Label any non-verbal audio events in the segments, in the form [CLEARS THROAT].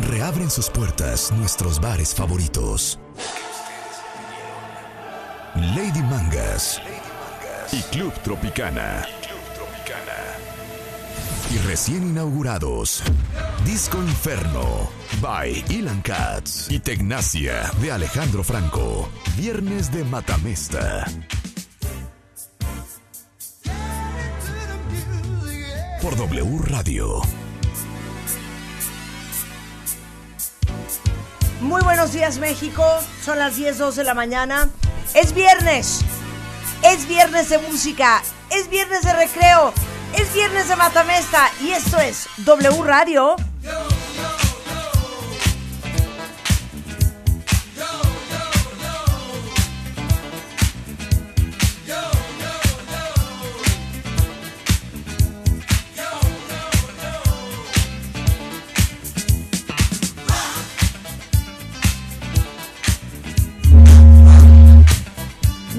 Reabren sus puertas nuestros bares favoritos. Lady Mangas y Club Tropicana. Y recién inaugurados, Disco Inferno by Ilan Katz y Tecnacia de Alejandro Franco. Viernes de Matamesta. Por W Radio. Muy buenos días México, son las 10, 12 de la mañana. Es viernes, es viernes de música, es viernes de recreo, es viernes de Matamesta. Y esto es W Radio.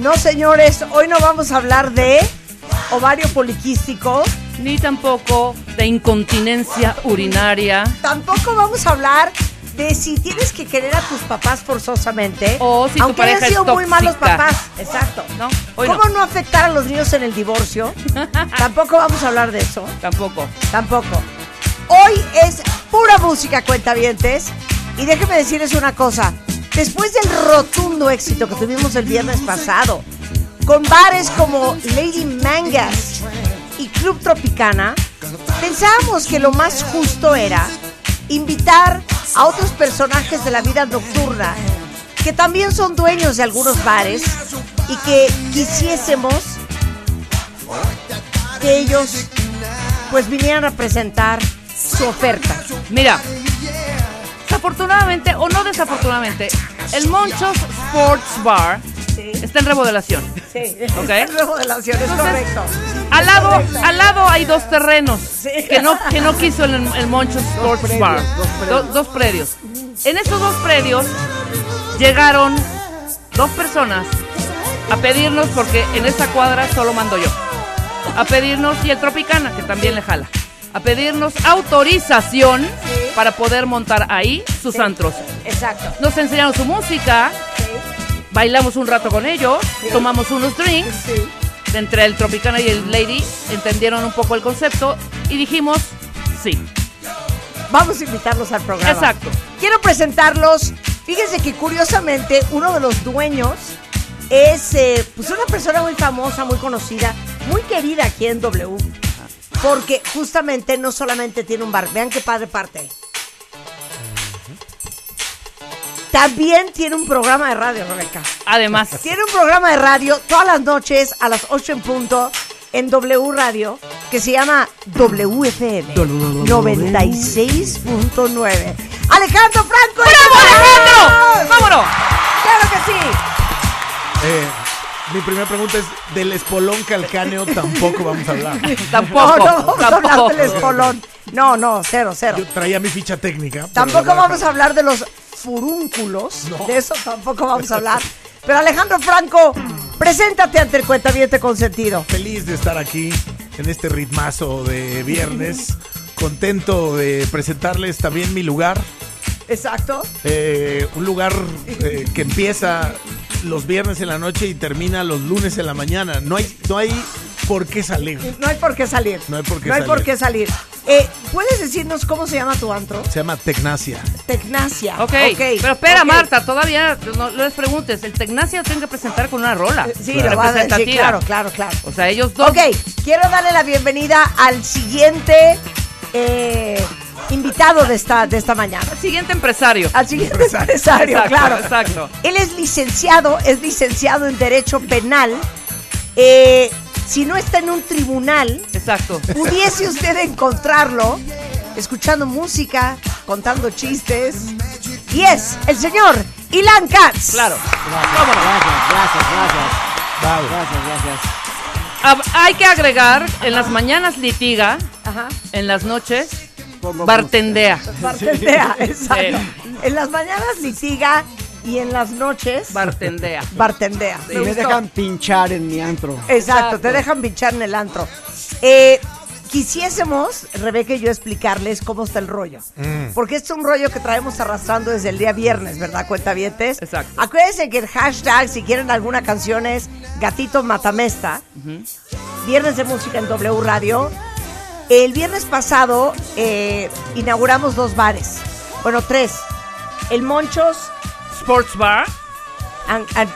No señores, hoy no vamos a hablar de ovario poliquístico, ni tampoco de incontinencia urinaria tampoco vamos a hablar de si tienes que querer a tus papás forzosamente, O si tu aunque pareja hayan sido es muy malos papás. Exacto. No, hoy ¿Cómo no. no afectar a los niños en el divorcio? [LAUGHS] tampoco vamos a hablar de eso. tampoco. Tampoco. Hoy es pura música, cuentavientes. Y déjenme decirles una cosa. Después del rotundo éxito que tuvimos el viernes pasado, con bares como Lady Mangas y Club Tropicana, pensábamos que lo más justo era invitar a otros personajes de la vida nocturna que también son dueños de algunos bares y que quisiésemos que ellos pues vinieran a presentar su oferta. Mira, desafortunadamente o no desafortunadamente, el Monchos Sports Bar está en remodelación. Sí, Ok. es [LAUGHS] remodelación, es correcto. Al lado, Correcto. al lado hay dos terrenos Sí. que no que no quiso el, el Monchos Sports Bar. Do- dos predios. En esos dos predios llegaron dos personas a pedirnos, porque en esta cuadra solo mando yo, a pedirnos, y el Tropicana, que también le jala, a pedirnos autorización para poder montar ahí sus Sí. antros. Exacto. Nos enseñaron su música, Sí, bailamos un rato con ellos, tomamos unos drinks sí. entre el Tropicana y el Lady entendieron un poco el concepto y dijimos sí. Vamos a invitarlos al programa. Exacto. Quiero presentarlos. Fíjense que curiosamente uno de los dueños es eh, pues una persona muy famosa, muy conocida, muy querida aquí en W. Porque justamente no solamente tiene un bar, vean qué padre parte. También tiene un programa de radio, Rebeca. Además, Tiene un programa de radio todas las noches a las 8 en punto en W Radio que se llama WFM 96.9. Alejandro Franco. ¡Bravo, Alejandro! ¡Vámonos! Claro que sí. Eh, mi primera pregunta es, del espolón calcáneo tampoco vamos a hablar. [LAUGHS] Tampoco, no, no vamos a hablar tampoco. del espolón. No, no, cero, cero. Yo traía mi ficha técnica. Tampoco vamos a hablar de los furúnculos. No. De eso tampoco vamos a hablar. Pero Alejandro Franco, preséntate ante el cuentaviente consentido. Feliz de estar aquí en este ritmazo de viernes. Contento de presentarles también mi lugar. Exacto. Eh, un lugar eh, que empieza los viernes en la noche y termina los lunes en la mañana. No hay, no hay por qué salir. No hay por qué salir. No hay por qué No hay por salir. qué salir. Eh, ¿Puedes decirnos cómo se llama tu antro? Se llama Tecnacia. Tecnacia. Ok, pero espera. Marta, todavía no, no les preguntes. El Tecnacia lo tienen que presentar con una rola. Sí, lo vas a decir, claro, claro, claro. O sea, ellos dos. Ok, quiero darle la bienvenida al siguiente eh, invitado de esta, de esta mañana. El siguiente empresario. Al siguiente empresario, Exacto, claro. exacto. Él es licenciado, es licenciado en Derecho Penal. Eh, si no está en un tribunal, Exacto. pudiese usted encontrarlo escuchando música, contando chistes. Y es el señor Ilan Katz. Claro. Gracias, gracias, gracias. Bravo. Gracias, gracias. Hay que agregar, en las mañanas litiga, Ajá. en las noches Pongo bartendea. Bartendea, exacto. En las mañanas litiga y en las noches Bartendea. bartendea. Y me dejan pinchar en mi antro. Exacto, Exacto. te dejan pinchar en el antro. Eh, quisiésemos, Rebeca y yo, explicarles cómo está el rollo. Porque este es un rollo que traemos arrastrando desde el día viernes, ¿verdad, cuentavientes? Exacto. Acuérdense que el hashtag, si quieren alguna canción, es Gatito Matamesta. Viernes de música en W Radio. El viernes pasado eh, inauguramos dos bares. Bueno, tres. El Monchos Sports Bar. And- and-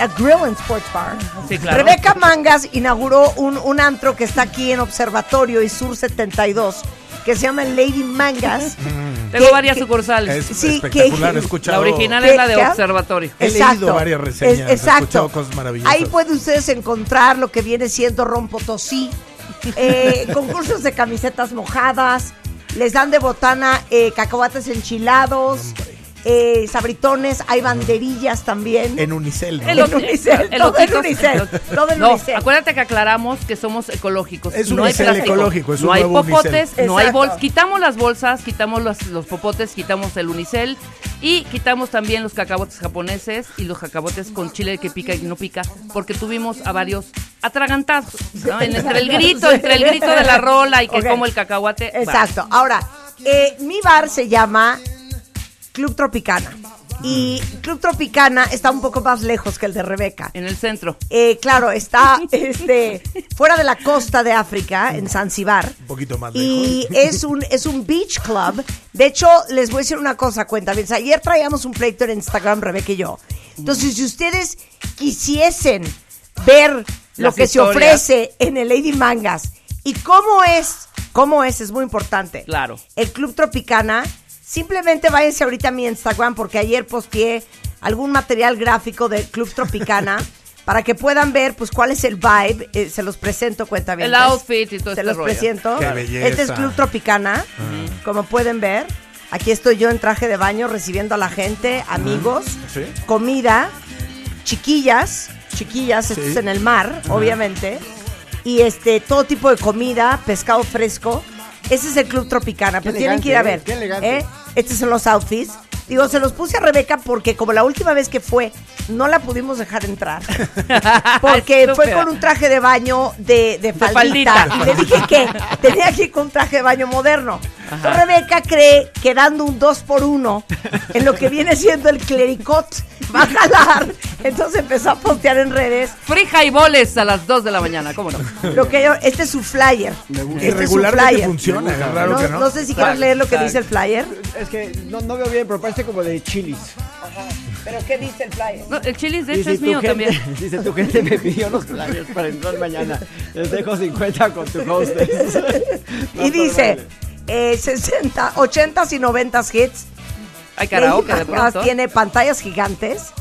a Grill and Sports Bar. Sí, claro. Rebeca Mangas inauguró un, un antro que está aquí en Observatorio y Sur 72, que se llama Lady Mangas. [LAUGHS] Tengo Que- varias que- sucursales. Es Sí, espectacular, que- he escuchado. La original ¿Qué- es la de? Observatorio. He leído varias reseñas, exacto. escuchado cosas maravillosas. Ahí pueden ustedes encontrar lo que viene siendo Ron Potosí, eh, [LAUGHS] concursos de camisetas mojadas, les dan de botana eh, cacahuates enchilados, eh, sabritones, hay banderillas también. En Unicel. ¿no? Unicel, todo en Unicel, todo en no, Unicel. acuérdate que aclaramos que somos ecológicos. Es un no hay Unicel plástico, ecológico, es un no hay nuevo popotes, Unicel. no hay bolsas. Quitamos las bolsas, quitamos los, los popotes, quitamos el unicel y quitamos también los cacahuates japoneses y los cacahuates con chile que pica y no pica, porque tuvimos a varios atragantados, ¿no? En- entre el grito, entre el grito de la rola y que como el cacahuate. va. Exacto. Ahora, eh, mi bar se llama Club Tropicana. Y Club Tropicana está un poco más lejos que el de Rebeca. En el centro. Eh, claro, está [LAUGHS] este, fuera de la costa de África, en Zanzibar. Un poquito más Y lejos. es un, es un beach club. De hecho, les voy a decir una cosa, cuenta. Ayer traíamos un pleito en Instagram, Rebeca y yo. Entonces, si ustedes quisiesen ver lo que se ofrece en el Lady Mangas y cómo es, cómo es, es muy importante. Claro. El Club Tropicana, simplemente váyanse ahorita a mi Instagram porque ayer posteé algún material gráfico del Club Tropicana [LAUGHS] para que puedan ver pues cuál es el vibe. Eh, se los presento, cuenta bien. El outfit y todo Se este los rollo. presento. Qué belleza. Este es Club Tropicana, como pueden ver. Aquí estoy yo en traje de baño recibiendo a la gente, amigos, Sí. comida, chiquillas, chiquillas, esto es en el mar, obviamente, y este todo tipo de comida, pescado fresco. Ese es el Club Tropicana, pero tienen que ir a ver. ¿eh? Qué elegante. ¿eh? Estos son los outfits. Digo, se los puse a Rebeca porque como la última vez que fue, no la pudimos dejar entrar. [LAUGHS] Porque fue con un traje de baño de, de faldita. faldita. Y le dije que tenía que ir con un traje de baño moderno. Entonces Rebeca cree que dando un dos por uno en lo que viene siendo el clericot va a jalar. Entonces empezó a postear en redes Free highballs a las 2 de la mañana, ¿cómo no? lo que yo, este es su flyer. Me gusta. Este Y es su flyer. funciona, es raro No, que no. no sé si quieres leer lo que dice el flyer. Es que no, no veo bien, pero parece como de chilis. Pero ¿qué dice el flyer? No, el chilis de hecho Dice, es mío gente- también. [LAUGHS] Dice, tu gente me pidió los flyers para entrar mañana. Les dejo 50 con tu hostess. [LAUGHS] No, Y dice, eh, 60, 80 y 90 hits. Hay karaoke de pronto. Tiene pantallas gigantes.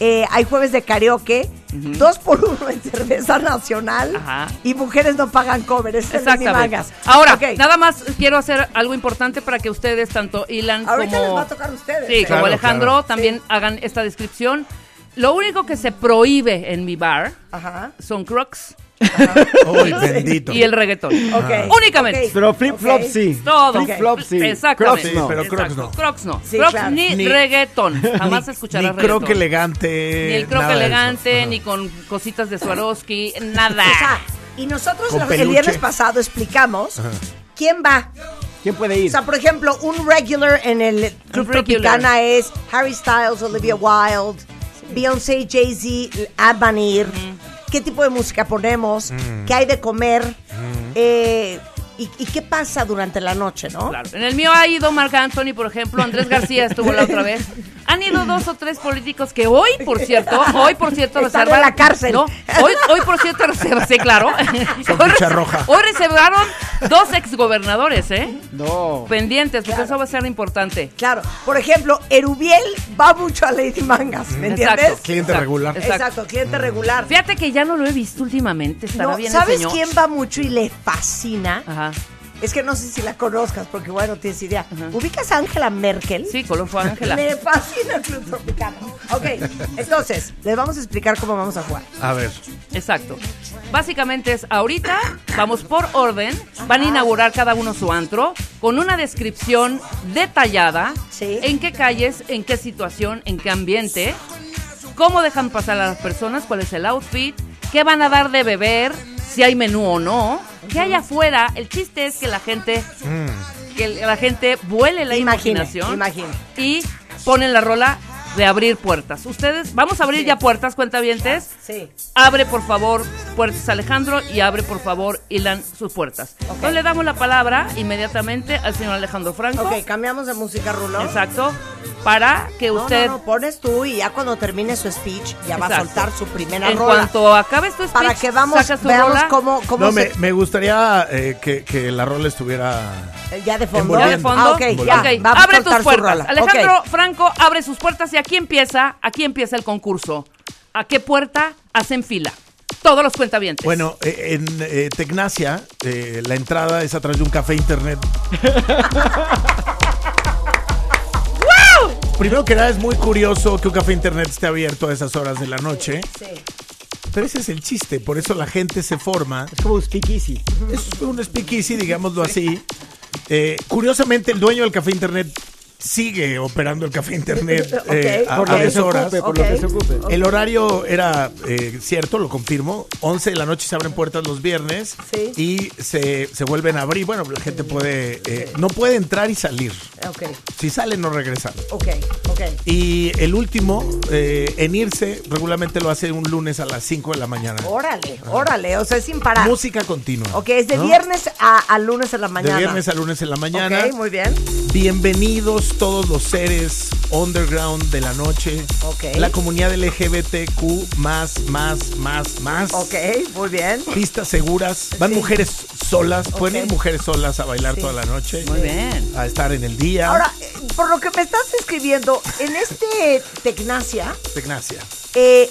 Eh, hay jueves de karaoke. Dos por uno en cerveza nacional. Ajá. Y mujeres no pagan cover. Es. Mangas. Ahora, Ok. nada más quiero hacer algo importante para que ustedes, tanto Ilan Ahorita les como, va a tocar a ustedes. sí, ¿eh? como Claro, Alejandro, claro. también hagan esta descripción. Lo único que se prohíbe en mi bar Ajá. son crocs Uy, bendito. y el reggaetón. Únicamente. Pero flip flop Ok. sí. Todo. Flip flop sí. Exactamente. Crocs no. Pero Crocs no. Crocs no. Sí, Crocs claro. ni, Ni- reggaetón. [LAUGHS] Jamás Ni- escucharás Ni reggaetón. croc elegante. Ni el croc elegante, ni con cositas de Swarovski, nada. O sea, y nosotros el viernes pasado explicamos quién va. ¿Quién puede O ir? sea, por ejemplo, un regular en el Club. Tropicana es Harry Styles, Olivia Wilde, Beyoncé, Jay-Z, Abanir. ¿Qué tipo de música ponemos? ¿Qué hay de comer? Eh, y, y qué pasa durante la noche, no? Claro. En el mío ha ido Marc Anthony, por ejemplo, Andrés García estuvo la otra vez. Han ido dos o tres políticos que hoy, por cierto, hoy por cierto Están reservan- en la cárcel. No, hoy, hoy por cierto reservan, sí, claro. [LAUGHS] Son Hoy, roja. hoy reservaron dos exgobernadores, ¿eh? No. Pendientes, porque eso va a ser importante. Claro. Por ejemplo, Erubiel va mucho a Lady Mangas, ¿me entiendes? Exacto. Cliente Exacto. regular. Exacto. Exacto, cliente regular. Fíjate que ya no lo he visto últimamente, estará No, bien el ¿Sabes señor. quién va mucho y le fascina? Ajá. Es que no sé si la conozcas, porque bueno, tienes idea. ¿Ubicas a Angela Merkel? Sí, color fue Ángela. Me fascina el Club Tropicana. Ok, entonces, les vamos a explicar cómo vamos a jugar. A ver. Exacto. Básicamente es ahorita, vamos por orden, van a inaugurar cada uno su antro con una descripción detallada Sí. en qué calles, en qué situación, en qué ambiente, cómo dejan pasar a las personas, cuál es el outfit, qué van a dar de beber, si hay menú o no, qué hay afuera. El chiste es que la gente que la gente vuele la Imagine, imaginación imagine. y ponen la rola de abrir puertas. Ustedes, vamos a abrir Sí. ya puertas, cuentavientes. Sí. Abre por favor puertas Alejandro y abre por favor Ilan sus puertas. Entonces le damos la palabra inmediatamente al señor Alejandro Franco. Ok, cambiamos de música, Rulo. Exacto. Para que usted, no, no, pones tú y ya cuando termine su speech ya va a soltar su primera en rola. cuanto acabes tu speech, para que vamos, sacas tu veamos rola. cómo, cómo No, se... me, me gustaría eh, que, que la rola estuviera. eh, Ya de fondo. Ya de fondo. Ah, ok, ya. Ok, va a abre tus puertas. Alejandro. Franco abre sus puertas y aquí empieza, aquí empieza el concurso. ¿A qué puerta hacen fila? Todos los cuentavientes. Bueno, eh, en eh, Tecnacia, eh, la entrada es a través de un café internet. [LAUGHS] Primero que nada, es muy curioso que un café internet esté abierto a esas horas de la noche. Sí. Pero ese es el chiste, por eso la gente se forma. Es como un speakeasy. Es un speakeasy, digámoslo así. Eh, curiosamente, el dueño del café internet sigue operando el café internet [LAUGHS] eh, Ok. a, se deshoras. ocupe, por lo que se ocupe. El horario era eh, cierto, lo confirmo. 11 de la noche se abren puertas los viernes Sí. y se, se vuelven a abrir. Bueno, la gente puede, eh, no puede entrar y salir. Ok, Si salen, no regresan. ok, ok. Y el último eh, en irse regularmente lo hace un lunes a las 5 de la mañana. Órale, órale, o sea, es sin parar. Música continua. Ok, es de ¿no? viernes a, a lunes en la De mañana. viernes a lunes en la mañana. Ok, muy bien. Bienvenidos todos los seres underground de la noche. Ok. La comunidad LGBTQ más, más, más, más. Ok, muy bien. Pistas seguras. Van Sí. mujeres solas. Pueden Ok. ir mujeres solas a bailar Sí. toda la noche. Muy bien. A estar en el día. Ahora, por lo que me estás escribiendo, en este Tecnacia, Tecnacia. eh,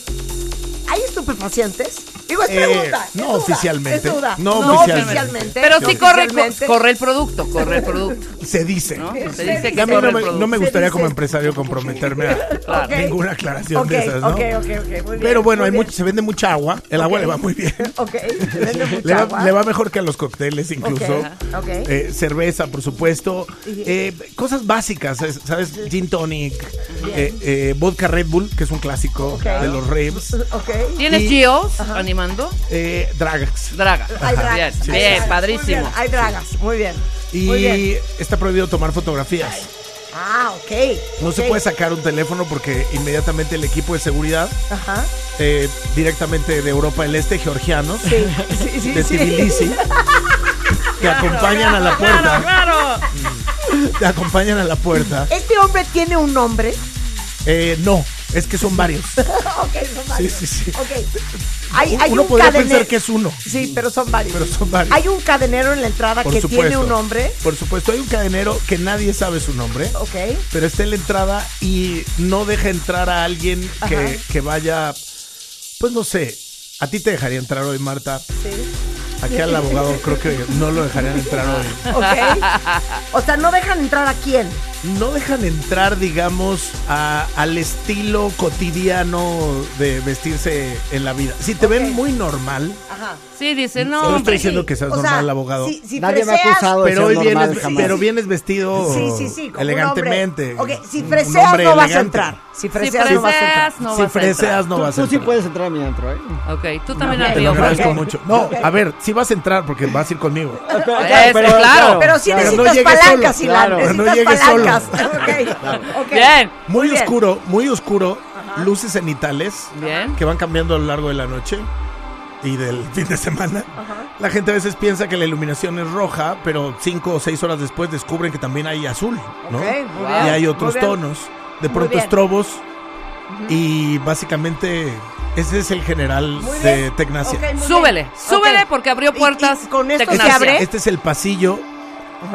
¿hay estupefacientes? Digo, es Eh, es no duda, oficialmente. es duda. No No oficialmente. oficialmente. Pero sí corre, corre el producto, corre el producto. [LAUGHS] Se dice. ¿no? Se Se dice que A mí corre no el me, producto. no me gustaría como empresario comprometerme a [LAUGHS] ninguna aclaración de esas, ¿no? Ok, ok, ok, muy bien. Pero bueno, muy hay bien. mucho, se vende mucha agua. El agua le va muy bien. [LAUGHS] Ok, se vende mucha Le va, agua. le va mejor que a los cócteles incluso. Eh, cerveza, por supuesto. Eh, cosas básicas, ¿sabes? Gin tonic, eh, eh, vodka Red Bull, que es un clásico de los raves. ¿Tienes Y- Geos animando? Eh. Hay Bien, dragas. hay bien, dragas, padrísimo. Muy bien, hay dragas, muy bien. Muy Y bien. está prohibido tomar fotografías. Ah, ok. No se puede sacar un teléfono porque inmediatamente el equipo de seguridad, Ajá. eh, directamente de Europa del Este, georgianos, Sí, sí, sí. de sí. Tbilisi, te acompañan a la puerta. Claro. Te acompañan a la puerta. Este hombre tiene un nombre. Eh, no, es que son varios. [LAUGHS] ok, son varios. Sí, sí, sí. Ok. Hay, hay Uno un podría pensar que es uno. Sí, pero son varios. Pero son varios. Hay un cadenero en la entrada Por que supuesto. tiene un nombre. Por supuesto, hay un cadenero que nadie sabe su nombre, Ok. pero está en la entrada y no deja entrar a alguien que, que vaya, pues no sé, a ti te dejaría entrar hoy, Marta. Sí. Aquí al abogado creo que no lo dejarían entrar hoy. Ok. o sea, no dejan entrar a quién. No dejan entrar, digamos, a- al estilo cotidiano de vestirse en la vida. Si te ven muy normal, Ajá. Sí, dice, no, no, estoy diciendo que seas O sea, normal, abogado. Si, si Nadie me ha acusado de pero ser hoy normal vienes, jamás. pero vienes vestido Sí, sí, sí. como un elegantemente. hombre. Ok, si freseas no vas a entrar. Si Si freseas no vas a entrar. freseas, no si vas a entrar. freseas no Tú, vas a tú sí puedes entrar a mi antro, ¿eh? Ok, tú también al Te lo agradezco mucho. No, a ver, si vas a entrar porque vas a ir conmigo. Este, claro. Pero sí Pero no necesitas llegues palancas, solo, Ilan. claro. Pero no llegues solo. palancas. Ok, [LAUGHS] ok. Bien. Muy, oscuro, muy oscuro. Luces cenitales Bien. que van cambiando a lo largo de la noche y del [LAUGHS] fin de semana. La gente a veces piensa que la iluminación es roja, pero cinco o seis horas después descubren que también hay azul, ¿no? Ok, muy y hay otros tonos. De pronto estrobos. Y básicamente ese es el general de. Tecnacia. Ok, muy Súbele, bien. súbele Ok. porque abrió Y- y puertas. con esto se abre. Este es el pasillo.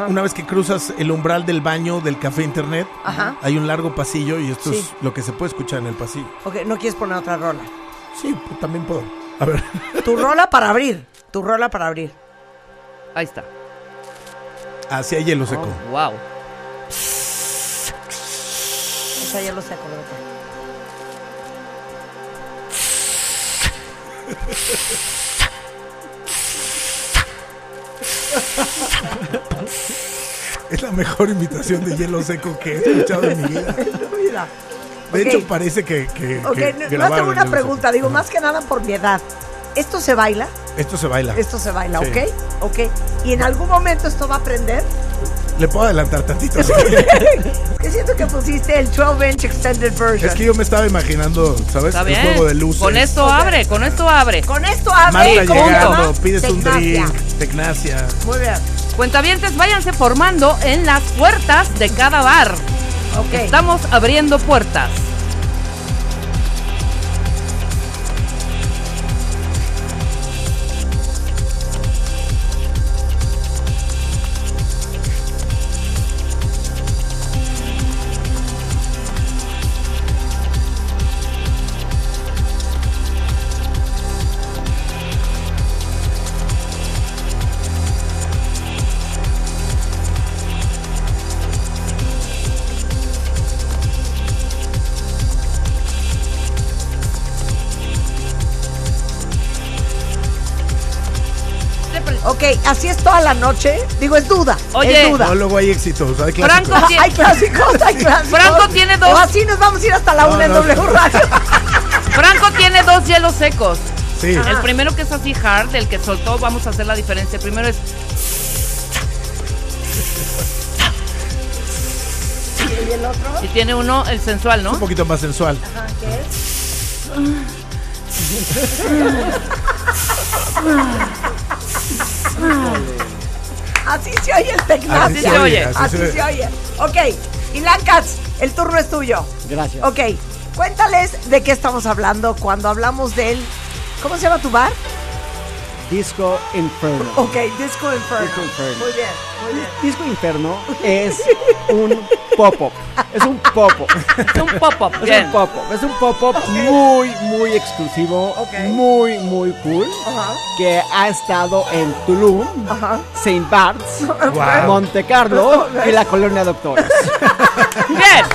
Una vez que cruzas el umbral del baño del café internet, Ajá. hay un largo pasillo y esto Sí. es lo que se puede escuchar en el pasillo. Ok, no quieres poner otra rola. Sí, pues, también puedo. A ver. Tu rola para abrir. Tu rola para abrir. Ahí está. Hacia hielo seco. Wow. O sea, ya lo sé, Roberto. Es la mejor imitación de hielo seco que he escuchado en mi vida. [LAUGHS] De Ok. hecho, parece que, que, Ok, que no- tengo una pregunta, digo, más que nada por mi edad. ¿Esto se baila? Esto se baila. Esto se baila, Sí. ¿ok? ¿Ok? ¿Y en algún momento esto va a aprender? Le puedo adelantar tantito. [LAUGHS] es que siento que pusiste el 12-inch extended version. es que yo me estaba imaginando, ¿sabes? Está El bien. juego de luces. Con esto abre, con esto abre. Con esto abre Marta ¿cómo se llegando, pides un Tecnacia. drink, Tecnacia. Muy bien. Cuentavientes, váyanse formando en las puertas de cada bar. Estamos abriendo puertas. Así es toda la noche. Digo, es duda. Oye. es duda. No, luego hay éxitos, hay clásicos. Franco tiene- Hay clásicos, hay clásicos. Franco tiene dos. O así nos vamos a ir hasta la No, una en doble radio. [LAUGHS] Franco tiene dos hielos secos. Sí. El primero que es así hard, el que soltó, vamos a hacer la diferencia. El primero es ¿Y el otro? y tiene uno el sensual, Un ¿no? poquito más sensual. Ajá, ¿qué es? [LAUGHS] [LAUGHS] Así se oye el teclado. Así se oye, así Así se se oye. Ok, Ilan Katz, el turno es tuyo. Gracias. Ok, cuéntales de qué estamos hablando cuando hablamos del... ¿Cómo se llama tu bar? Disco Inferno. Ok, Disco Inferno. Disco Inferno. Muy bien, muy bien. Disco Inferno es un pop-up. Es un pop-up. Es un pop-up. Es Bien. un pop-up. Es un pop-up muy, muy exclusivo. Ok. Muy, muy cool. Ajá, Que ha estado en Tulum, ajá. Saint Barts, [LAUGHS] Wow. Monte Carlo y la colonia Doctores. Bien.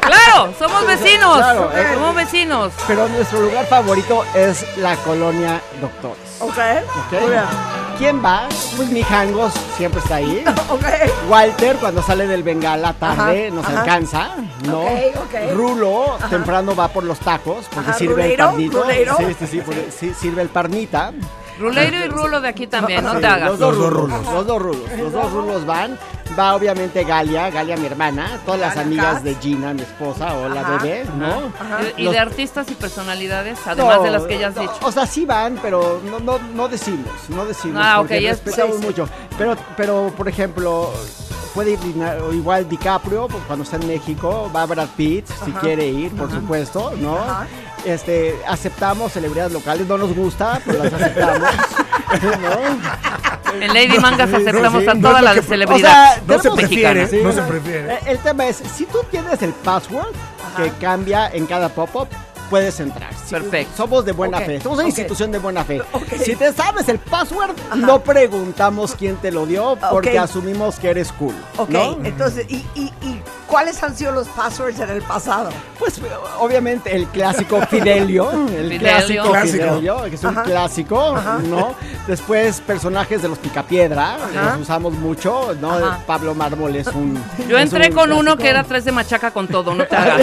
Claro, somos vecinos. Claro, eh. Somos vecinos. Pero nuestro lugar favorito es la colonia Doctores. Ok, ¿ok? muy bien. ¿Quién va? Pues mi Jangos siempre está ahí. [LAUGHS] Ok. Walter cuando sale del Bengala tarde Ajá, nos ajá. alcanza, ¿no? Ok, ok. Rulo temprano va por los tacos porque Ajá, sirve ¿Ruleiro? el parnito. ¿Ruleiro? Sí, sí, sí, porque sí, sirve el parnita. Ruleiro y rulo de aquí también, no Sí, te hagas. Los dos Los dos rulos, rulos. los dos rulos, los dos rulos van. Va obviamente Galia, Galia mi hermana, todas las amigas de Gina, mi esposa, o la Ajá, bebé, ¿no? Y, de artistas y personalidades, además de las que ya has no, dicho. O sea, sí van, pero no, no, no decimos, no decimos. Ah, porque ok, ya- respetamos sí, sí. mucho. Pero, pero, por ejemplo, puede ir igual DiCaprio cuando está en México, va Brad Pitt, si quiere ir, por supuesto, ¿no? Ajá. Este, aceptamos celebridades locales, no nos gusta, pero las aceptamos. ¿no? En Lady Mangas aceptamos sí, a no toda es lo la que- celebridad o sea, No se prefiere, Sí. no se prefiere. El tema es, si tú tienes el password que cambia en cada pop-up, puedes entrar. Si- Perfecto. Somos de buena Ok, fe. Somos una ok. institución de buena fe. Ok. Si te sabes el password, no preguntamos quién te lo dio porque asumimos que eres cool. Ok, ¿no? entonces, ¿y, y, y cuáles han sido los passwords en el pasado? Pues obviamente el clásico Fidelio, el Fidelio. clásico, Clásico. Fidelio, que es un Ajá. clásico, ¿no? Después personajes de los Picapiedra, los usamos mucho, ¿no? Ajá. Pablo Mármol es un Yo es entré un con uno que era tres de machaca con todo, no te hagas.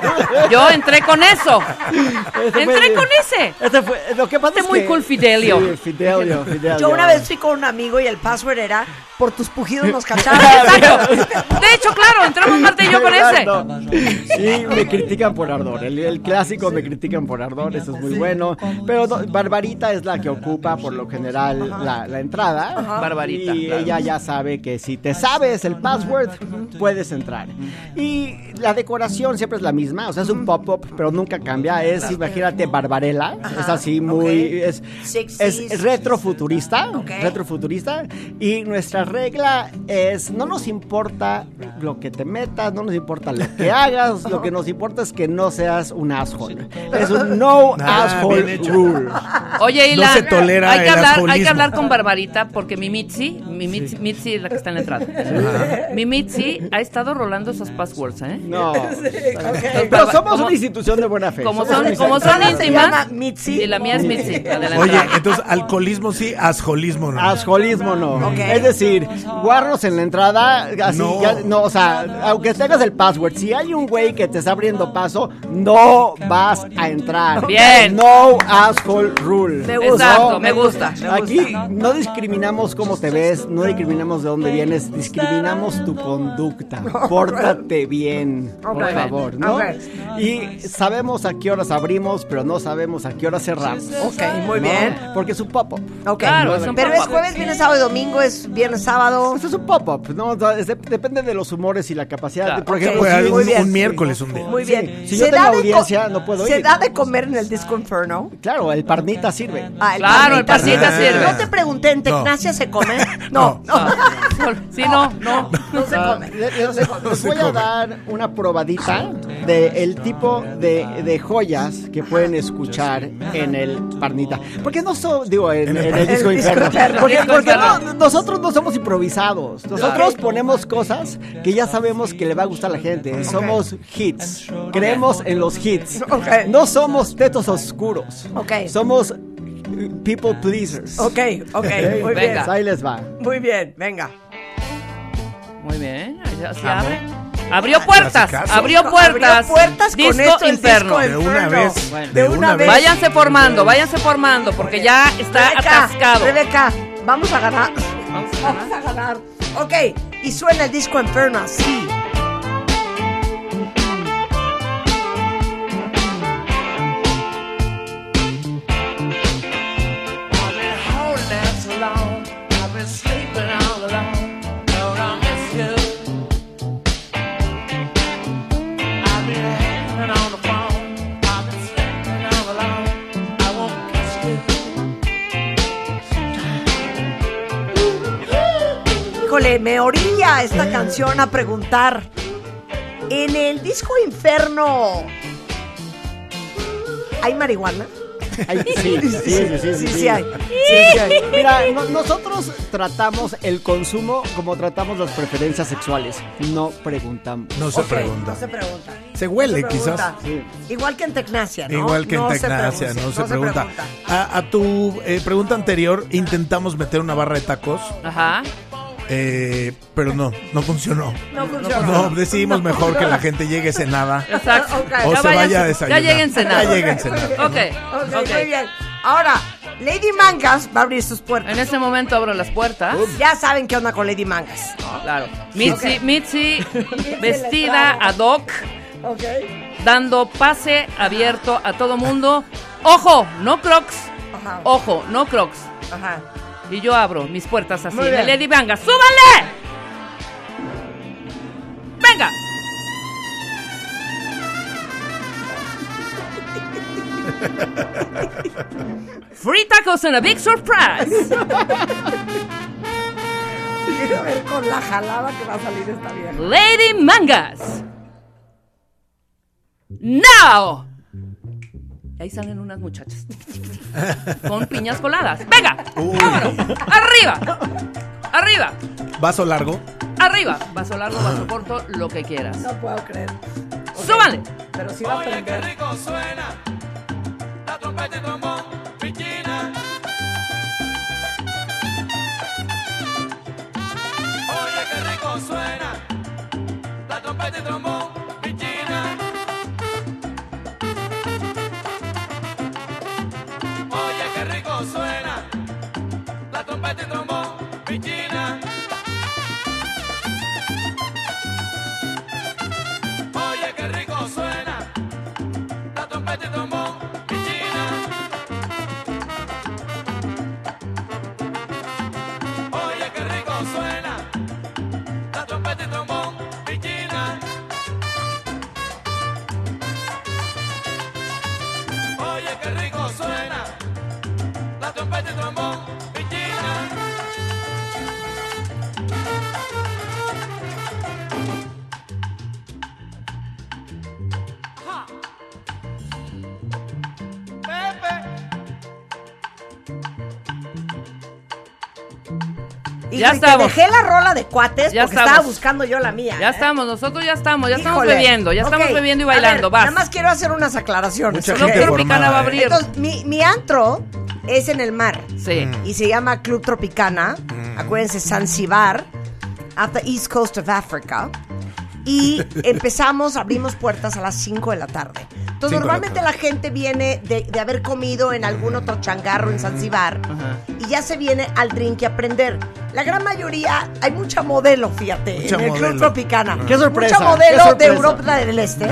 [LAUGHS] Yo entré con eso. Entré con ese. Este fue, lo que pasa Este es muy que- cool Fidelio. Sí, Fidelio, Fidelio. Yo una vez fui con un amigo y el password era por tus pujidos nos [LAUGHS] cacharon. Exacto. De hecho, claro, entramos Marta y yo con ese. Sí, me critican por ardor. El, el clásico me critican por ardor, eso es muy bueno. Pero no, Barbarita es la que ocupa por lo general la, la entrada. Barbarita, Y claro. ella ya sabe que si te sabes el password, puedes entrar. Y la decoración siempre es la misma, o sea, es un pop-up, pero nunca cambia. Es, imagínate, Barbarella. Es así muy. ok. Es, es retrofuturista. Ok. Retrofuturista. Y nuestra regla es: no nos importa lo que te no nos importa lo que hagas, lo que nos importa es que no seas un asshole. Es un no Ah, asshole rule. Oye, No Ilan, se tolera hay que el hablar, hay que hablar con Barbarita porque mi Mitzi, mi Mitzi, Mitzi es la que está en la entrada. Mi Mitzi ha estado rolando esas passwords, ¿eh? No. Pero somos como- una institución de buena fe. Como son, como son íntimas. Mitzi? Y la mía es Mitzi, la Oye, entonces alcoholismo sí, asjolismo no. Asjolismo no. Ok. Es decir, guarros en la entrada, así, No. ya- no, o sea, aunque tengas el password, si hay un güey que te está abriendo paso, no vas a entrar. Bien. No asshole rule. Me gusta. Exacto, No, me gusta. Aquí no discriminamos cómo te ves, no discriminamos de dónde vienes, discriminamos tu conducta. Pórtate bien, por Ok. favor, ¿no? Ok. Y sabemos a qué horas abrimos, pero no sabemos a qué horas cerramos. Ok, muy ¿no? bien. Porque es un pop-up. Ok. Claro, es un Pero es pop-up. jueves, viernes, sábado y domingo, es viernes, sábado. Pues es un pop-up, ¿no? O sea, es de- depende de los humores y la capacidad. Claro. Por ejemplo, haber muy un, bien. un miércoles un día. Muy Sí, bien. si yo ¿Se tengo co- audiencia, no puedo ¿Se ir. da de comer en el Disco Inferno? Claro, el parnita sirve. Ah, Claro, el parnita parnita sirve. Yo te pregunté, ¿en Tecnacia se come? [LAUGHS] No, no. Ah, Sí, no, no. No se come. le- le- les voy a dar una probadita de el tipo de, de joyas que pueden escuchar en el Parnita. Porque no son, digo, en, En el en el Parnita. disco El disco inferno. Porque, no- nosotros no somos improvisados. Nosotros ponemos cosas que ya sabemos que le va a gustar a la gente. Somos hits. Creemos en los hits. Ok. No somos tetos oscuros. Ok. Somos people pleasers. Ok, ok, muy bien. Venga. Ahí les va. Muy bien, venga. Muy bien, ya se abre. Abrió puertas, abrió puertas. Abrió puertas con Disco esto el Inferno. Disco De una vez. Bueno. de una vez. Váyanse formando, váyanse formando, porque ya está Rebeca, atascado. Rebeca, vamos a ganar. Vamos a ganar. Vamos a ganar. Ok, y suena el Disco Inferno así. Híjole, me orilla esta canción a preguntar. En el Disco Inferno. ¿Hay marihuana? Ay, sí, sí, sí, sí, sí, Sí, sí. sí hay. Sí, sí hay. Mira, no- nosotros tratamos el consumo como tratamos las preferencias sexuales. No preguntamos. No se pregunta. No se pregunta. Se huele, No se pregunta. quizás. Igual que en Tecnacia, ¿no? Igual que en Tecnacia, no se pregunta. A, a tu eh, pregunta anterior, intentamos meter una barra de tacos, Ajá. Eh, pero no, no funcionó. No funciona. No, decidimos mejor que la gente llegue cenada. Exacto. O se vaya a desayunar. Ya lleguen cenar. Ya lleguen cenar. Ok, Ok, ok. muy bien. Ahora, Lady Mangas va a abrir sus puertas. En este momento abro las puertas. Ya saben qué onda con Lady Mangas. Claro. Mitzi. Mitzi [LAUGHS] vestida ad hoc, dando pase abierto a todo mundo. Ojo, no crocs. Ajá. Ojo, no crocs. Ajá. Y yo abro mis puertas así. Bien. Lady Venga, ¡súbanle! [LAUGHS] ¡Venga! Free tacos and a big surprise. Quiero ver con la jalada que va a salir esta vieja. Lady Mangas. Now. Y ahí salen unas muchachas. [LAUGHS] Con piñas coladas. Venga. Vámonos. Arriba. Arriba. Vaso largo. Arriba. Vaso largo, vaso corto, lo que quieras. No puedo creer. Súbanle. Pero sí va a Oye, qué rico suena. La trompeta y trombón, pichina. Oye, qué rico suena. La trompeta y trombón, Y Ya te estamos. dejé la rola de cuates Ya porque estaba buscando yo la mía. Ya ¿eh? estamos, nosotros ya estamos, ya estamos bebiendo, ya estamos bebiendo y ver, bailando. Vas. Nada más quiero hacer unas aclaraciones. Mucha ¿ok? gente Club formada, Tropicana va a abrir. Entonces, mi, mi antro es en el mar Sí. y se llama Club Tropicana. Acuérdense, Zanzibar, at the east coast of Africa. Y [LAUGHS] empezamos, abrimos puertas a las 5 de la tarde. Entonces, normalmente la, gente viene de, de haber comido en algún otro changarro en Zanzibar y ya se viene al drink y a aprender. La gran mayoría, hay mucha modelo, fíjate, Mucha en el Club. Tropicana. Qué sorpresa, Mucha modelo qué sorpresa. de Europa del Este.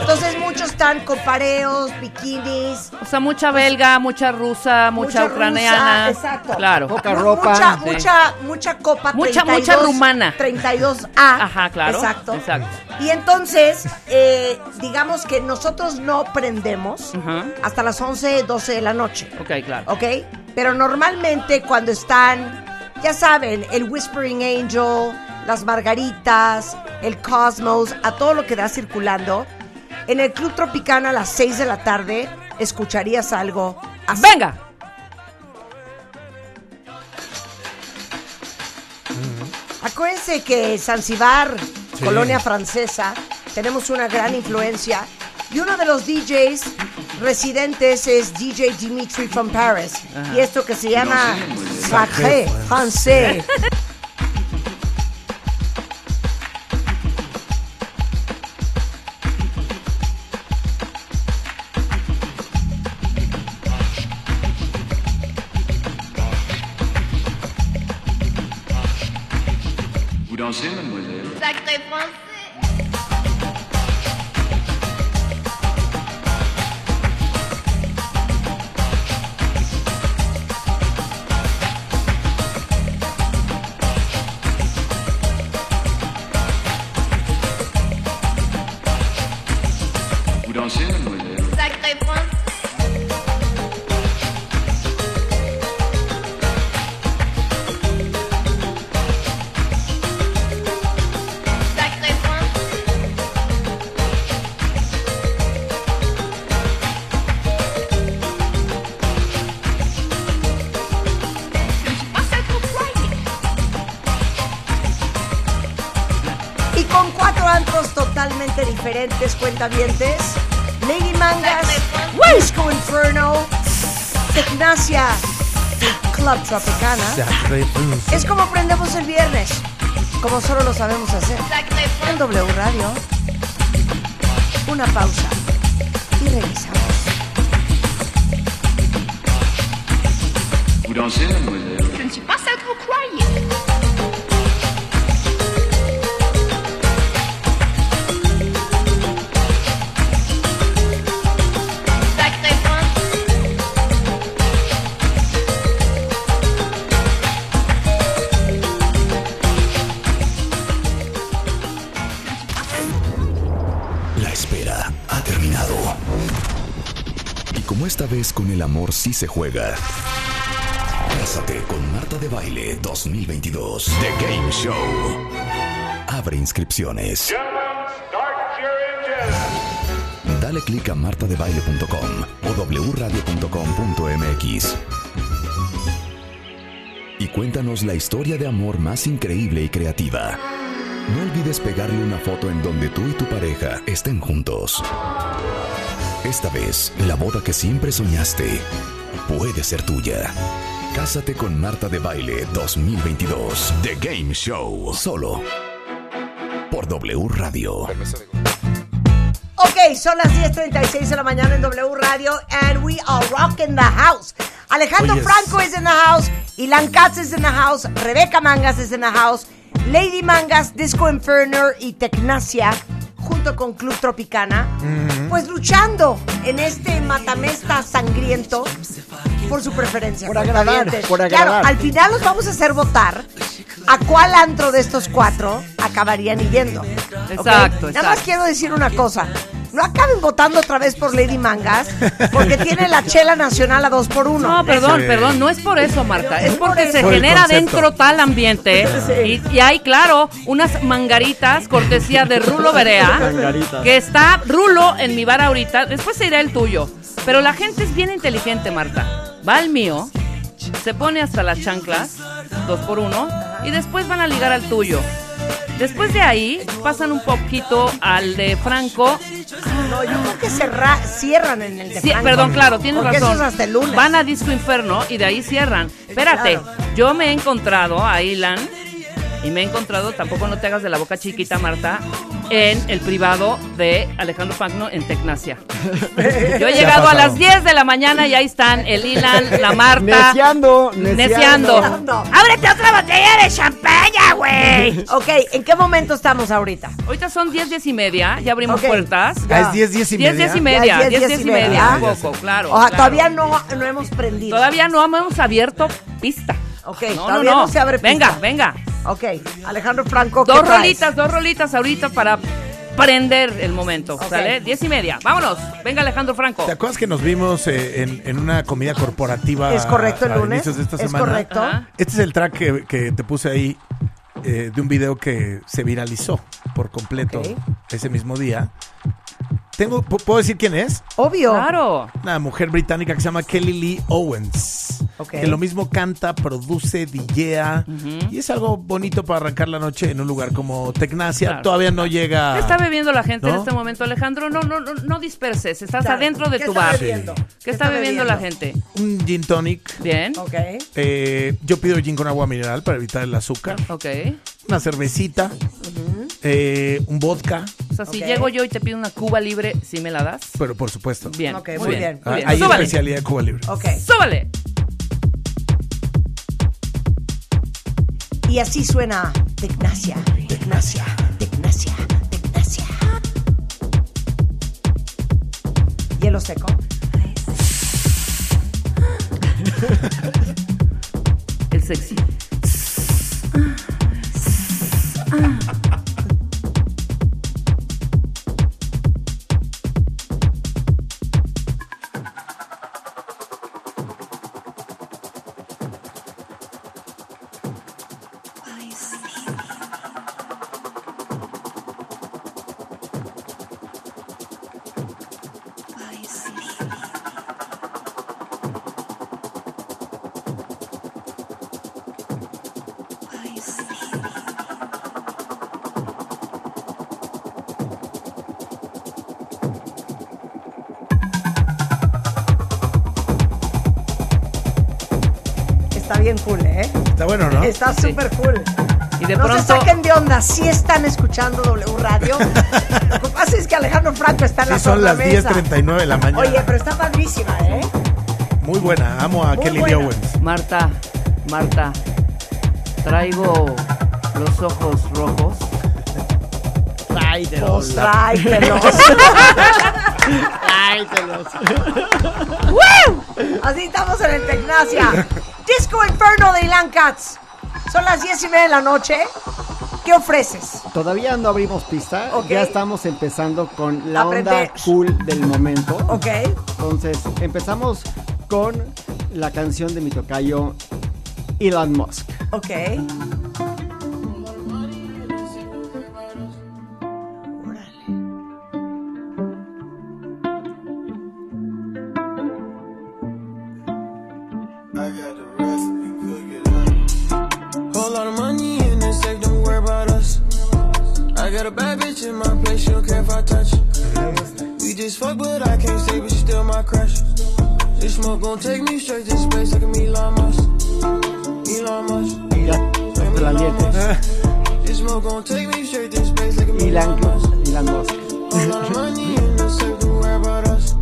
Entonces, muchos están con pareos, bikinis, O sea, mucha belga, mucha rusa, mucha, rusa, ucraniana. exacto. Claro. Poca ropa. Mucha, Sí. mucha, mucha copa. Mucha- 32, mucha rumana. 32A. Ajá, claro. Exacto. Exacto. Y entonces, eh, digamos que nosotros no prendemos Ajá. hasta las 11, 12 de la noche. Ok, claro. ¿Ok? Pero normalmente cuando están, ya saben, el Whispering Angel, las margaritas, el Cosmos, a todo lo que da circulando, en el Club Tropicana a las 6 de la tarde escucharías algo así. Venga. Acuérdense que Zanzibar, colonia francesa, tenemos una gran influencia. Y uno de los DJs residentes es DJ Dimitri from Paris. Y esto que se llama Sacré Français. Cuentavientes. Lady Mangas, Disco Inferno, Tecnacia y Club Tropicana. Es como aprendemos el viernes, como solo lo sabemos hacer. En. W Radio. Una pausa y regresamos. Vous dansez, mademoiselle con el amor sí se juega. Cásate con Marta de Baile 2022. The Game Show. Abre inscripciones. Dale clic a martadebaile.com o wradio.com.mx. Y cuéntanos la historia de amor más increíble y creativa. No olvides pegarle una foto en donde tú y tu pareja estén juntos. Esta vez, la boda que siempre soñaste puede ser tuya. Cásate con Marta de Baile 2022. The Game Show. Solo por W Radio. Ok, son las 10.36 de la mañana en W Radio and we are rocking the house. Alejandro. Franco is in the house, Ilan Katz is in the house, Rebeca Mangas is in the house, Lady Mangas, Disco Inferno y Tecnacia, junto con Club Tropicana, pues luchando en este matamesta sangriento por su preferencia. Por agradar, por Claro, al final los vamos a hacer votar a cuál antro de estos cuatro acabarían yendo. Exacto, Nada más quiero decir una cosa. No acaben votando otra vez por Lady Mangas, porque tiene la chela nacional a dos por uno. No, perdón, Sí. perdón, no es por eso, Marta. Es Es por porque se genera concepto. dentro tal ambiente. Sí. Y, y hay, claro, unas mangaritas, cortesía de Rulo Berea. [LAUGHS] Que está Rulo en mi bar ahorita. Después se irá el tuyo. Pero la gente es bien inteligente, Marta. Va al mío, se pone hasta las chanclas, dos por uno, y después van a ligar al tuyo. Después de ahí, pasan un poquito al de Franco. No, yo creo que cerra- cierran en el de Sí, Franco. perdón, claro, tienes Porque razón. eso es hasta el lunes. Van a Disco Inferno y de ahí cierran. Espérate, Claro. yo me he encontrado a Ilan y me he encontrado, tampoco no te hagas de la boca chiquita, Marta, en el privado de Alejandro Fagno en Tecnacia. [LAUGHS] Yo he llegado a las 10 de la mañana y ahí están el Ilan, la Marta. Neciando, Neciando. Neciando. ¡Ábrete otra botella de champaña, güey! [LAUGHS] Ok, ¿en qué momento estamos ahorita? Ahorita son 10, 10 y media, ya abrimos Ok. puertas. Ah, es 10, 10 y 10, media. 10 y media, Ya, 10, 10 y media. Un ya poco, claro. O sea, claro. todavía no, no hemos prendido. Todavía no hemos abierto pista. Ok, todavía no se abre Venga, pista. venga. Ok, Alejandro Franco, ¿qué Dos traes? rolitas, dos rolitas ahorita para prender el momento. ¿Sale? Diez y media. Vámonos. Venga, Alejandro Franco. ¿Te acuerdas que nos vimos eh, en, en una comida corporativa ¿Es correcto el a lunes? inicios de esta ¿Es semana? correcto? Ajá. Este es el track que, que te puse ahí eh, de un video que se viralizó por completo ese mismo día. Tengo, ¿pu- ¿Puedo decir quién es? Obvio. Claro. Una mujer británica que se llama Kelly Lee Owens. Ok. Que lo mismo canta, produce, DJea. Y es algo bonito para arrancar la noche en un lugar como Tecnacia. Claro. Todavía no llega. ¿Qué está bebiendo la gente en este momento, Alejandro? No, no, no, no disperses. Estás Claro. adentro de ¿Qué tu bar. bebiendo? ¿Qué está bebiendo la gente? Un gin tonic. Bien. Ok. Eh, yo pido gin con agua mineral para evitar el azúcar. Ok. Una cervecita. eh, un vodka. O sea, si llego yo y te pido una cuba libre, ¿sí me la das? Pero por supuesto. Bien. Ok, muy bien. Ah, Muy bien. Hay Súbale. especialidad de Cuba Libre. Ok. Súbale. Y así suena Tecnacia. Tecnacia. Tecnacia. Tecnacia. Hielo seco. El sexy. Está Sí. súper cool. Y de no pronto. se saquen de onda, sí están escuchando W Radio. [LAUGHS] Lo que pasa es que Alejandro Franco está en Sí, la son las tornamesa. 10.39 de la mañana. Oye, pero está padrísima, ¿eh? Muy buena. Amo a Muy Kelly buena. Owens. Marta, Marta, traigo los ojos rojos. Tráetelos. Pues tráetelos. Tráetelos. Así estamos en el Tecnacia. Disco Inferno de Ilan Katz. Son las diez y media de la noche. ¿Qué ofreces? Todavía no abrimos pista. Ya estamos empezando con la Aprender. onda cool del momento. ¿Ok? Entonces, empezamos con la canción de mi tocayo Elon Musk. Ok. Whole lot of money in the safe, don't worry about us. I got a bad bitch in my place, she don't care if I touch. We just fuck, but I can't stay, but she still my crush. This smoke gon' take me straight to space, look at me, Elon Musk. Elon Musk. This smoke gon' take me straight to space, look at me, Elon, Musk. Elon Musk. Whole lot of money in the safe, don't worry about us.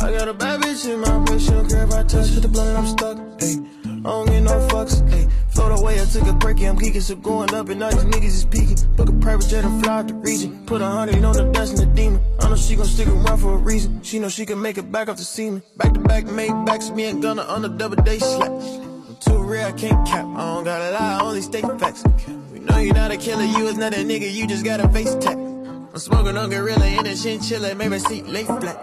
I got a bad bitch in my place, she don't care if I touch. Hit the blunt and I'm stuck, ayy. I don't get no fucks, ayy. Float away, I took a break, I'm geeking, so going up and all these niggas is peeking. Book a private jet and fly out the region. Put a hundred on the dust and the demon. I know she gon' stick around for a reason. She know she can make it back off the semen. Back to back, made backs, me and Gunna on the double day slap. I'm too real, I can't cap. I don't gotta lie, I only state facts. We know you're not a killer, you is not a nigga, you just got a face tag. I'm smoking on gorilla in a chinchilla, maybe seat lay flat.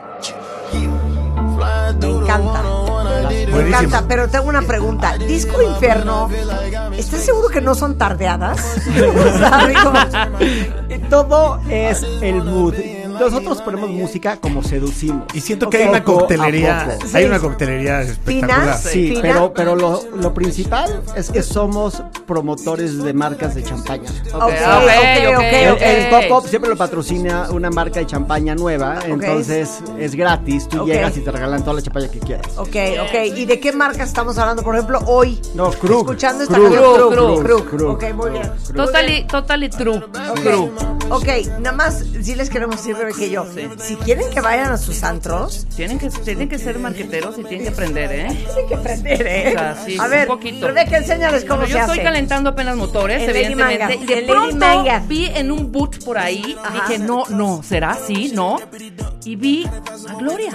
Yeah. Flying through the. Me encanta, pero tengo una pregunta. Disco Inferno, ¿estás seguro que no son tardeadas? [LAUGHS] O sea, digo, Todo es el mood. Nosotros ponemos música como seducimos. Y siento que hay una coctelería, hay una coctelería espectacular. Sí, Fina. pero, pero lo, lo principal es que somos promotores de marcas de champaña. Ok, ok, ok, ok, El, ok. el pop-up siempre lo patrocina una marca de champaña nueva, entonces es gratis. Tú llegas y te regalan toda la champaña que quieras. Ok, ok. ¿Y de qué marca estamos hablando? Por ejemplo, hoy. No, Krug. Escuchando esta canción. Krug, Krug, Krug. Ok, muy bien. Totally, totally true. Ok, nada más sí les queremos decir, Que yo. Si quieren que vayan a sus antros, Tienen que, tienen que ser marqueteros y tienen que aprender, ¿eh? tienen que aprender, ¿eh? O sea, sí, a ver, un poquito. Rebeca, enséñales cómo se yo hace. estoy calentando apenas motores, En evidentemente. Y de en pronto Manga. vi en un boot por ahí, Ajá. dije, no, no, ¿será así? ¿No? Y vi a Gloria.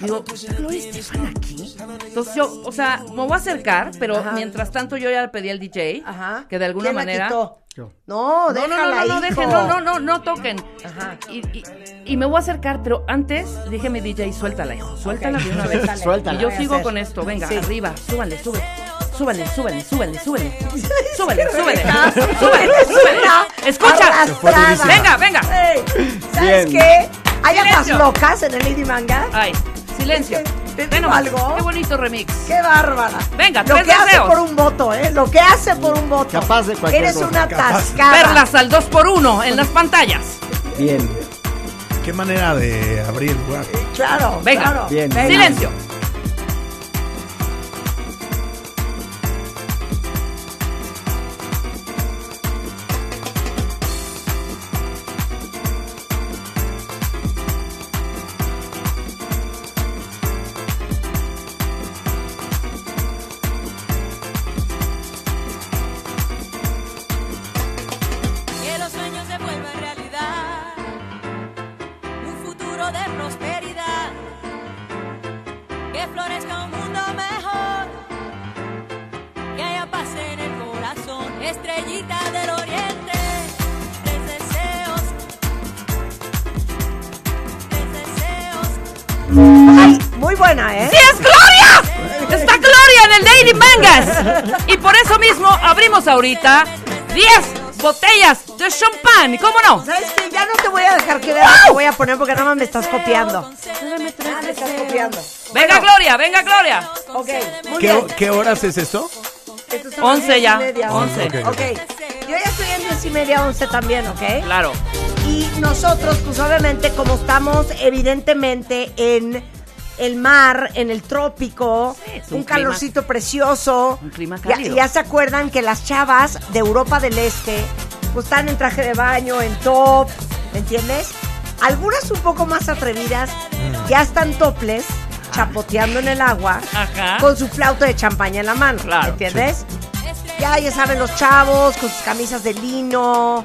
Digo, ¿está Gloria Estefan aquí? Entonces yo, o sea, me voy a acercar, pero Ajá. mientras tanto yo ya le pedí al DJ Ajá. que de alguna ¿Quién la manera... quitó? Yo. No, No, no, no, no, dejen, no, no, no, no toquen. Ajá. Y, y- y me voy a acercar, pero antes dije a mi DJ, suéltala, hijo, suéltala de una vez. [LAUGHS] Suéltala. Y yo sigo con esto, venga, Sí. arriba, súbale. Súbale, súbale, súbale, súbale. [LAUGHS] Súbale, súbale. Súbale, súbale. una Escucha. Venga, venga. ¿Sabes Bien. qué? Hay atas locas en el Lady Manga. Ay, silencio. Es que, te digo algo. Qué bonito remix. ¡Qué bárbara! Venga, Lo tres que hace por un voto, ¿eh? Lo que hace por un voto. Capaz de cualquier Eres cosa. una Capaz. tascada. Perlas al 2 por 1 en las pantallas. Bien. Qué manera de abrir, guau. Claro, Venga. claro. Bien. Venga. Silencio. Abrimos ahorita 10 botellas de champán. ¿Cómo no? ¿Sabes qué? Ya no te voy a dejar que veas lo que voy a poner porque nada más me estás copiando. Me estás copiando. Venga Gloria, venga Gloria. Ok, muy ¿Qué, bien. ¿Qué horas es esto? Estos son 11 las diez y ya, media, 11. Ok. Ok, yo ya estoy en 10 y media, 11 también, ¿ok? Claro. Y nosotros, pues obviamente, como estamos evidentemente en el mar, en el trópico, un un, clima- calorcito precioso. un clima Ya, cálido. ya se acuerdan que las chavas de Europa del Este, pues están en traje de baño, en top, ¿me entiendes? Algunas un poco más atrevidas, ya están toples, chapoteando en el agua, Ajá. con su flauta de champaña en la mano, Claro, ¿me entiendes? Ya, ya saben, los chavos con sus camisas de lino,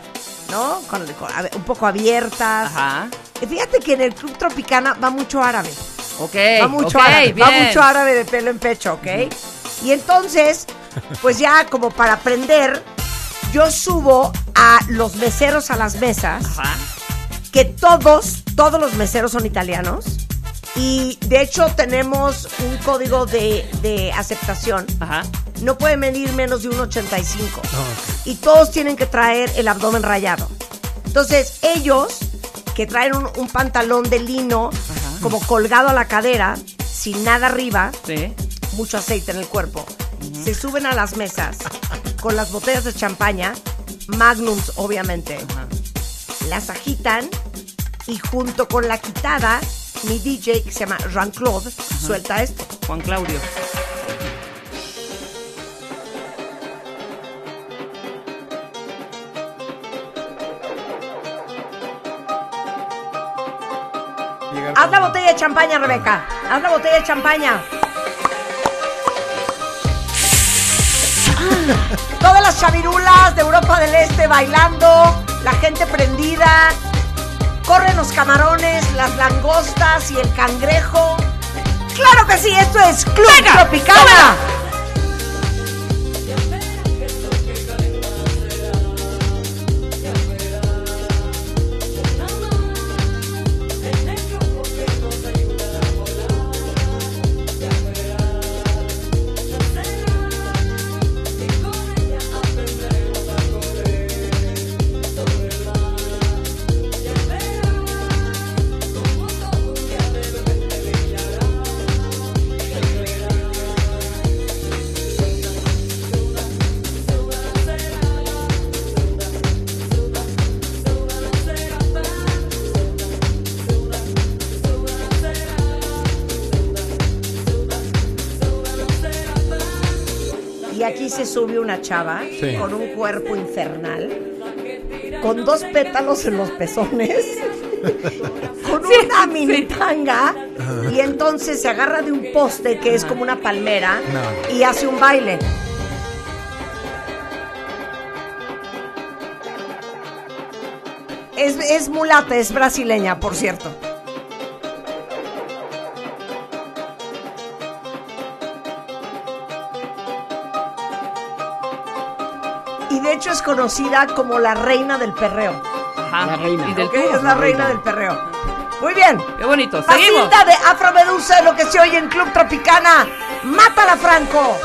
¿no? Con, un poco abiertas. Ajá. Fíjate que en el Club Tropicana va mucho árabe. Ok. Va mucho ok, árabe. bien. Va mucho árabe de pelo en pecho, ¿ok? Y entonces, pues ya como para aprender, yo subo a los meseros a las mesas, Ajá. que todos, todos los meseros son italianos. Y de hecho tenemos un código de, de aceptación. Ajá. No puede medir menos de 1,85. Y todos tienen que traer el abdomen rayado. Entonces, ellos que traen un, un pantalón de lino como colgado a la cadera, sin nada arriba, Sí. mucho aceite en el cuerpo, se suben a las mesas con las botellas de champaña, magnums obviamente, las agitan y junto con la quitada, mi DJ que se llama Jean-Claude suelta esto. Juan Claudio. Haz la botella de champaña, Rebeca. Haz la botella de champaña. Todas las chavirulas de Europa del Este bailando, la gente prendida. Corren los camarones, las langostas y el cangrejo. ¡Claro que sí! Esto es Club Venga, Tropicana. Sube una chava Sí. con un cuerpo infernal, con dos pétalos en los pezones, [LAUGHS] con una mini tanga, y entonces se agarra de un poste que es como una palmera No. y hace un baile. Es, es mulata, es brasileña, por cierto. Es conocida como la reina del perreo. Ajá. La reina. Y del. Es la reina del perreo. Muy bien. Qué bonito. Seguimos. Pasilda de Afromedusa, lo que se oye en Club Tropicana. ¡Mátala, Franco!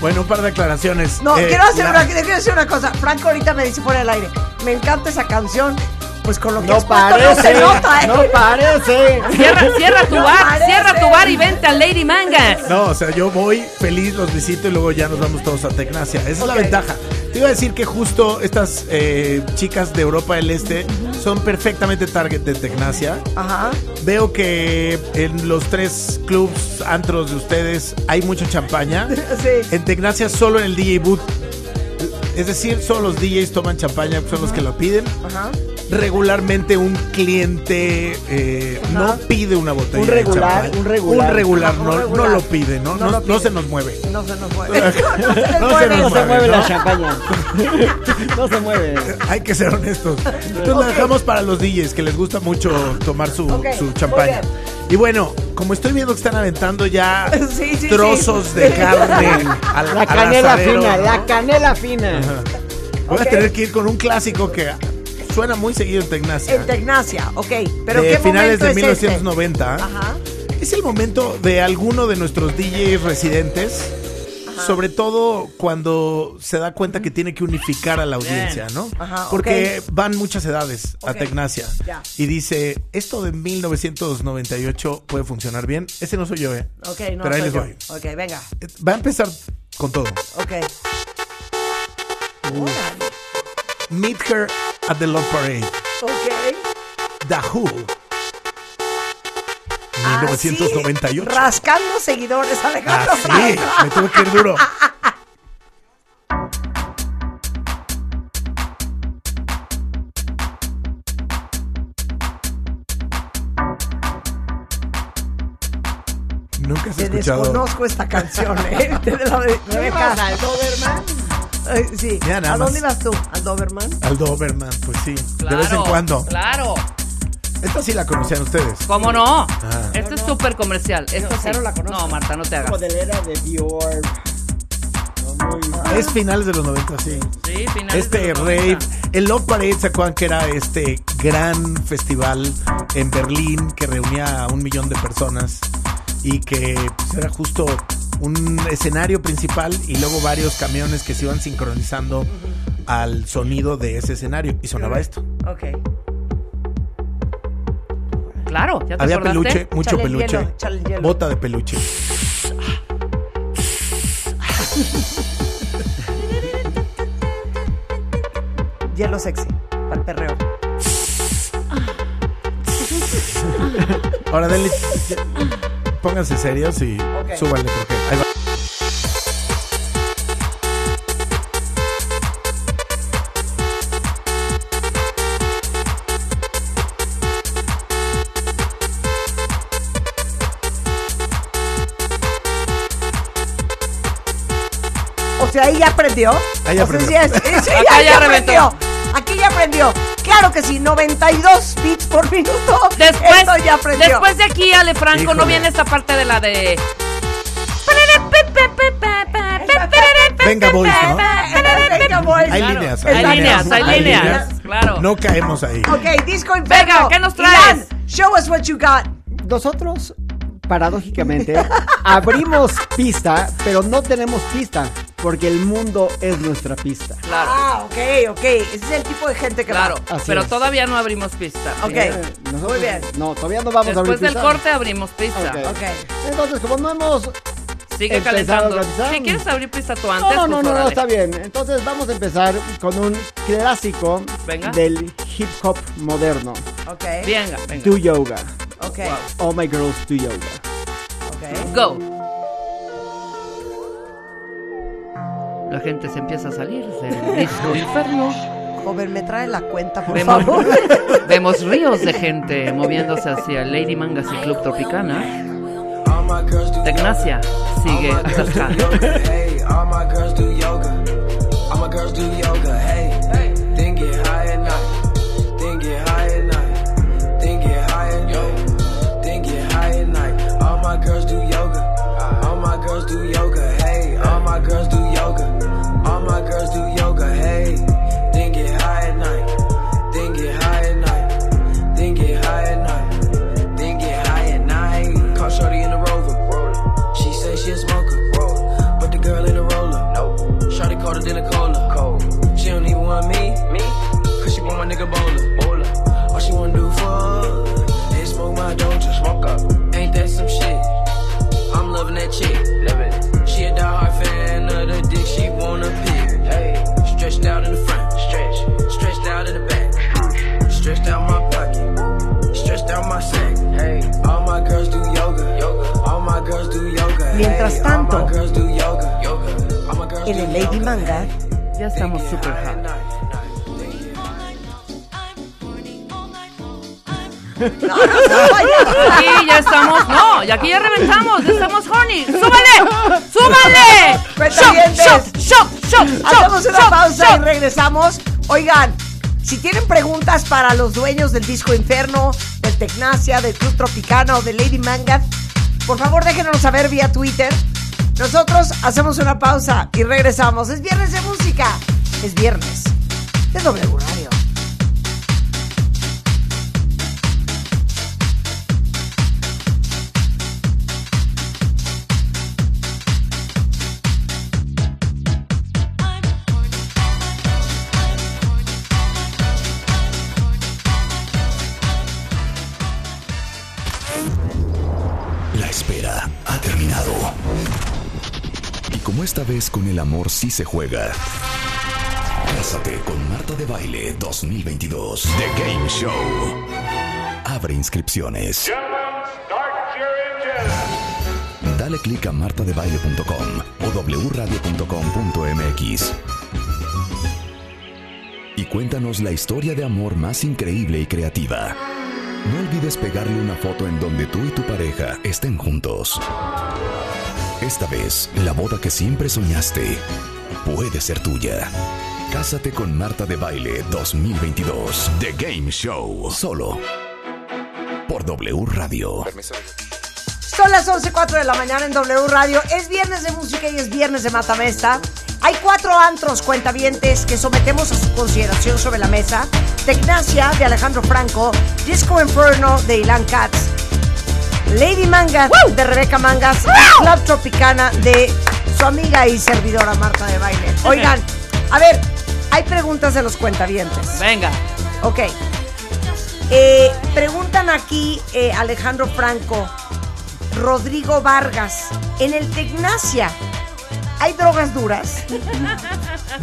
Bueno, un par de aclaraciones. No, Eh, quiero, hacer la- una, quiero decir una cosa. Franco ahorita me dice fuera del aire. Me encanta esa canción. Pues con lo que No has puesto parece, no se nota, ¿eh? no parece. Cierra, cierra tu No bar, parece. cierra tu bar y vente a Lady Mangas. No, o sea, yo voy feliz, los visito y luego ya nos vamos todos a Tecnacia. Esa es la ventaja. Te iba a decir que justo estas eh, chicas de Europa del Este son perfectamente target de Tecnacia. Ajá. Veo que en los tres clubs, antros de ustedes, hay mucha champaña. [LAUGHS] Sí. En Tecnacia solo en el DJ booth. Es decir, solo los DJs toman champaña, son los que lo piden. Ajá. Regularmente un cliente eh, no pide una botella Un de regular, champaña. un regular. Un regular, Ajá, un no, regular. no lo pide, ¿no? No No, no pide. se nos mueve. No se nos [LAUGHS] mueve. no se No mueve. nos No mueve ¿no? la champaña. [LAUGHS] No se mueve. Hay que ser honestos. Entonces lo dejamos para los DJs que les gusta mucho tomar su, su champaña. Y bueno, como estoy viendo que están aventando ya [LAUGHS] Sí, sí, trozos sí. de carne al, La canela fina, ¿no? la canela fina. Voy a tener que ir con un clásico que suena muy seguido en Tecnacia. En Tecnacia, ok. Pero de ¿qué finales momento de es 1990. Este? Ajá. Es el momento de alguno de nuestros DJs residentes, sobre todo cuando se da cuenta que tiene que unificar a la audiencia, ¿no? Ajá, Porque van muchas edades a Ok. Tecnacia. Ya. Y dice, esto de 1998 puede funcionar bien. Ese no soy yo, ¿eh? Ok, no. Pero ahí soy les yo. voy. Ok, venga. Eh, Va a empezar con todo. Ok. Órale. Meet Her at the Love Parade. Ok. The Who. Así, 1998. rascando seguidores, Alejandro Así, me tuve que ir duro. Nunca has Te escuchado. desconozco esta canción, ¿eh? [LAUGHS] Te de la de Rebeca. Sí. Ya, nada ¿A dónde ibas tú? ¿Al Doberman? Al Doberman, pues sí. Claro, de vez en cuando. Claro. Esta sí la conocían ustedes. ¿Cómo no? Ah. Esto es súper comercial. Esto sí. Cero la conozco. No, Marta, no te hagas. Como de de Dior. No, muy- Es finales de los 90, sí. Sí, finales de Este los rave, 90. el Love Parade, ¿se acuerdan que era este gran festival en Berlín que reunía a un millón de personas y que pues, era justo un escenario principal y luego varios camiones que se iban sincronizando al sonido de ese escenario y sonaba esto. Ok. Claro, ¿ya te Había acordaste? peluche, mucho peluche, hielo, hielo. bota de peluche. [LAUGHS] Hielo sexy. Para el perreo. Ahora denle, pónganse serios y Ok. súbanle porque ahí va. O sea, ahí ya aprendió. Ahí ya O sea, aprendió. sí sí, [LAUGHS] Acá ahí ya ya aprendió. Aquí ya aprendió. Claro que sí, 92 bits por minuto. Después, Esto ya aprendió. después de aquí, Ale Franco, no viene esta parte de la de. Venga, boys, ¿no? Venga, boys. Hay Claro, líneas, hay hay líneas, hay hay líneas, líneas. claro. No caemos ahí. Ok, disco inferno. Venga, ¿qué nos traes? Show us what you got. Nosotros, paradójicamente, abrimos pista, pero no tenemos pista, porque el mundo es nuestra pista. Claro, Ah, ok, ok. Ese es el tipo de gente que claro. Pero es. todavía no abrimos pista. Ok. Eh, nosotros- Muy bien. No, todavía no vamos a abrir Después del pista. corte abrimos pista. Ok. va. Ok. Entonces, como no hemos... Sigue calentando. Si quieres abrir pista tú antes, no, no, pues no, no, está bien. Entonces vamos a empezar con un clásico Venga. del hip hop moderno. Ok. Venga, venga. Do yoga. Ok. All my girls do yoga. Ok. Go. La gente se empieza a salir del disco [LAUGHS] inferno. Joven, me trae la cuenta, por Vemos, favor. [LAUGHS] vemos ríos de gente moviéndose hacia Lady Mangas y Club Tropicana. Tecnacia sigue hasta acá. Stretched out my pocket. Stretched out my sack. Hey. All my girls do yoga. Yoga. All my girls do yoga. Mientras tanto, all my girls do yoga. Yoga. All my girls En do el Lady yoga. Manga, Ya estamos super hot. no, no. Aquí ya estamos, no, y aquí ya reventamos, ya estamos horny. ¡Súbale! ¡Súbale! ¡Shop, Cuentavientes. shop, shop, shop, shop, Hacemos una shop, pausa shop! y regresamos. Oigan, si tienen preguntas para los dueños del Disco Inferno, del Tecnacia, del Club Tropicana o de Lady Manga, por favor déjenos saber vía Twitter. Nosotros hacemos una pausa y regresamos. Es viernes de música. Es viernes de doble con el amor sí se juega. Cásate con Marta de Baile 2022. The Game Show. Abre inscripciones. Dale clic a martadebaile.com o wradio.com.mx. Y cuéntanos la historia de amor más increíble y creativa. No olvides pegarle una foto en donde tú y tu pareja estén juntos. Esta vez, la boda que siempre soñaste puede ser tuya. Cásate con Marta de Baile 2022. The Game Show. Solo por W Radio. Son las 11.04 de la mañana en W Radio. Es viernes de música y es viernes de Matamesta. Hay cuatro antros cuentavientes que sometemos a su consideración sobre la mesa. Tecnacia de Alejandro Franco, Disco Inferno de Ilan Katz, Lady Mangas de Rebeca Mangas, y Club Tropicana de su amiga y servidora Marta de Baile. [LAUGHS] Oigan, a ver, hay preguntas de los cuentavientes. Venga. Ok. Eh, preguntan aquí eh, Alejandro Franco, Rodrigo Vargas, en el Tecnacia, ¿hay drogas duras? [LAUGHS]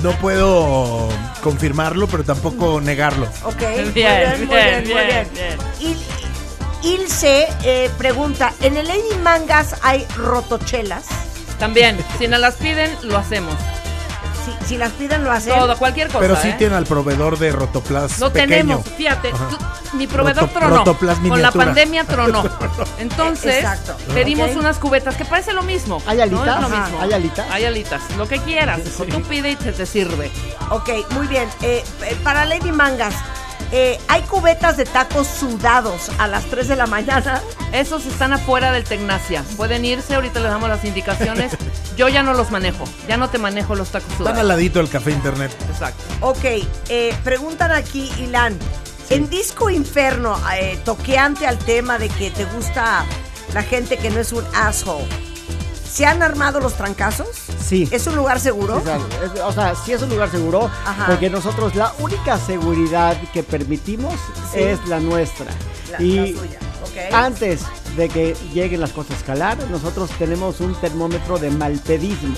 No puedo confirmarlo, pero tampoco negarlo. Ok. Bien, [LAUGHS] muy bien, muy bien, muy bien, bien. Il- Ilse eh, pregunta, ¿en el Lady Mangas hay rotochelas? También, si nos las piden, lo hacemos. Si, si las piden, lo hacen. Todo, cualquier cosa. Pero sí ¿eh? tiene al proveedor de Rotoplas Lo pequeño. tenemos, fíjate. Tú- mi proveedor Roto- tronó. Rotoplas Con la pandemia [LAUGHS] tronó. Entonces, Exacto. pedimos unas cubetas que parece lo mismo. ¿Hay ¿no? alitas? Es lo mismo. ¿Hay alitas? Hay alitas. Lo que quieras. Tú pide y se te sirve. Ok, muy bien. Eh, para Lady Mangas, eh, ¿hay cubetas de tacos sudados a las 3 de la mañana? Esos están afuera del Tecnacia. Pueden irse, ahorita les damos las indicaciones. Yo ya no los manejo. Ya no te manejo los tacos Están sudados. al ladito del café internet. Exacto. Ok, eh, preguntan aquí, Ilan. En Disco Inferno, eh, toqueante al tema de que te gusta la gente que no es un asshole, ¿se han armado los trancazos? Sí. ¿Es un lugar seguro? O sea, es- o sea, sí es un lugar seguro, Ajá. porque nosotros la única seguridad que permitimos Sí. es la nuestra. La- y la suya, antes de que lleguen las cosas a escalar, nosotros tenemos un termómetro de malpedismo.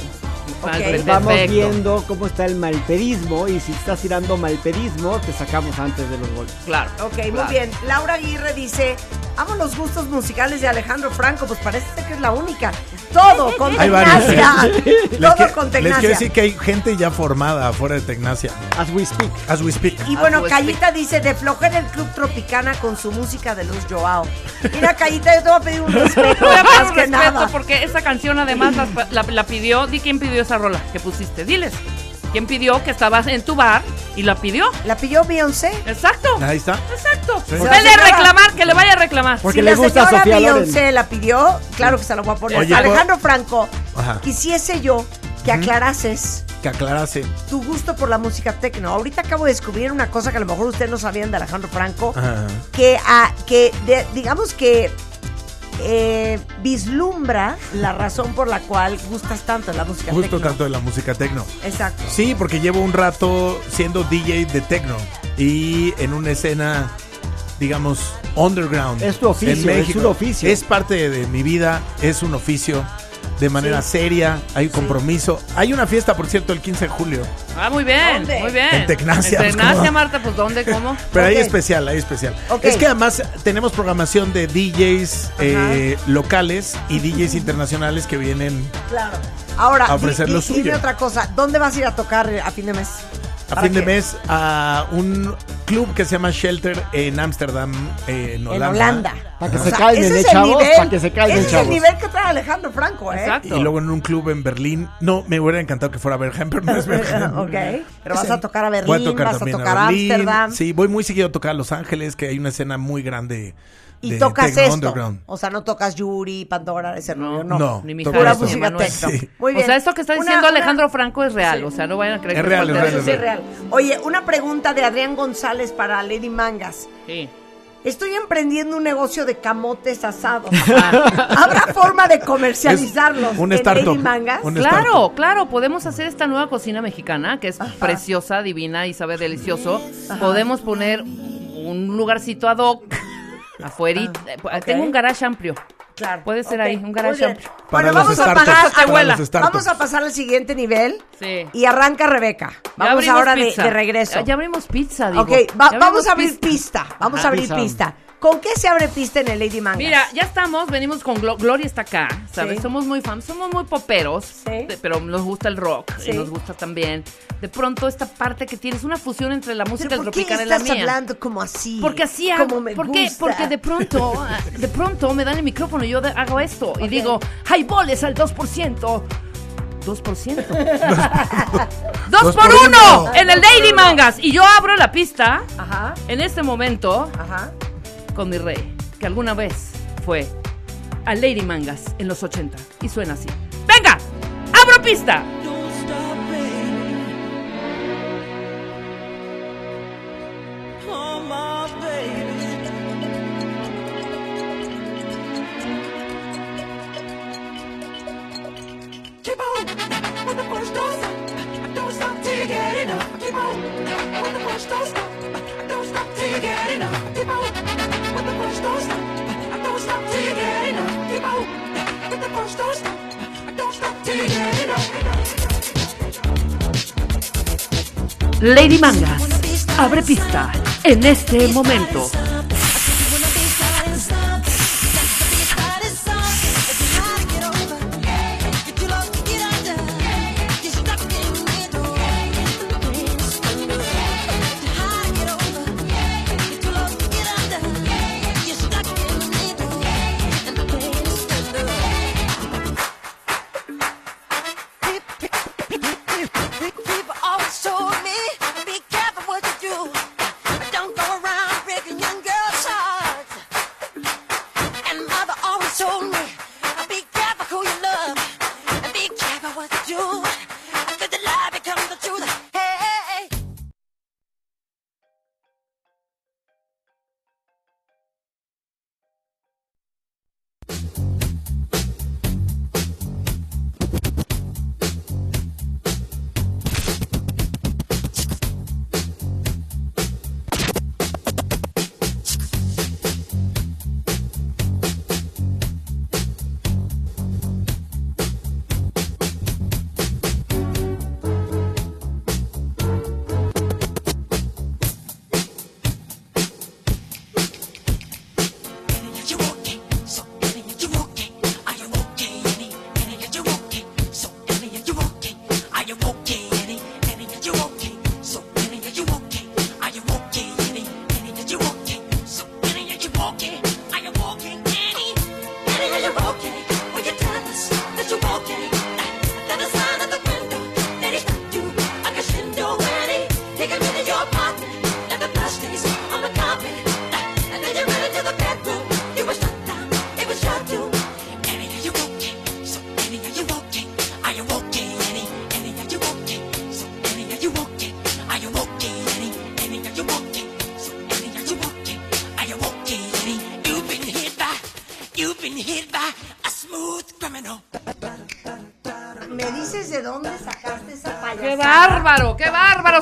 Vale, Ok. Vamos perfecto. viendo cómo está el malpedismo y si estás tirando malpedismo, te sacamos antes de los goles. Claro. Ok, muy bien. Laura Aguirre dice, Amo los gustos musicales de Alejandro Franco, pues parece que es la única. Todo [LAUGHS] con tecnacia. [LAUGHS] Les, Todo con les tecnacia. quiero decir que hay gente ya formada afuera de Tecnacia. As we speak. As we speak. Y bueno, Cayita dice, de flojera el Club Tropicana con su música de Luz Joao. Mira, Cayita, yo te voy a pedir un [LAUGHS] respeto, Voy a pedir más un que respeto nada. porque esa canción además la, la- la pidió. Di quién pidió esa rola que pusiste. Diles. ¿Quién pidió que estabas en tu bar y la pidió? La pidió Beyoncé. Exacto. Ahí está. Exacto. Sí. Vele a reclamar, que le vaya a reclamar. Porque si le la gusta a señora Sofía Loren. Beyoncé la pidió, claro que se la voy a poner. Oye, Alejandro Franco, Ajá. quisiese yo que aclarases Que aclarase. tu gusto por la música tecno. Ahorita acabo de descubrir una cosa que a lo mejor ustedes no sabían de Alejandro Franco, Ajá. que, ah, que de- digamos que eh, vislumbra la razón por la cual gustas tanto de la música Justo tecno. tanto de la música tecno. Exacto. Sí, porque llevo un rato siendo DJ de techno y en una escena, digamos, underground. Es tu oficio, en México. es un oficio. Es parte de mi vida, es un oficio de manera seria, hay compromiso. Hay una fiesta, por cierto, el 15 de julio. Ah, muy bien, ¿Dónde? muy bien. En Tecnacia, En pues, Tecnacia. Marta, pues ¿dónde, cómo? [LAUGHS] Pero hay Ok. especial, hay especial. Es que además tenemos programación de DJs eh, locales y DJs internacionales que vienen Claro. Ahora, A ofrecer di- lo suyo. dime otra cosa. ¿Dónde vas a ir a tocar a fin de mes? A ¿Para fin de mes a un club que se llama Shelter en Ámsterdam, eh, en Holanda. En Holanda. Para que O se sea, calmen, eh, chavos, para que se calmen, ese es chavos. el nivel que trae Alejandro Franco, ¿eh? Exacto. Y luego en un club en Berlín. No, me hubiera encantado que fuera a Bergen, pero no es [LAUGHS] Bergen. ok. Pero vas a tocar a Voy Berlín, vas a tocar a Berlín. Ámsterdam. Sí, voy muy seguido a tocar a Los Ángeles, que hay una escena muy grande Y de tocas esto. underground. O sea, no tocas Yuri, Pandora, ese rollo, no. No, Ni mi Pura música. Sí. Muy bien. O sea, esto que está diciendo una- Alejandro Franco es real. O sea, no vayan a creer Es que real, es real, es es real. Oye, una pregunta de Adrián González para Lady Mangas. Sí. Estoy emprendiendo un negocio de camotes asados. [LAUGHS] ¿Habrá forma de comercializarlos Es un en startup. Lady Mangas? Un Claro, startup. claro, podemos hacer esta nueva cocina mexicana que es preciosa, divina y sabe delicioso. Podemos poner un lugarcito ad hoc afuera. Tengo un garage amplio. Claro. Puede ser Ok, ahí, un garage amplio. Para bueno, vamos a para abuela. vamos a pasar al siguiente nivel. Sí. Y arranca Rebeca. Vamos ahora de, de regreso. Ya, ya abrimos pizza, digo. ok, va- vamos a abrir pizza. pista. Vamos Ajá. a abrir Pizza. pista. ¿Con qué se abre pista en el Lady Mangas? Mira, ya estamos, venimos con Glo- Gloria está acá, ¿sabes? Sí. Somos muy fans, somos muy poperos, Sí. de- pero nos gusta el rock Sí. y nos gusta también. De pronto esta parte que tienes una fusión entre la música ¿Pero ¿Por qué tropical y la estás mía. hablando como así? Porque así hago, Como me porque, gusta. porque de pronto, [LAUGHS] de pronto me dan el micrófono y yo hago esto y digo, highballs al 2%. 2%. ¡Dos, Dos por por uno! [LAUGHS] [LAUGHS] uno. En el Daily Mangas. Y yo abro la pista Ajá, en este momento ajá. Con mi rey, que alguna vez fue a Lady Mangas en los 80. Y suena así. ¡Venga! ¡Abro pista! Oh, Lady Mangas abre pista en este momento.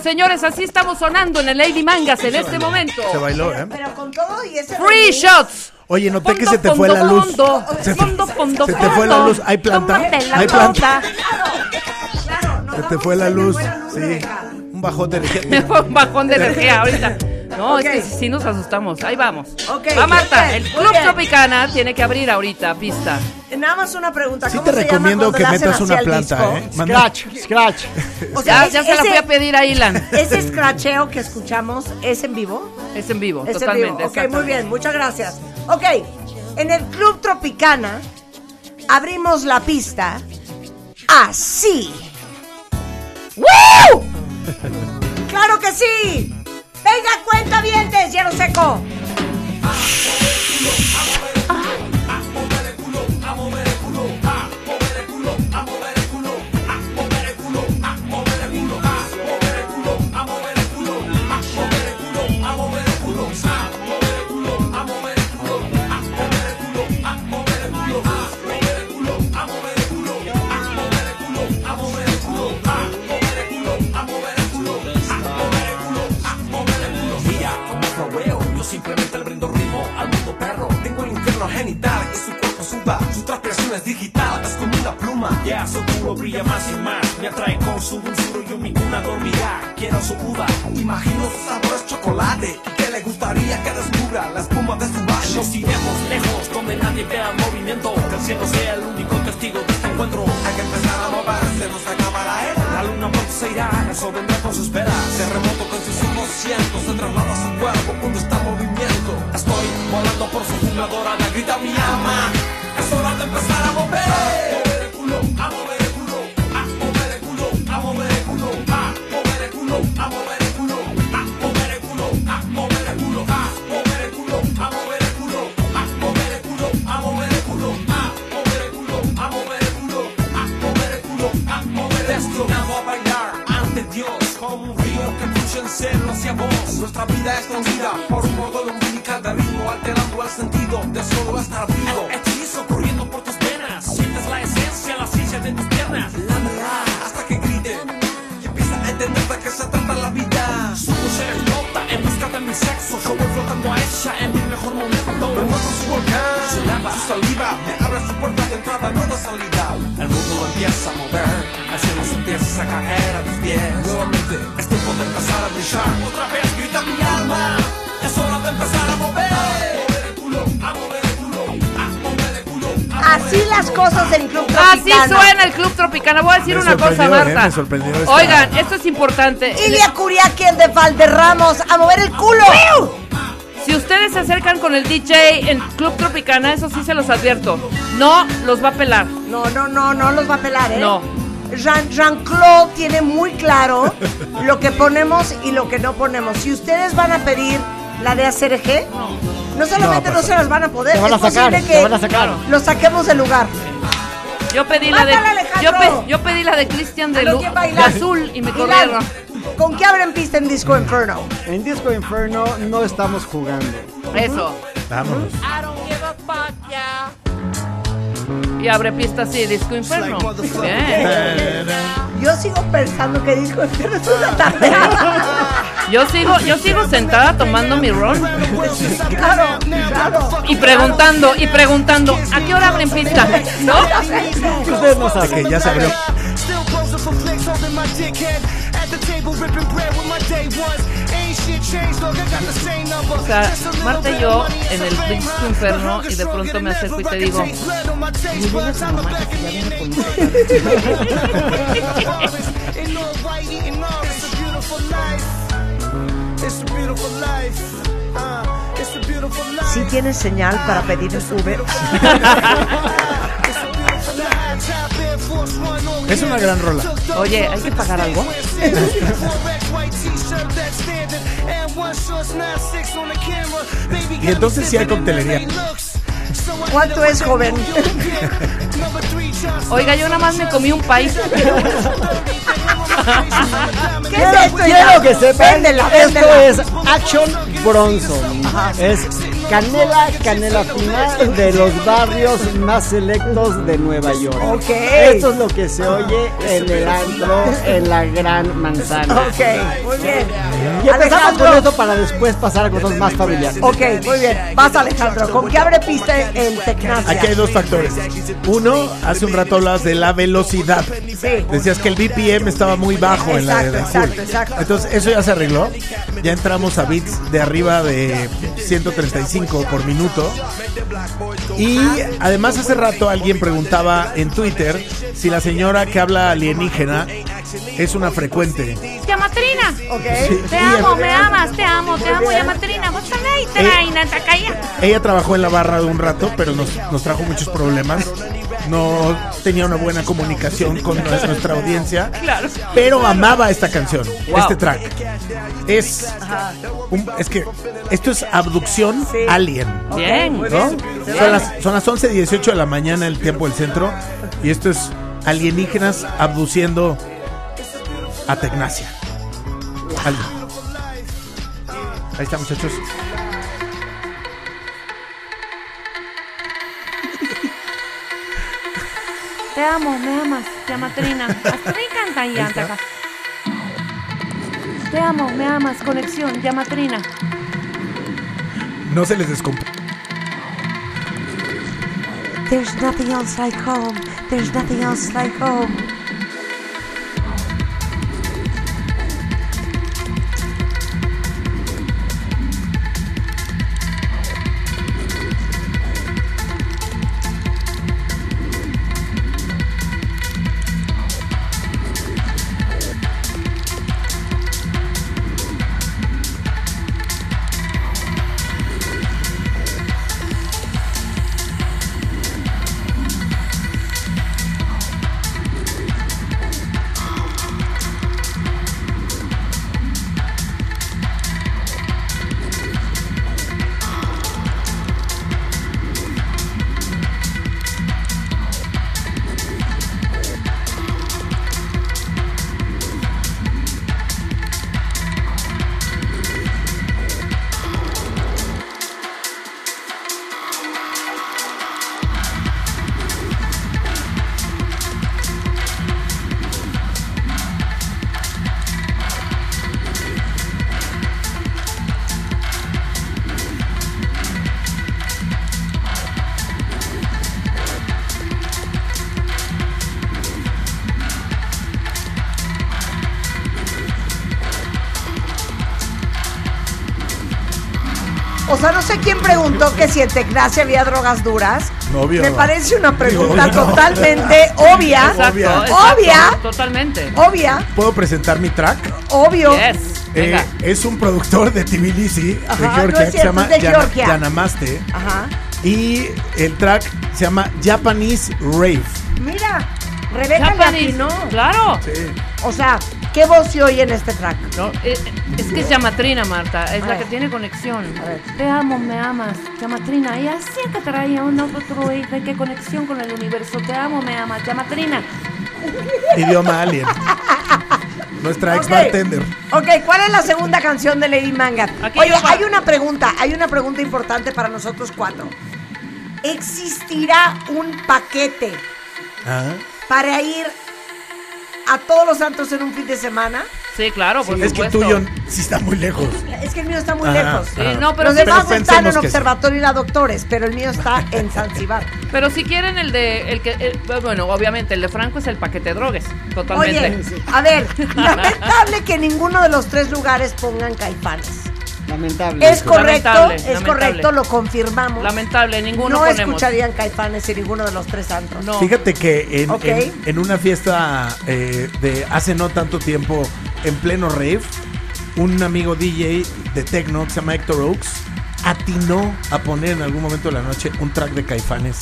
Señores! Así estamos sonando en el Lady Mangas en este momento. Se bailó, ¿eh? Pero con todo y ese Free shots. Oye, noté que se te fue la luz. fondo. Se te, Fondo, fondo, se te fue la luz. ¿Hay planta? ¿Hay planta? Se te fue la luz. Sí. Un bajón de Me energía. fue un bajón de energía [LAUGHS] [LAUGHS] ahorita. No, es que sí nos asustamos. Ahí vamos. Ok, Va Marta, el Club. Tropicana tiene que abrir ahorita pista. Nada más una pregunta. Sí ¿cómo te se recomiendo que metas una planta, disco? ¿eh? Scratch, scratch. [LAUGHS] O sea, Ya, es- ya se la fui ese- a pedir a Ilan. Ese scratcheo que escuchamos es en vivo. Es en vivo, Es en totalmente. vivo. Ok, muy bien, muchas gracias. Ok, en el Club Tropicana abrimos la pista así. ¡Woo! ¡Claro que sí! ¡Venga, cuenta dientes, hielo seco! Brilla más y más. Me atrae con su dulzura y mi cuna dormirá. Quiero su uva, imagino su sabor es chocolate. ¿Y qué le gustaría que descubra la espuma de su valle? Nos iremos lejos, donde nadie vea movimiento. Que el cielo sea el único testigo de este encuentro. Hay que empezar a moverse, nos acaba la era. La luna pronto se irá, eso vendrá con sus. Así suena el Club Tropicana. Voy a decir Me una cosa, eh, Marta. me sorprendió esta- Oigan, esto es importante. Ilia Curiaki, el de Valderramos, a mover el culo. Si ustedes se acercan con el DJ en Club Tropicana, eso sí se los advierto. No los va a pelar. No, no, no, no los va a pelar, ¿eh? No. Jean- Jean-Claude tiene muy claro lo que ponemos y lo que no ponemos. Si ustedes van a pedir la de ACRG, no solamente No, no, pues, se las van a poder, van a es sacar, posible que van a sacar. lo saquemos del lugar. Yo pedí la de yo, pe- yo pedí la de Cristian de, Lu- azul y me corrieron. ¿Con qué abren pista en Disco Inferno? En Disco Inferno no estamos jugando. Eso. Vámonos. Y abre pista así, Disco Inferno. Bien. Yo sigo pensando que Disco Inferno es una tardeada. [LAUGHS] Yo sigo, yo sigo sentada tomando mi ron. claro, claro. Y preguntando, y preguntando, ¿a qué hora abren pizza? ¿No? Usted no sabe que ya se abrió. O sea, Marta y yo en el pinche inferno y de pronto me acerco y te digo, [LAUGHS] Si tienes señal para pedir Uber. [LAUGHS] Es una gran rola. Oye, ¿hay que pagar algo? [LAUGHS] y entonces sí hay coctelería. ¿Cuánto es, joven? [LAUGHS] Oiga, yo nada más me comí un país. [LAUGHS] ¿Qué Quiero, quiero que sepan, Véndela, esto es Action Bronson. Es Canela, canela fina de los barrios más selectos de Nueva York. Ok. Esto es lo que se oye en el antro en la Gran Manzana. Ok, muy bien. Y empezamos Alejandro. con eso para después pasar a cosas más familiares. Ok, muy bien. Vas Alejandro. ¿Con qué abre pista el Tecnacia? Aquí hay dos factores. Uno, hace un rato hablabas de la velocidad. Sí. Decías que el BPM estaba muy bajo en la de Exacto, azul. exacto, exacto. Entonces, eso ya se arregló. Ya entramos a beats de arriba de 135 por minuto. Y además hace rato alguien preguntaba en Twitter si la señora que habla alienígena es una frecuente. Yamatrina. Te amo, me amas, te amo, te amo, Yamatrina. Vos también, Teraina, Takaya. Ella trabajó en la barra de un rato, pero nos, nos trajo muchos problemas. No tenía una buena comunicación con nuestra audiencia. Claro. Pero amaba esta canción, Wow. este track. Es, un- es que esto es abducción alien. Bien. ¿no? bien. Son las, son las 11.18 de la mañana el tiempo del centro. Y esto es alienígenas abduciendo a Tecnacia. Ahí está, muchachos. Te amo, me amas, Yamatrina. Está. Taka. Te amo, me amas, conexión, Yamatrina. No se les descomp... There's nothing else like home. There's nothing else like home. O sea, no sé quién preguntó que si en Tecnacia había drogas duras. No, obvio Me no. parece una pregunta no. totalmente obvia. Exacto, Obvia. exacto, Obvia. Totalmente. Obvia, ¿Puedo presentar mi track? obvio. Yes. Eh, es un productor de Tbilisi, de Ajá, Georgia, no es que se llama es de Yana- Georgia. Yanamaste. Ajá. Y el track se llama Japanese Rave. Mira, Rebeca Japanese. Latino. Claro. Sí. O sea, ¿qué voz se oye en este track? No, eh, es que es Yamatrina, Marta. Es la que tiene conexión. A ver. Te amo, me amas, Yamatrina. Y así que traía un otro y de qué conexión con el universo. Te amo, me amas, Yamatrina. Idioma alien. [LAUGHS] Nuestra ex Ok. bartender. Ok, ¿cuál es la segunda canción de Lady Manga? Aquí Oye, hay una pregunta, hay una pregunta importante para nosotros cuatro. ¿Existirá un paquete Ah. para ir a todos los santos en un fin de semana? Sí, claro, por es que el tuyo sí está muy lejos. Es que el mío está muy Ajá, lejos. Sí, ajá. no, pero Los sí- demás Pero están en sí. observatorio y la doctores, pero el mío está en Zanzibar. Pero si quieren el de el que el- bueno, obviamente el de Franco es el paquete drogues, totalmente. Oye, a ver, lamentable que ninguno de los tres lugares pongan caifanes. Lamentable. Es correcto, Lamentable, es lamentable. correcto, lo confirmamos. Lamentable, ninguno no ponemos. escucharían caifanes en ninguno de los tres antros. No. Fíjate que en- en una fiesta eh, de hace no tanto tiempo, en pleno rave, un amigo DJ de techno que se llama Héctor Oaks atinó a poner en algún momento de la noche un track de Caifanes.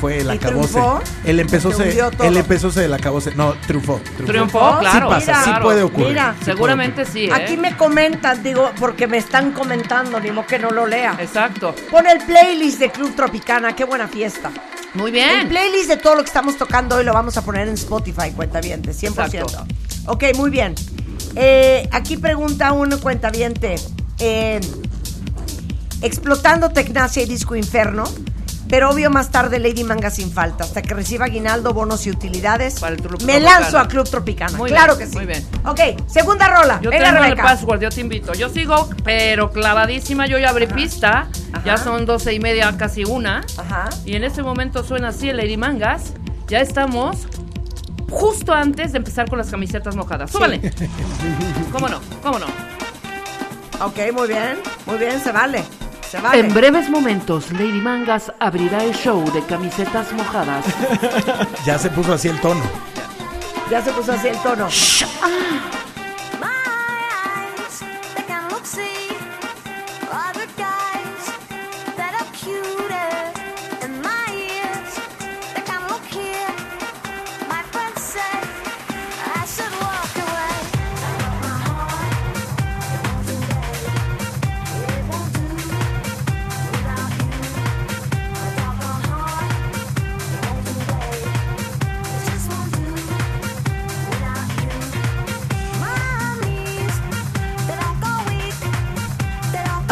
Fue el ¿Y acabose. triunfó? Él empezó Se él empezó se del acabose. No, triunfó. Triunfó, claro. Sí pasa, sí puede ocurrir. Mira. sí Seguramente sí, ¿eh? Aquí me comentan, digo, porque me están comentando, ni modo que no lo lea. Exacto. Pon el playlist de Club Tropicana, qué buena fiesta. Muy El bien. playlist de todo lo que estamos tocando hoy lo vamos a poner en Spotify, cuentaviente, 100%. Exacto. Ok, muy bien. Eh, aquí pregunta un cuentaviente. eh, explotando Tecnacia y Disco Inferno. Pero obvio más tarde Lady Manga sin falta, hasta que reciba aguinaldo, bonos y utilidades. me Tropicana. lanzo a Club Tropicana, Muy claro bien, que sí. muy bien. Ok, segunda rola. Yo Venga, tengo el password, yo te invito. Yo sigo, pero clavadísima. Yo ya abrí pista. Ya son doce y media, casi una. Y en este momento suena así Lady Mangas. Ya estamos justo antes de empezar con las camisetas mojadas. Súbale. [LAUGHS] ¿Cómo no? ¿Cómo no? Ok, muy bien, muy bien, se vale. Se vale. En breves momentos, Lady Mangas abrirá el show de camisetas mojadas. [LAUGHS] Ya se puso así el tono. Ya se puso así el tono. They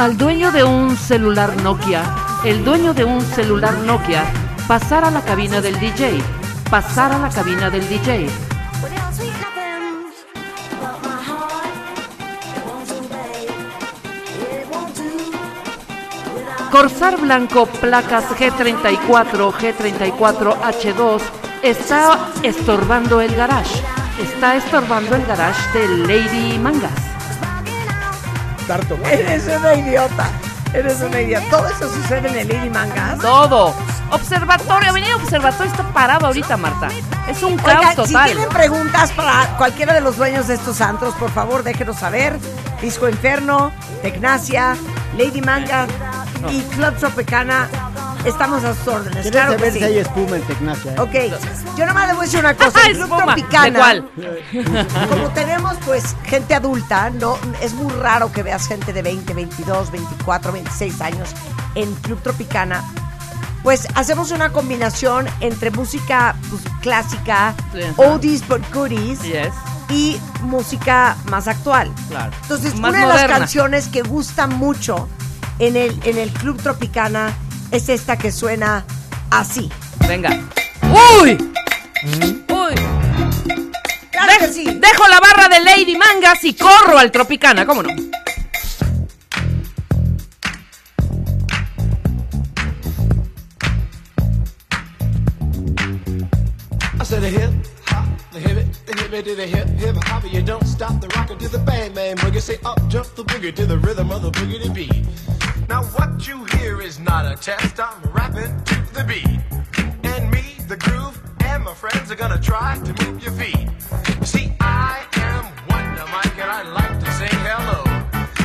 Al dueño de un celular Nokia, el dueño de un celular Nokia, pasar a la cabina del DJ, pasar a la cabina del DJ. Corsar Blanco placas G34, G34H2 está estorbando el garage. Está estorbando el garage de Lady Mangas. [LAUGHS] Eres una idiota. Eres una idiota. Todo eso sucede en el Lady Mangas. Todo. Observatorio, Avenida Observatorio está parado ahorita, Marta. Es un caos Oigan, si total. tienen preguntas para cualquiera de los dueños de estos antros, por favor, déjenos saber. Disco Inferno, Tecnacia, Lady Manga y Club Tropicana. Estamos a sus órdenes. ¿Quieres Claro que saber sí. si hay espuma en Tecnacia? eh? Ok, yo nomás le voy a decir una cosa. [LAUGHS] El Club Espuma. Tropicana. ¿De cuál? Como tenemos pues gente adulta, no es muy raro que veas gente de 20, 22, 24, 26 años en Club Tropicana. Pues hacemos una combinación entre música pues, clásica, Sí, oldies but goodies Yes. y música más actual. Claro. Entonces, Más una de las canciones que gusta mucho en el, en el Club Tropicana es esta que suena así. Venga. ¡Uy! ¡Uy! Claro que sí. Dejo la barra de Lady Mangas y corro al Tropicana, ¿cómo no? I said a hip hop, the hip it, the hip it to the hip hip hop. You don't stop the rockin' to the bang bang boogie. Say up jump the boogie to the rhythm of the boogie to beat. Now what you hear is not a test. I'm rapping to the beat, and me, the groove, and my friends are gonna try to move your feet. See, I am Wonder Mike, and I like to say hello.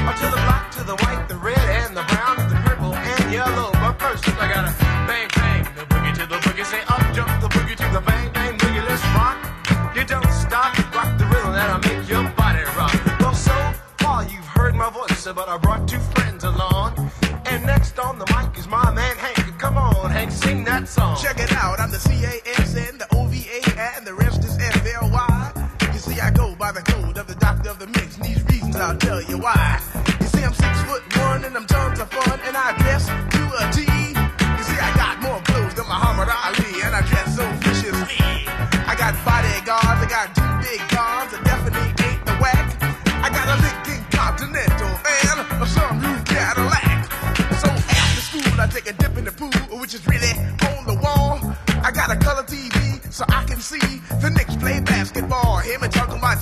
Or to the black, to the white, the red, and the brown, the purple, and yellow. But first, I gotta bang bang the boogie to the boogie. Say up jump the boogie to the bang bang boogie. Let's rock. You don't stop, rock the rhythm that'll make your body rock. Well, so far you've heard my voice, but I brought sing that song. Check it out, I'm the C-A-S-N, the O-V-A, and the rest is F-L-Y. You see, I go by the code of the doctor of the mix, and these reasons I'll tell you why.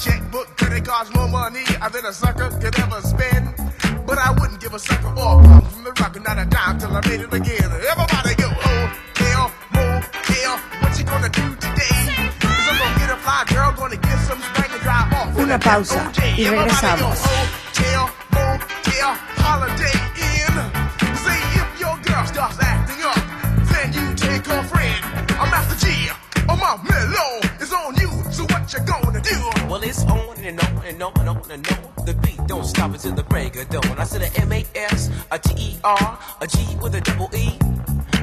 Checkbook, could it cost more money than a sucker could ever spend? But I wouldn't give a sucker or a from the rock, not a dime till I made it again. Everybody go, oh, hell, what you gonna do today? Cause I'm gonna get a fly girl, gonna get some spank and drive off. Una pausa y regresamos. Oh, it's on and on and on and on and on. The beat don't stop until the break of dawn. I said a M A S, a T E R, a G with a double E.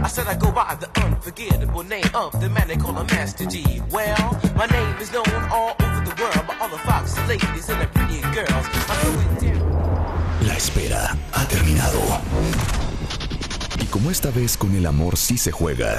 I said I go by the unforgettable name of the man they call a Master G. Well, my name is known all over the world by all the foxy ladies and the pretty girls. La espera ha terminado. como esta vez con el amor sí se juega.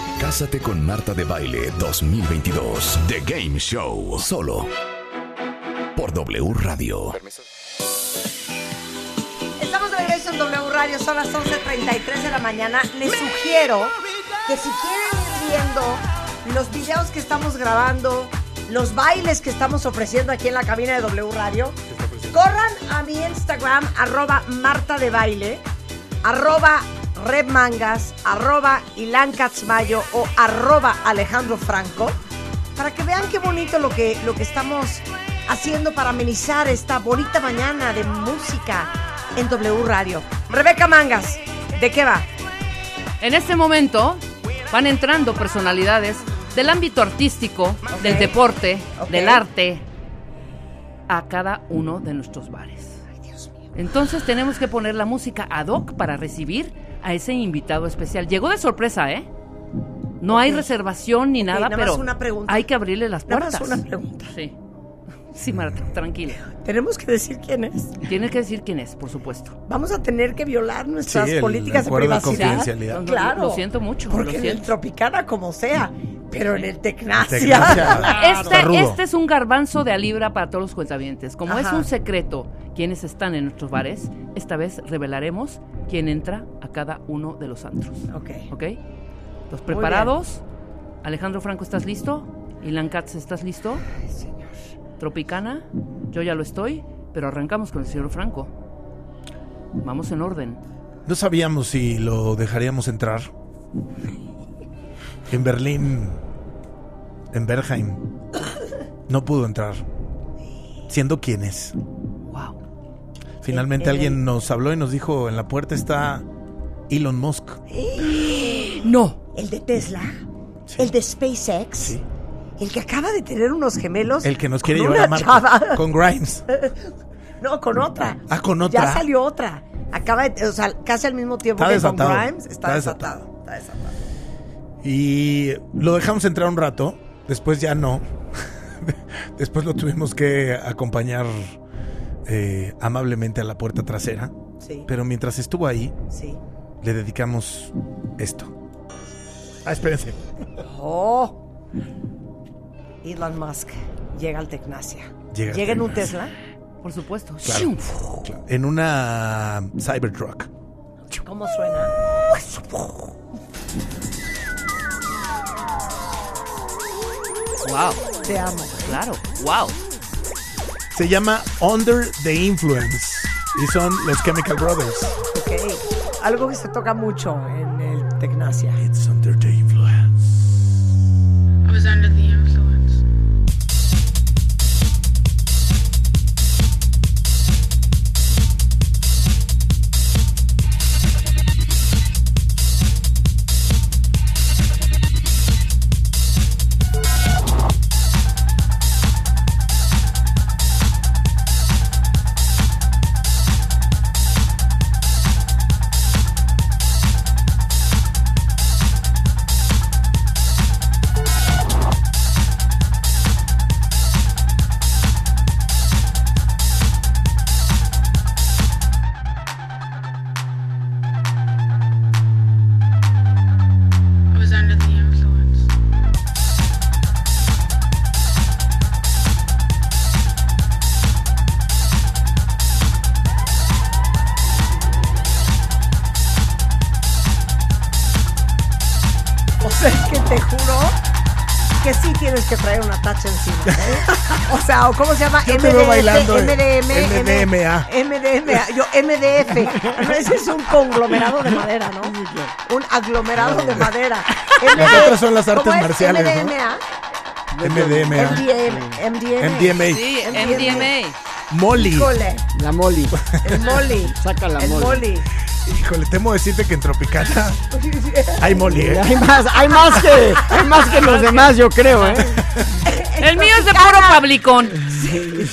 Cásate con Marta de Baile 2022. The Game Show. Solo por W Radio. Estamos de regreso en W Radio, son las 11.33 de la mañana. Les sugiero que si quieren ir viendo los videos que estamos grabando, los bailes que estamos ofreciendo aquí en la cabina de W Radio, corran a mi Instagram, arroba Marta de Baile, arroba Red Mangas, arroba Ilan Katzmayo o arroba Alejandro Franco, para que vean qué bonito lo que, lo que estamos haciendo para amenizar esta bonita mañana de música en W Radio. Rebeca Mangas, ¿de qué va? En este momento van entrando personalidades del ámbito artístico, del deporte, del arte, a cada uno de nuestros bares. Entonces tenemos que poner la música ad hoc para recibir a ese invitado especial. Llegó de sorpresa, ¿eh? No hay reservación ni nada, nada más pero una pregunta. hay que abrirle las Nada más puertas. una pregunta. Sí. Sí, Marta, tranquila. Tenemos que decir quién es. Tienes que decir quién es, por supuesto. Vamos a tener que violar nuestras Sí, el políticas de privacidad. confidencialidad. No, no, Claro. Lo siento mucho. Porque lo en el siento. Tropicana como sea, pero en el Tecnacia. Tecnacia. [LAUGHS] Este, este es un garbanzo de a libra para todos los cuentavientes. Como es un secreto quiénes están en nuestros bares, esta vez revelaremos quién entra a cada uno de los antros. Ok. ¿Ok? ¿Los preparados? Alejandro Franco, ¿estás listo? Ilan Katz, ¿estás listo? Tropicana, yo ya lo estoy, pero arrancamos con el señor Franco. Vamos en orden. No sabíamos si lo dejaríamos entrar. En Berlín, en Bergheim, no pudo entrar. Siendo quien es. Wow. Finalmente El- el- alguien nos habló y nos dijo, en la puerta está Elon Musk. [GASPS] No. El de Tesla, el de SpaceX, Sí. el que acaba de tener unos gemelos. El que nos quiere llevar a Marte. chava. Con Grimes. [LAUGHS] No, con otra. Ah, con otra. Ya salió otra. Acaba de, o sea, casi al mismo tiempo Está que con. Grimes. Está, Está desatado. desatado. Está desatado. Y lo dejamos entrar un rato. Después ya no. [LAUGHS] Después lo tuvimos que acompañar eh, amablemente a la puerta trasera. Sí. Pero mientras estuvo ahí, Sí. le dedicamos esto. Ah, espérense. Oh. Elon Musk llega al Tecnacia. Llega al en un. Tesla. Por supuesto. Claro. En una Cybertruck. ¿Cómo suena? Wow. Te amo. Claro. Wow. Se llama Under the Influence. Y son los Chemical Brothers. Ok. Algo que se toca mucho en el Tecnacia. It's Under the Influence. I was under the O sea, ¿o ¿cómo se llama? Yo te veo bailando, eh, MDM, MDMA. MDMA, yo MDF. No, ese es un conglomerado de madera, ¿no? Un aglomerado de madera. Las otras son las artes ¿cómo es? marciales, ¿no? MDMA. MDMA. MDMA. MDMA. MDMA. Sí, MDMA. Molly. La Molly. el Molly. Saca la el Molly. Híjole, temo decirte que en Tropicana [LAUGHS] hay mole. ¿eh? Hay más, hay más que, hay más que los demás, yo creo, ¿eh? [LAUGHS] El mío es de puro pablicón.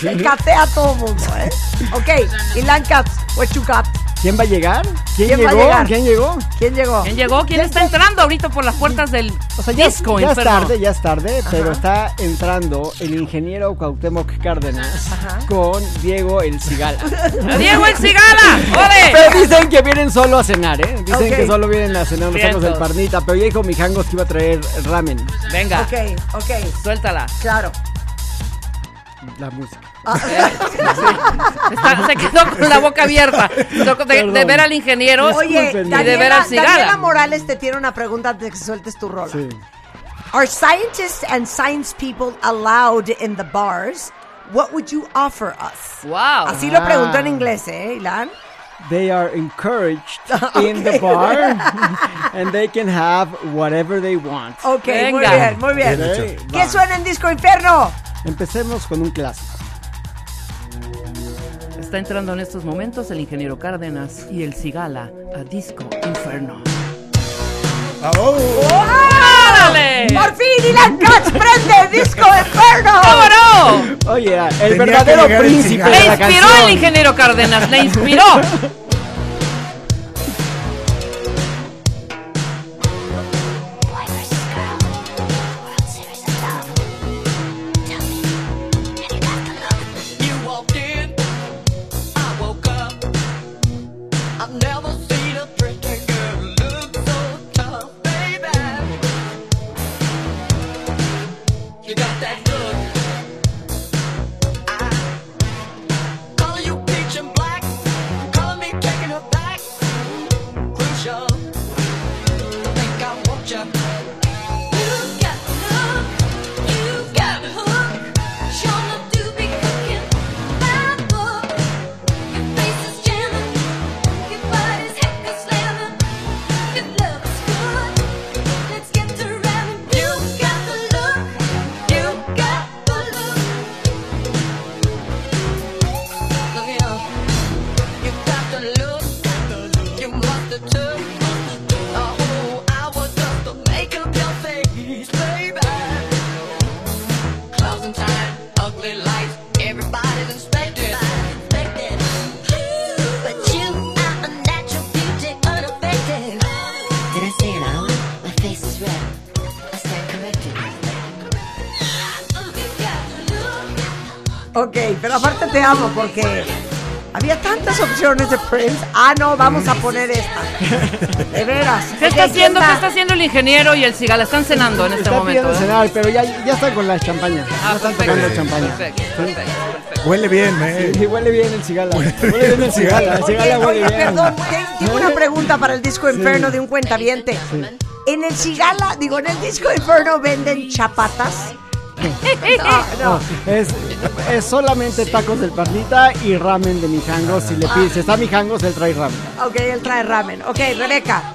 Se catea a todo mundo, ¿eh? Ok, Ilan Katz, what you got? ¿Quién va a llegar? ¿Quién, ¿Quién va a llegó? llegar? ¿Quién llegó? ¿Quién llegó? ¿Quién llegó? ¿Quién está entrando ahorita por las puertas del O sea, ya, disco, ya es tarde, ya es tarde, pero está entrando el ingeniero Cuauhtémoc Cárdenas con Diego El Cigala. [LAUGHS] ¡Diego el Cigala! ¡Ole! Pero dicen que vienen solo a cenar, ¿eh? Dicen que solo vienen a cenar los tacos del. Parnita, pero ya dijo Mijangos que iba a traer ramen, Venga, Ok, ok, suéltala. claro. la música. [LAUGHS] Está- se quedó con la boca abierta de, de ver al ingeniero Oye, y de ver Daniela, al Cigala. Daniela Morales te tiene una pregunta antes de que sueltes tu rola. Sí. Are scientists and science people allowed in the bars? What would you offer us? Wow. Así lo preguntó en Ah. inglés, ¿eh, Ilan? They are encouraged [LAUGHS] in the bar [LAUGHS] and they can have whatever they want. Ok, muy Venga. bien, muy bien. Bien hecho. ¿Qué suena en Disco Inferno? Empecemos con un clásico. Está entrando en estos momentos el ingeniero Cárdenas y el Cigala a Disco Inferno. ¡Órale! ¡Por fin, Ilan Katz prende Disco Inferno! ¡Cómo no! Oye, el Tenía verdadero el príncipe de Le la inspiró canción. el ingeniero Cárdenas, le inspiró. [LAUGHS] te amo porque había tantas opciones de Prince. Ah, no, vamos a poner esta. De veras. ¿Qué está haciendo? ¿quién ¿Qué va? está haciendo el ingeniero y el Cigala? Están cenando en este Está momento. pidiendo ¿eh? cenar, pero ya, ya está con la champaña. Ah, ya están perfecto, tocando champaña. perfecto, perfecto, perfecto. Huele bien, ¿eh? Sí, huele bien el cigala. Huele bien el cigala. El Oye, cigala huele oye, bien. perdón, te- tengo una pregunta para el disco Inferno de un cuentaviente. En el Cigala, digo, en el disco Inferno venden chapatas. No, no. Es, es solamente tacos del Parnita y ramen de Mijangos. Si le pides, si está Mijangos, él trae ramen. Ok, él trae ramen. Ok, Rebeca,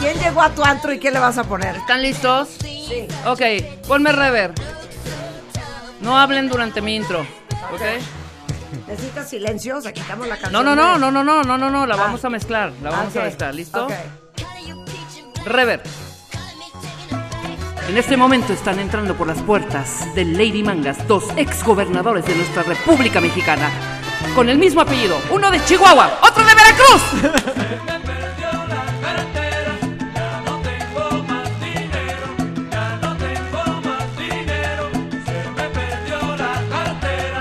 ¿quién llegó a tu antro y qué le vas a poner? ¿Están listos? Sí. Ok, ponme rever. No hablen durante mi intro. ¿Ok? Necesitas silencio, o sea, quitamos la canción. No, no, no, no, no, no, no, no, no, la Ah. vamos a mezclar. La vamos a mezclar. ¿Listo? ok. Rever. En este momento están entrando por las puertas de Lady Mangas dos exgobernadores de nuestra República Mexicana. Con el mismo apellido. Uno de Chihuahua, otro de Veracruz.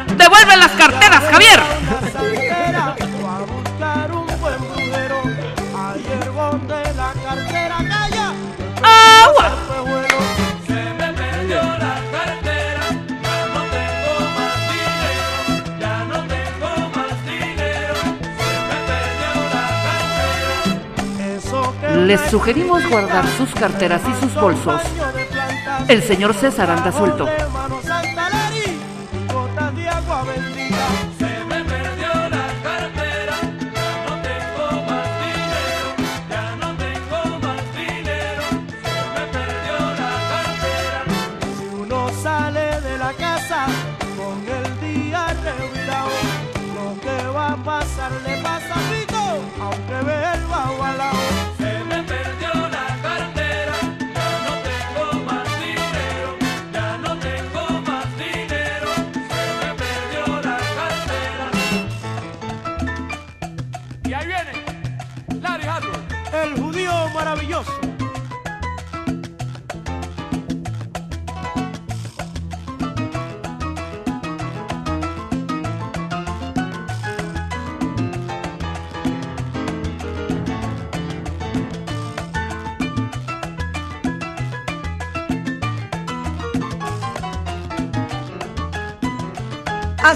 [LAUGHS] ¡Devuelven las carteras, Javier! Les sugerimos guardar sus carteras y sus bolsos. El señor César anda suelto.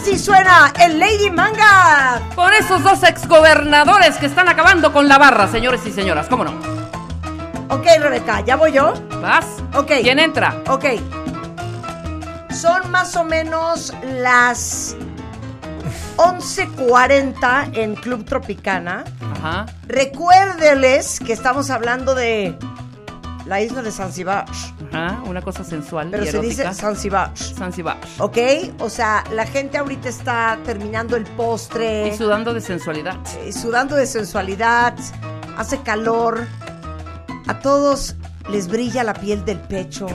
Así suena el Lady Manga. Con esos dos exgobernadores que están acabando con la barra, señores y señoras, ¿cómo no? Ok, Rebeca, ¿ya voy yo? ¿Vas? Ok. ¿Quién entra? Ok. Son más o menos las 11.40 en Club Tropicana. Ajá. Recuérdeles que estamos hablando de la isla de Zanzibar. Ajá, una cosa sensual Pero y se dice. Zanzibar. Zanzibar. ¿Ok? O sea, la gente ahorita está terminando el postre. Y sudando de sensualidad. eh, sudando de sensualidad. Hace calor. A todos les brilla la piel del pecho.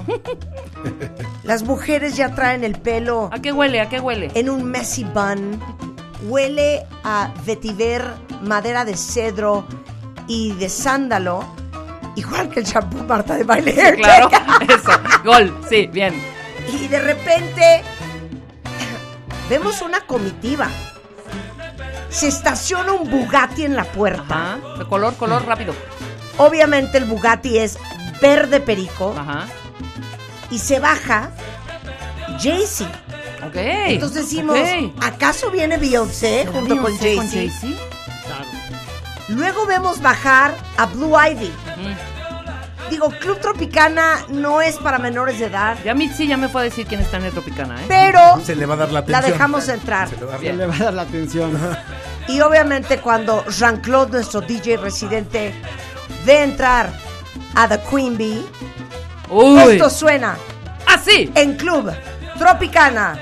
[LAUGHS] Las mujeres ya traen el pelo. ¿A qué huele? ¿A qué huele? En un messy bun. Huele a vetiver, madera de cedro y de sándalo. Igual que el champú Marta de baile. Claro, [LAUGHS] eso. Gol, sí, bien. Y de repente vemos una comitiva. Se estaciona un Bugatti en la puerta. Ajá. De color, color, rápido. Obviamente el Bugatti es verde perico. Ajá. Y se baja Jay-Z. Ok. Entonces decimos. ¿acaso viene Beyoncé junto con Beyoncé con Jay-Z? Jay-Z? Luego vemos bajar a Blue Ivy. Digo, Club Tropicana no es para menores de edad, Ya Mitzi ya me fue a decir quién está en el Tropicana, ¿eh? pero Se le va a dar la la atención. dejamos entrar. Se le va a dar Se le va a dar la atención. Y obviamente cuando Jean-Claude, nuestro DJ residente, ve entrar a The Queen Bee, Uy. esto suena así en Club Tropicana.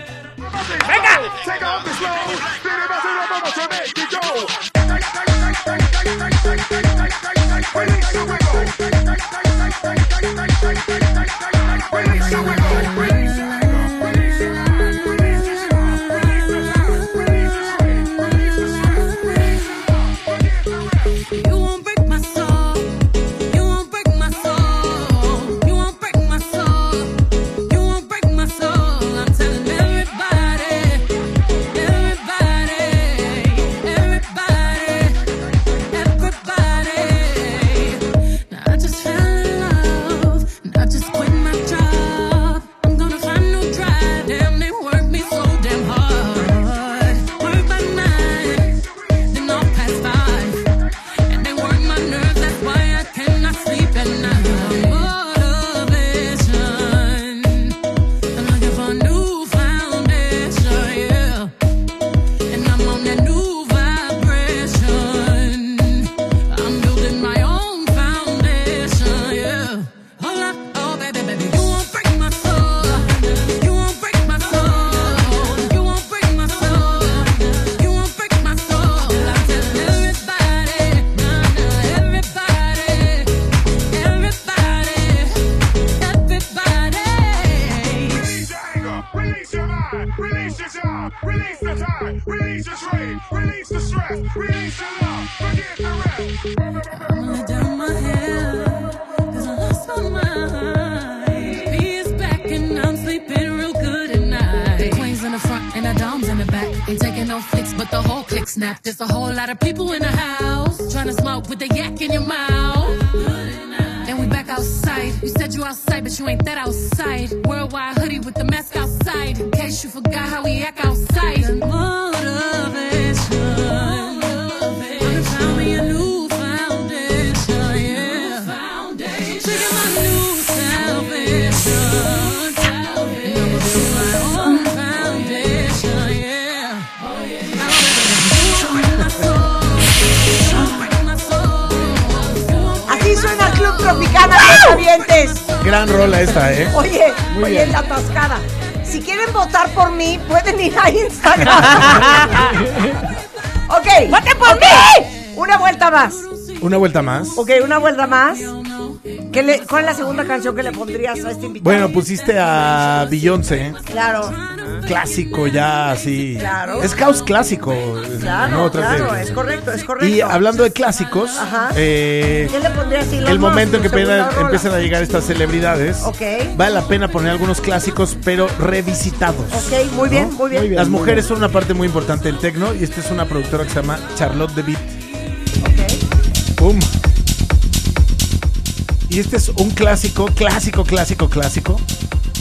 You [LAUGHS] ir a Instagram. [LAUGHS] ok. ¡Voten por mí! Una vuelta más. Una vuelta más. Ok, una vuelta más. ¿Qué le- ¿Cuál es la segunda canción que le pondrías a este invitado? Bueno, pusiste a Beyoncé, Claro, clásico ya así. Claro. Es caos clásico. claro, ¿no? Claro, es correcto, es correcto. Y hablando de clásicos, Ajá. eh, ¿Qué le pondrías? Elon el momento en que empiezan, a llegar estas celebridades, Ok. vale la pena poner algunos clásicos, pero revisitados. Ok, muy bien, muy bien. Las mujeres son una parte muy importante del tecno y esta es una productora que se llama Charlotte de Beat. ¡Pum! Y este es un clásico, clásico, clásico, clásico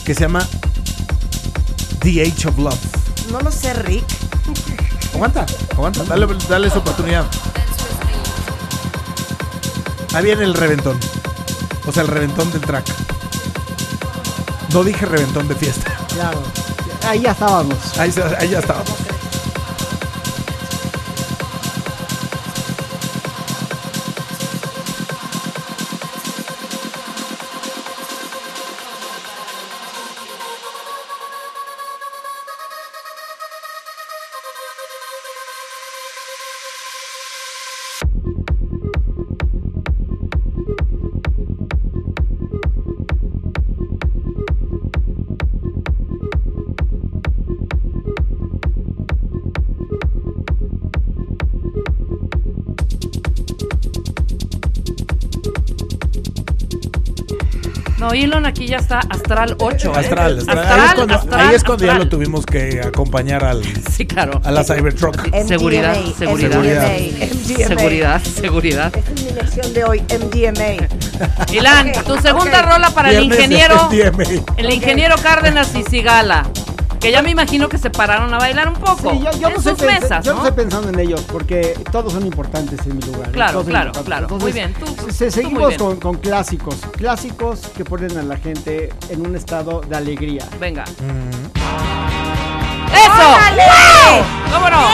que se llama The Age of Love. No lo sé, Rick. Aguanta, aguanta, dale, dale su oportunidad. Ahí viene el reventón. O sea, el reventón del track. No dije reventón de fiesta. Claro. Ahí ya estábamos. Ahí, ahí ya estábamos. Ya está Astral 8. ¿eh? Astral, astral. Astral, ahí es cuando, astral, ahí es cuando ya lo tuvimos que acompañar al, Sí, claro. a la Cybertruck. Seguridad, MDMA, seguridad. MDMA. Seguridad, seguridad. Esta es mi lección de hoy, MDMA. Ilan, Ok, tu segunda ok. rola para el Viernes de ingeniero. MDMA. El ingeniero Cárdenas y Sigala. Que ya me imagino que se pararon a bailar un poco. Sí, yo, yo en no sus estoy, mesas, yo ¿no? no estoy pensando en ellos porque todos son importantes en mi lugar. Claro, claro, claro. Muy bien, tú- se- tú seguimos muy bien. con, con clásicos. Clásicos que ponen a la gente en un estado de alegría. Venga. Mm. ¡Eso! ¡Órale! ¡Wow! ¿Cómo no?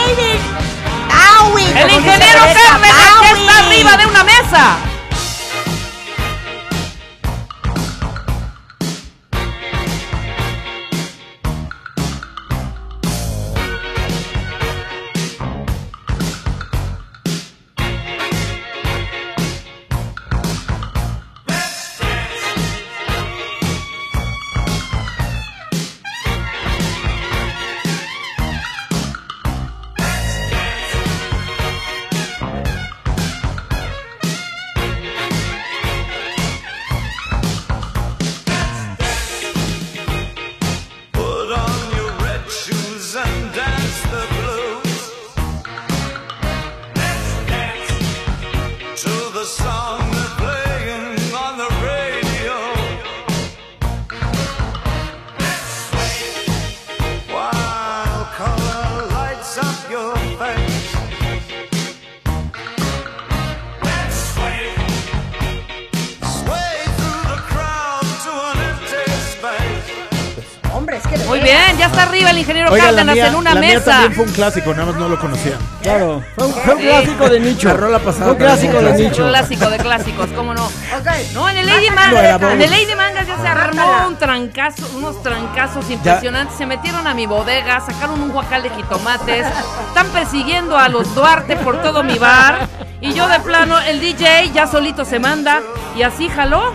El ingeniero Cárdenas ¡aui! está arriba de una mesa. Cárdenas mía, en una la mía mesa. también fue un clásico, nada más no lo conocía. Claro, fue un, fue un clásico de [LAUGHS] nicho. La rola pasada Fue un clásico de fue un nicho. Clásico de clásicos, ¿cómo no? Ok. No, en el Lady Mangas, en el. Lady Mangas ya se armó un trancazo, unos trancazos impresionantes. Se metieron a mi bodega, sacaron un guacal de jitomates, están persiguiendo a los Duarte por todo mi bar. Y yo de plano, el DJ ya solito se manda y así jaló.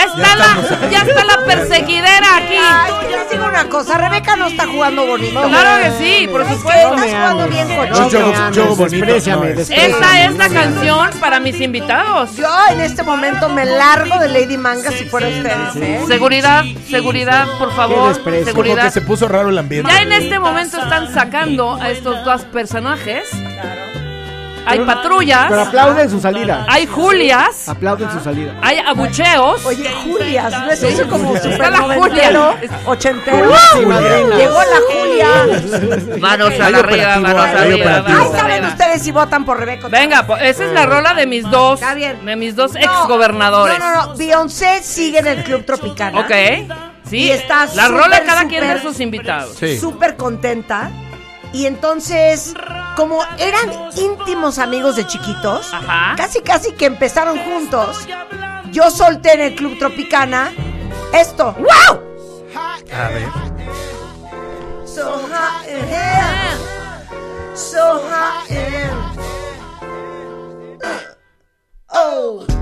Ya está, Ya la, ya está la perseguidera aquí. Ay, que les digo una cosa, Rebeca no está jugando bonito. Claro que sí, por supuesto. estás jugando bien cochino. yo- yo- yo bonito. Esta es la canción para mis invitados. Yo en este momento me largo de Lady Manga si fuera ustedes, ¿eh? Seguridad, seguridad, por favor. desprecio. Como que Seguridad. se puso raro el ambiente. Ya en este momento están sacando a estos dos personajes. Hay Pero- patrullas, Pero aplauden su salida. hay Julias, Aplauden su salida. hay abucheos. Oye, Julias, ¿no es eso como super Está la Julia. ochentero? Sí, madrina. Llegó la Julia. Manos Hay a la arriba, manos hay arriba, manos saben ustedes si votan por Rebeca. Venga, pues, esa es la rola de mis dos, Está bien. de mis dos No, ex gobernadores. No, no, no. Beyoncé sigue en el Club Tropicana. Ok, sí. Y está la rola súper, cada quien de sus invitados. Sí. Súper contenta. Y entonces, como eran íntimos amigos de chiquitos, Ajá. casi casi que empezaron juntos, yo solté en el Club Tropicana esto. ¡Wow! A ver. So hot in here. So hot in unless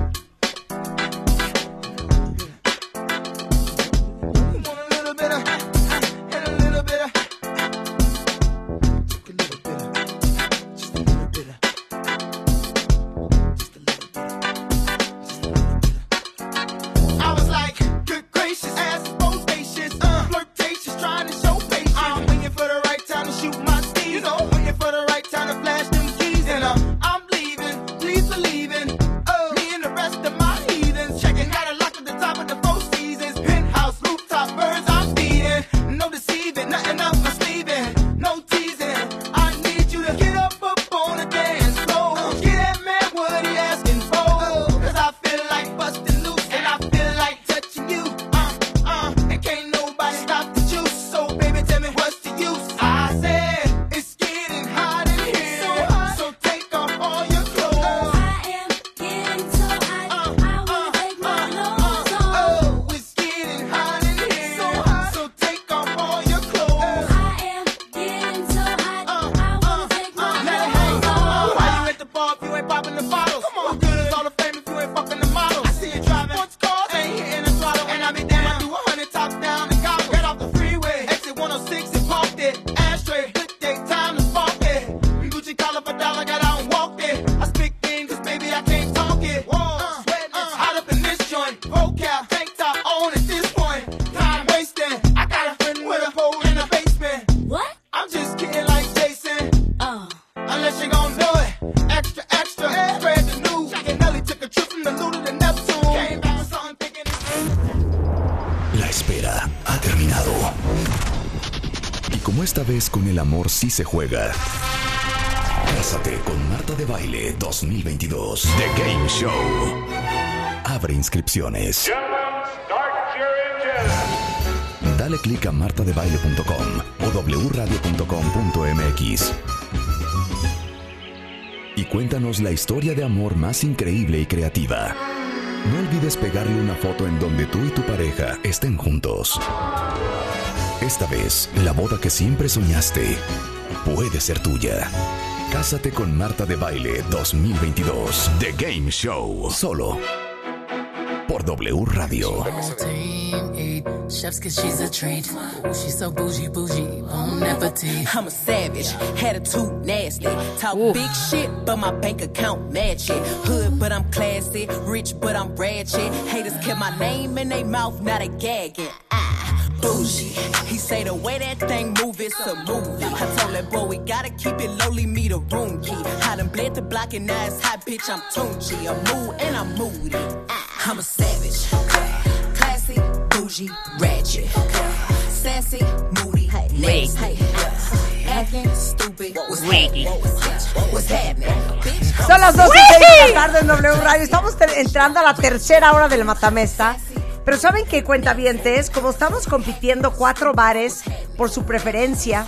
Vez con el amor sí se juega. Cásate con Marta de Baile 2022. The Game Show. Abre inscripciones. Dale clic a martadebaile.com o wradio.com.mx. Y cuéntanos la historia de amor más increíble y creativa. No olvides pegarle una foto en donde tú y tu pareja estén juntos. Esta vez, la boda que siempre soñaste puede ser tuya. Cásate con Marta de Baile 2022. The Game Show. Solo por W Radio. Team eat chefs cause she's a treat. Ooh, she's so bougie, bougie. I'm a savage, attitude nasty. Talk big shit, but my bank account match it. Hood, but I'm classy. Rich, but I'm ratchet. Haters kept my name in their mouth, not a gagging. Ah, bougie. He say the way that thing move, it's a movie. I told that boy we gotta keep it lowly, me the room key. I done bled the block and now it's hot, bitch. I'm Tunchi. I'm mood and I'm moody. Ah, I'm a savage. Classy, bougie, ratchet. Sassy, moody, nasty. Acting stupid. What's happening? What's happening? Bitch, Son las 12 y seis de la tarde en W Radio. Estamos entrando a la tercera hora del Matamesta. Pero ¿saben qué cuentavientes? Como estamos compitiendo cuatro bares por su preferencia,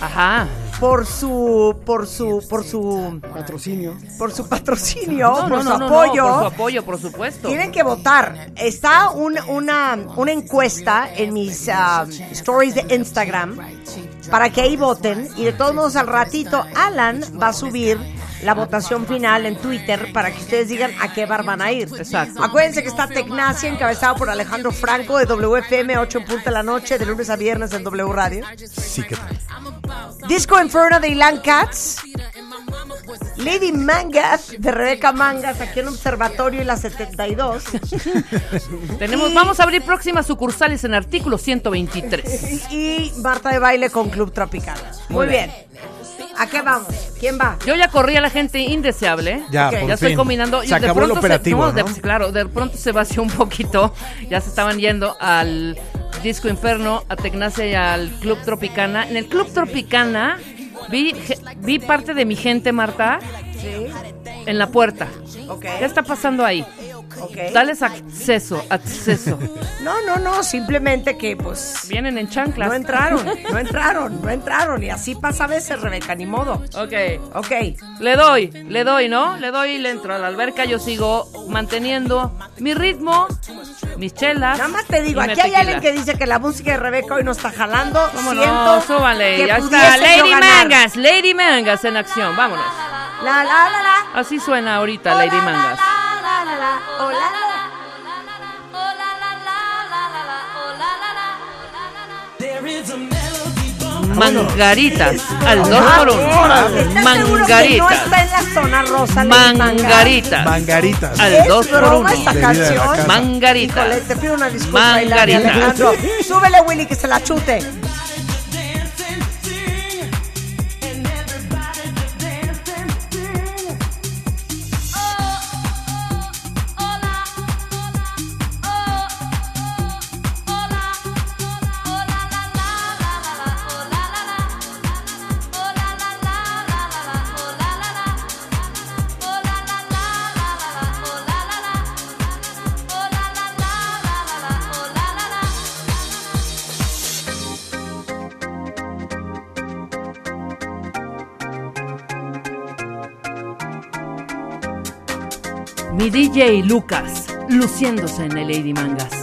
por su, por su, por su patrocinio, por su patrocinio, No, por no, su no, no, apoyo, por su apoyo, por supuesto. tienen que votar. Está un- una, una encuesta en mis ah, stories de Instagram para que ahí voten. Y de todos modos, al ratito, Alan va a subir la votación final en Twitter para que ustedes digan a qué bar van a ir. Exacto. Acuérdense que está Tecnacia, encabezado por Alejandro Franco de WFM, 8 en punto de la noche, de lunes a viernes en W Radio. Sí, que tal. Disco Inferno de Ilan Katz. Lady Mangas de Rebeca Mangas aquí en Observatorio y la 72. [LAUGHS] Tenemos, vamos a abrir próximas sucursales en artículo 123. [LAUGHS] Y Marta de Baile con Club Tropical. Muy, Muy bien. ¿A qué vamos? ¿Quién va? Yo ya corrí a la gente indeseable. Ya, Ok. por ya estoy combinando. Se y de el pronto operativo, no, de- ¿no? claro, de pronto se vació un poquito. Ya se estaban yendo al Disco Inferno, a Tecnacia y al Club Tropicana. En el Club Tropicana vi, vi parte de mi gente, Marta, Sí. en la puerta. Ok. ¿Qué está pasando ahí? Ok. Dales acceso, acceso. No, no, no, simplemente que pues Vienen en chanclas. no entraron, no entraron, no entraron. Y así pasa a veces, Rebeca, ni modo. Ok. Ok. Le doy, le doy, ¿no? Le doy y le entro a la alberca. Yo sigo manteniendo mi ritmo, mis chelas. Nada más te digo, aquí hay alguien que dice que la música de Rebeca hoy no está jalando. ¿Cómo Siento no? Súbale. Ya está. Lady. Mangas, Lady Mangas en acción. Vámonos. La, la, la, la. Así suena ahorita Lady Mangas. La, la, la. Oh, la, la. Mangaritas al 2 Ah, por 1 ¿Estás seguro que no Mangaritas. está en la zona rosa? Mangaritas. Mangaritas. Al ¿Es 2 por broma 1 esta Bebida de la canción? casa. Mangaritas. Híjole, te pido una disculpa, Mangaritas. Súbele, Willy, que se la chute. Mi DJ Lucas, luciéndose en el Lady Mangas.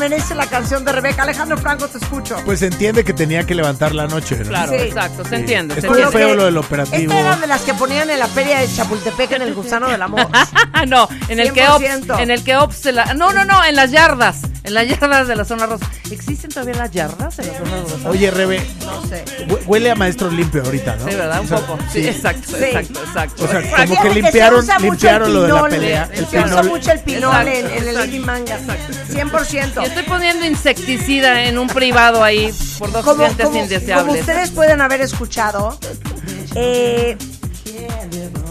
Merece la canción de Rebeca? Alejandro Franco, te escucho. Pues entiende que tenía que levantar la noche, ¿no? Claro, Sí. exacto, se entiende. se Estuvo entiende. feo lo del operativo. Esta era de las que ponían en la feria de Chapultepec en el gusano del amor. Ah, [LAUGHS] no, en el que Ops, 100%. en el que Ops se la- no, no, no, en las yardas, en las [LAUGHS] yardas de la zona rosa. ¿Existen todavía las yardas en la zona rosa? Oye, Rebe, Hue- huele a maestro limpio ahorita, ¿no? Sí, ¿verdad? Un O sea, poco. Sí, exacto, Sí. exacto, exacto. O sea, exacto. como que limpiaron, se usa mucho limpiaron el lo de la pelea. Se El usa pinol. mucho el pinol Exacto, en, en el exacto. Lady Manga. 100%. Y estoy poniendo insecticida en un privado ahí por dos como, clientes como- indeseables. como ustedes pueden haber escuchado, eh,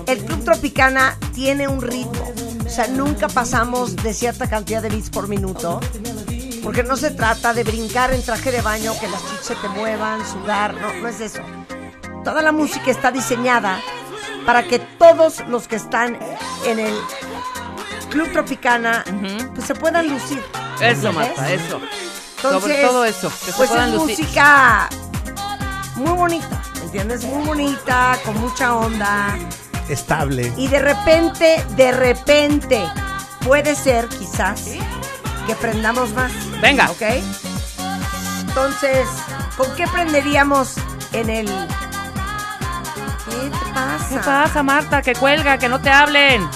el Club Tropicana tiene un ritmo. O sea, nunca pasamos de cierta cantidad de beats por minuto. Porque no se trata de brincar en traje de baño, que las chichas se te muevan, sudar. No, no es eso. Toda la música está diseñada para que todos los que están en el Club Tropicana pues se puedan lucir. Eso. Marta, eso. Entonces, Sobre todo eso, que se pues puedan es lucir. música muy bonita, ¿entiendes? Muy bonita, con mucha onda. Estable. Y de repente, de repente, puede ser quizás que prendamos más. Venga. ¿Ok? Entonces, ¿con qué prenderíamos en el... ¿Qué te pasa? ¿Qué pasa, Marta? Que cuelga, que no te hablen.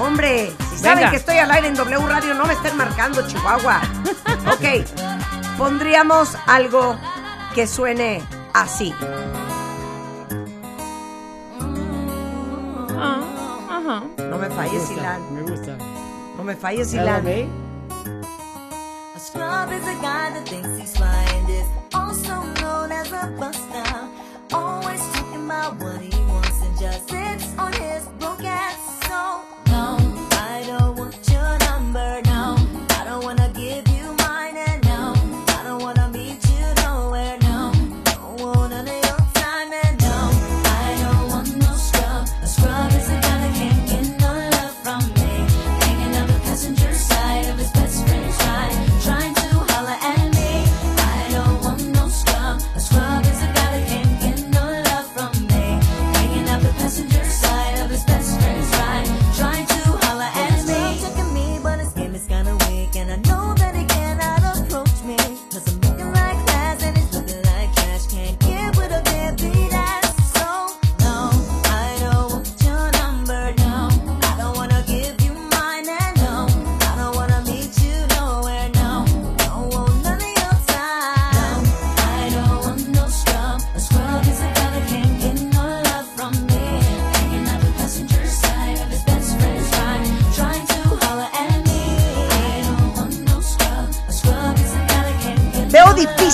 Hombre, si saben Venga. que estoy al aire en W Radio, no me estén marcando, Chihuahua. [LAUGHS] ok, pondríamos algo que suene así. Ah, ajá. No me falles, Ilan. Me gusta. No me falles, ¿Ya scrub is a guy that thinks he's fly and is also known as a buster. Always talking about what he wants and just sits on his broke ass.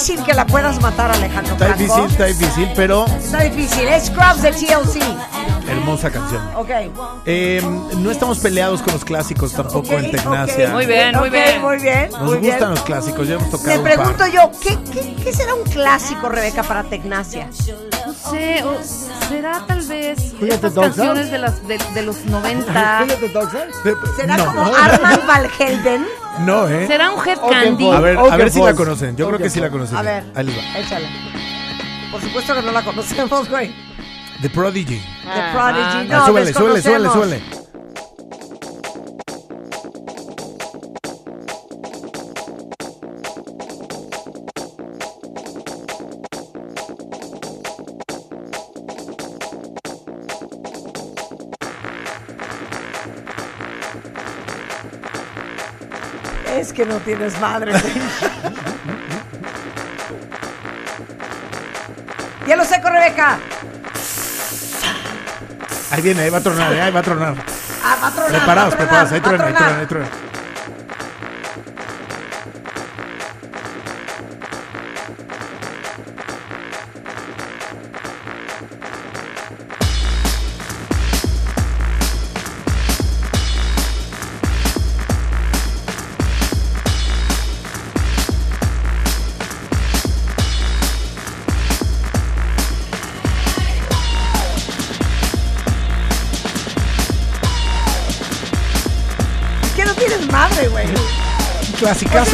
Difícil que la puedas matar, Alejandro Está Franco. difícil, está difícil, pero Está difícil. Es Scrubs de TLC. hermosa canción. Ok. Eh, no estamos peleados con los clásicos tampoco en Tecnacia. Muy bien, muy Ok, bien. Muy bien, Nos muy bien. gustan los clásicos, ya hemos tocado Me un pregunto par. yo, ¿qué, qué, qué será un clásico, Rebeca, para Tecnacia? No sé, o será tal vez estas canciones de, las, de, de los 90. Fíjate, Doxa. ¿Será No. como Armand Valhelden? No, ¿eh? ¿Será un Head Candy? A ver, a ver si la conocen. Yo creo que sí la conocen. A ver, Ahí les va. échala. Por supuesto que no la conocemos, güey. The Prodigy. The Prodigy. Ah, No, súbele, súbele, súbele, súbele. Es que no tienes madre. Ya lo sé, con Rebeca. Ahí viene, ahí va a tronar, eh, ahí va a tronar. Ah, va a tronar, Preparados, preparados. Ahí truena, ahí truena, ahí truena.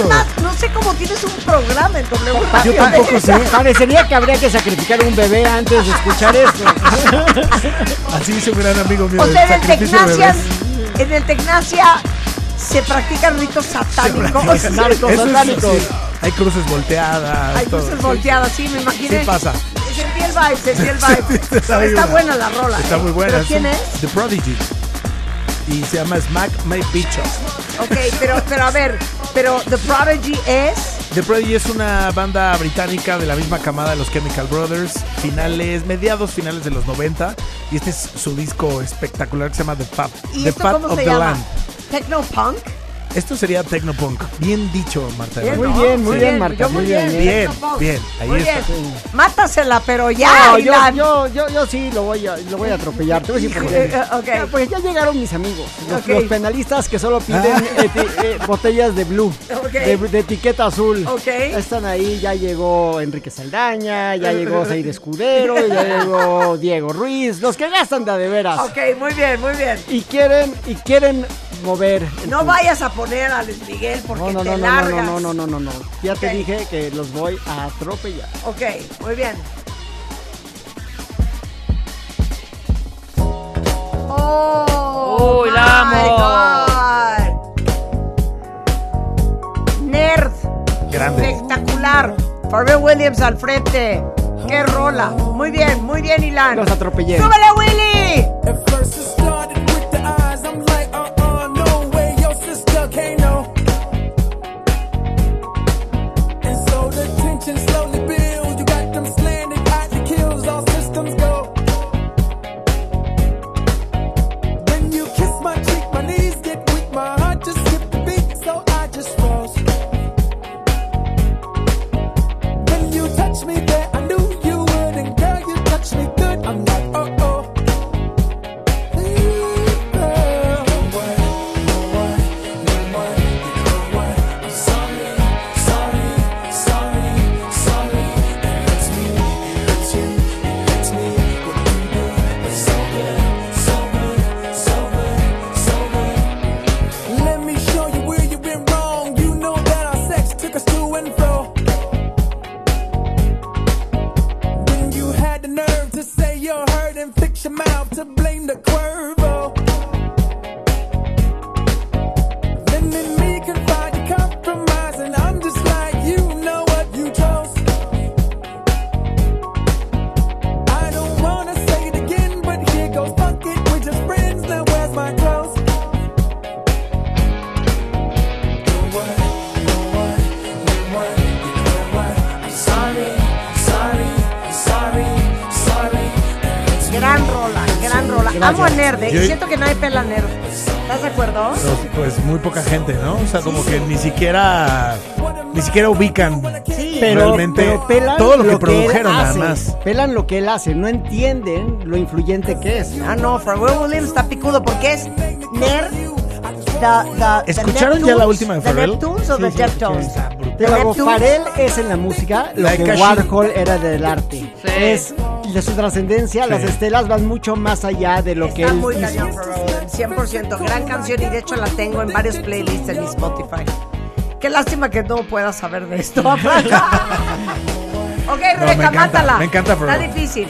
Más, no sé cómo tienes un programa en W Radio. Yo tampoco sé. [LAUGHS] Parecería que habría que sacrificar un bebé antes de escuchar esto. [LAUGHS] Así dice un gran amigo mío. O sea, en el Tecnacia, en el Tecnacia se practican ritos satánicos. Eso es- sí. Hay cruces volteadas. Hay todo. cruces volteadas, sí, me imaginé. Sí pasa. Sentí el vibe, sentí el vibe. [LAUGHS] Está buena. la rola. Está ¿eh? muy buena. ¿Pero quién es? The Prodigy. Y se llama Smack My Bitch Up. Ok, pero, pero a ver, pero The Prodigy es... The Prodigy es una banda británica de la misma camada de los Chemical Brothers, finales, mediados finales de los 90. Y este es su disco espectacular que se llama The Fat, ¿Y The esto cómo of se the llama? Land. ¿Techno Punk? Esto sería Tecnopunk. Bien dicho, Marta. Bien, Muy ¿no? bien, muy bien, Marta, yo muy bien, ¿eh? Bien, bien, ahí Muy está. bien. Mátasela, pero ya, No, yo, yo, yo, yo sí lo voy a, lo voy a atropellar. Te voy a decir por qué. Eh, ok. Ya, Pues ya llegaron mis amigos, los, penalistas que solo piden Ah. eti- eh, botellas de blue, Ok. de, de etiqueta azul. Están ahí, ya llegó Enrique Saldaña, ya llegó Zaid Escudero, ya llegó Diego Ruiz, los que gastan de a de veras. Ok, muy bien, muy bien. Y quieren, y quieren mover. No vayas a poner a Luis Miguel porque No, no, te no, no, largas. no, no, no, no, no, no. Ya te dije que los voy a atropellar. Ok, muy bien. Oh, Uy, la amo. Nerd. Grande. Espectacular. Pharrell Williams al frente. Qué rola. Muy bien, muy bien, Ilan. Los atropellé. ¡Súbele, Willy! Amo a Nerd ¿eh? Yo- y siento que nadie pela a Nerd. ¿Estás de acuerdo? Pero, pues muy poca gente, ¿no? O sea, como que ni siquiera ni siquiera ubican Pero, realmente pero pelan todo lo que él produjeron nada hace. más. Pelan lo que él hace, no entienden lo influyente que es. Ah, no, Pharrell Williams está picudo porque es Nerd. The, the, the ¿Escucharon ya la última de ¿The Pharrell? Neptunes o Sí, The sí, Deftones? Lo Pharrell es en la música lo Like que. Warhol era del arte. Es de su trascendencia, las estelas van mucho más allá de lo que Está él muy hizo. cañón, Pharrell Williams, 100%. Gran canción y de hecho la tengo en varios playlists en mi Spotify. Qué lástima que no puedas saber de esto. [LAUGHS] [LAUGHS] ok, Rebeca, mátala. me encanta Está difícil.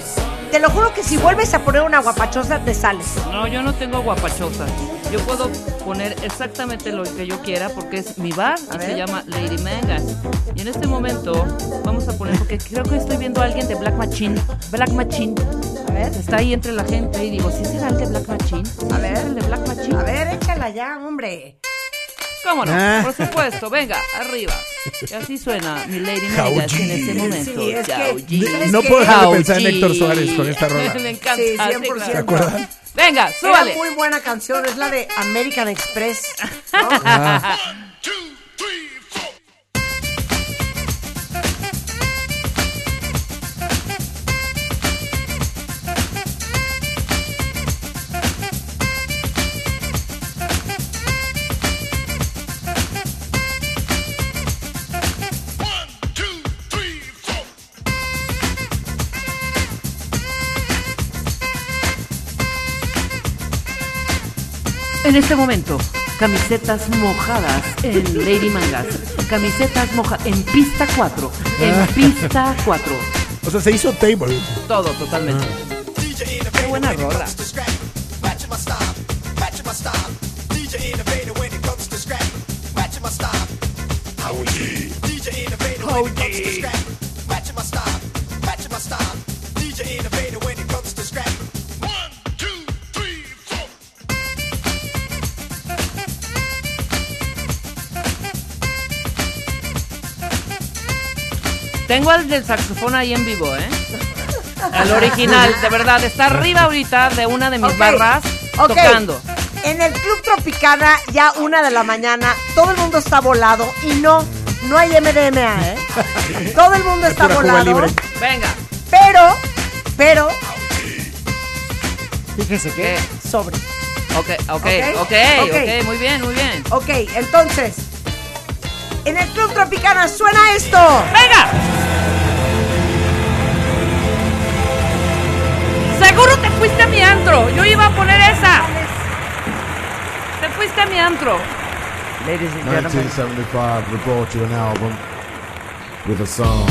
Te lo juro que si vuelves a poner una guapachosa, te sales. No, yo no tengo guapachosa. Yo puedo poner exactamente lo que yo quiera porque es mi bar y se llama Lady Mangas. Y en este momento vamos a poner, porque creo que estoy viendo a alguien de Black Machine. Black Machine. A ver. Está ahí entre la gente y digo, ¿sí será el de Black Machine? A ver. ¿Es el de Black Machine? A ver, échala ya, hombre. ¿Cómo no? Ah. Por supuesto, venga, arriba. Y así suena mi Lady Mangas en este momento. Sí, es que- Yauji. ¿sabes No puedo dejar de pensar en. Héctor Suárez con esta rola. [LAUGHS] Me encanta. Sí, sí, 100%. claro. ¿Se acuerdan? Venga, Era súbale. muy buena canción, es la de American Express. ¿no? Ah. en este momento. Camisetas mojadas en Lady Mangas. Camisetas mojadas en pista 4. En ah. pista 4. [LAUGHS] O sea, se hizo table. Todo, totalmente. Ah. Qué buena rola. Oh, yeah. Tengo al del saxofón ahí en vivo, ¿eh? El original, de verdad. Está arriba ahorita de una de mis barras tocando. En el Club Tropicana, ya una de la mañana, todo el mundo está volado y no, no hay MDMA, ¿eh? Todo el mundo está volado. libre. Venga. Pero, pero, Fíjese que. sobre. Ok, Ok, ok, ok. muy bien, muy bien. Ok, entonces, en el Club Tropicana suena esto. ¡Venga! Seguro te fuiste a mi antro. Yo iba a poner esa. Te fuiste a mi antro. Ladies and gentlemen. 1975, we brought you an album with a song.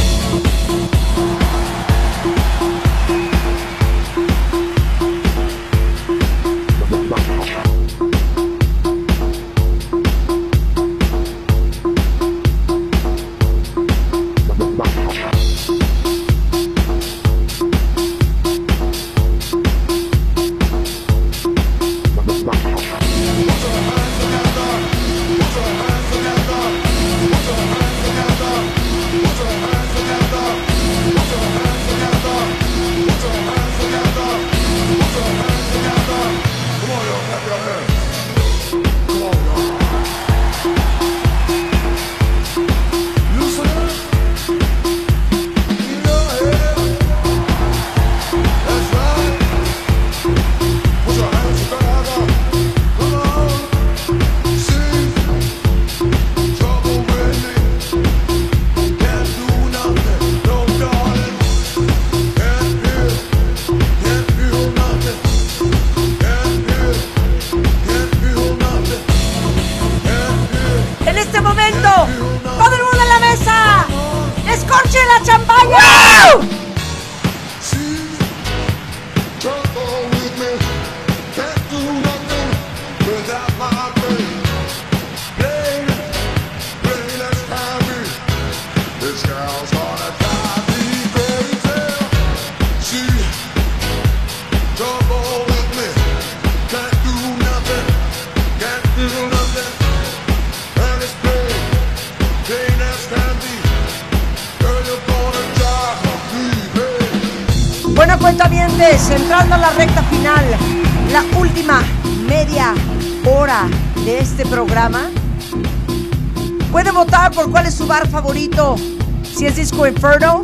Favorito. Si es Disco Inferno,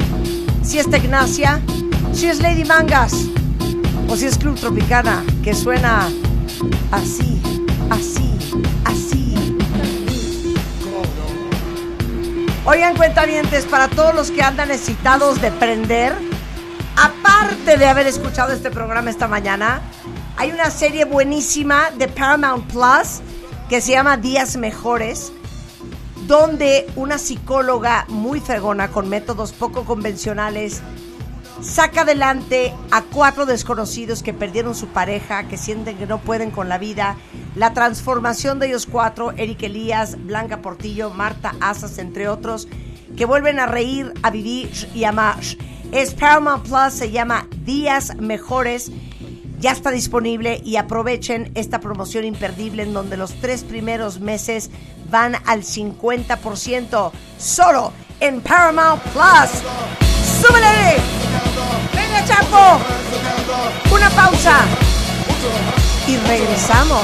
si es Tecnacia, si es Lady Mangas o si es Club Tropicana, que suena así, así, así. Oigan, cuentavientes, para todos los que andan excitados de prender, aparte de haber escuchado este programa esta mañana, hay una serie buenísima de Paramount Plus que se llama Días Mejores, donde una psicóloga muy fregona con métodos poco convencionales saca adelante a cuatro desconocidos que perdieron su pareja, que sienten que no pueden con la vida, la transformación de ellos cuatro, Eric Elías, Blanca Portillo, Marta Asas, entre otros, que vuelven a reír, a vivir y amar. Es Paramount Plus, se llama Días Mejores. Ya está disponible y aprovechen esta promoción imperdible en donde los tres primeros meses van al 50%. Solo en Paramount Plus. ¡Súbele! ¡Venga, Chapo! Una pausa. Y regresamos.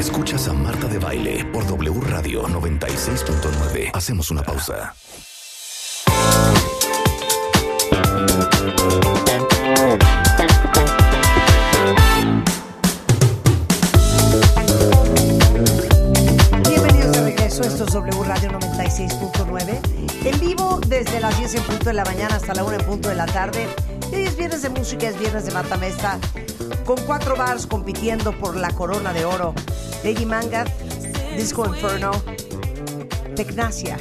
Escuchas a Marta de Baile por W Radio 96.9. Hacemos una pausa. Bienvenidos de regreso, esto es W Radio 96.9. En vivo desde las 10 en punto de la mañana hasta la 1 en punto de la tarde. Y es viernes de música, es viernes de matamesta. Con cuatro bars compitiendo por la corona de oro. Lady Manga, Disco Inferno, Tecnacia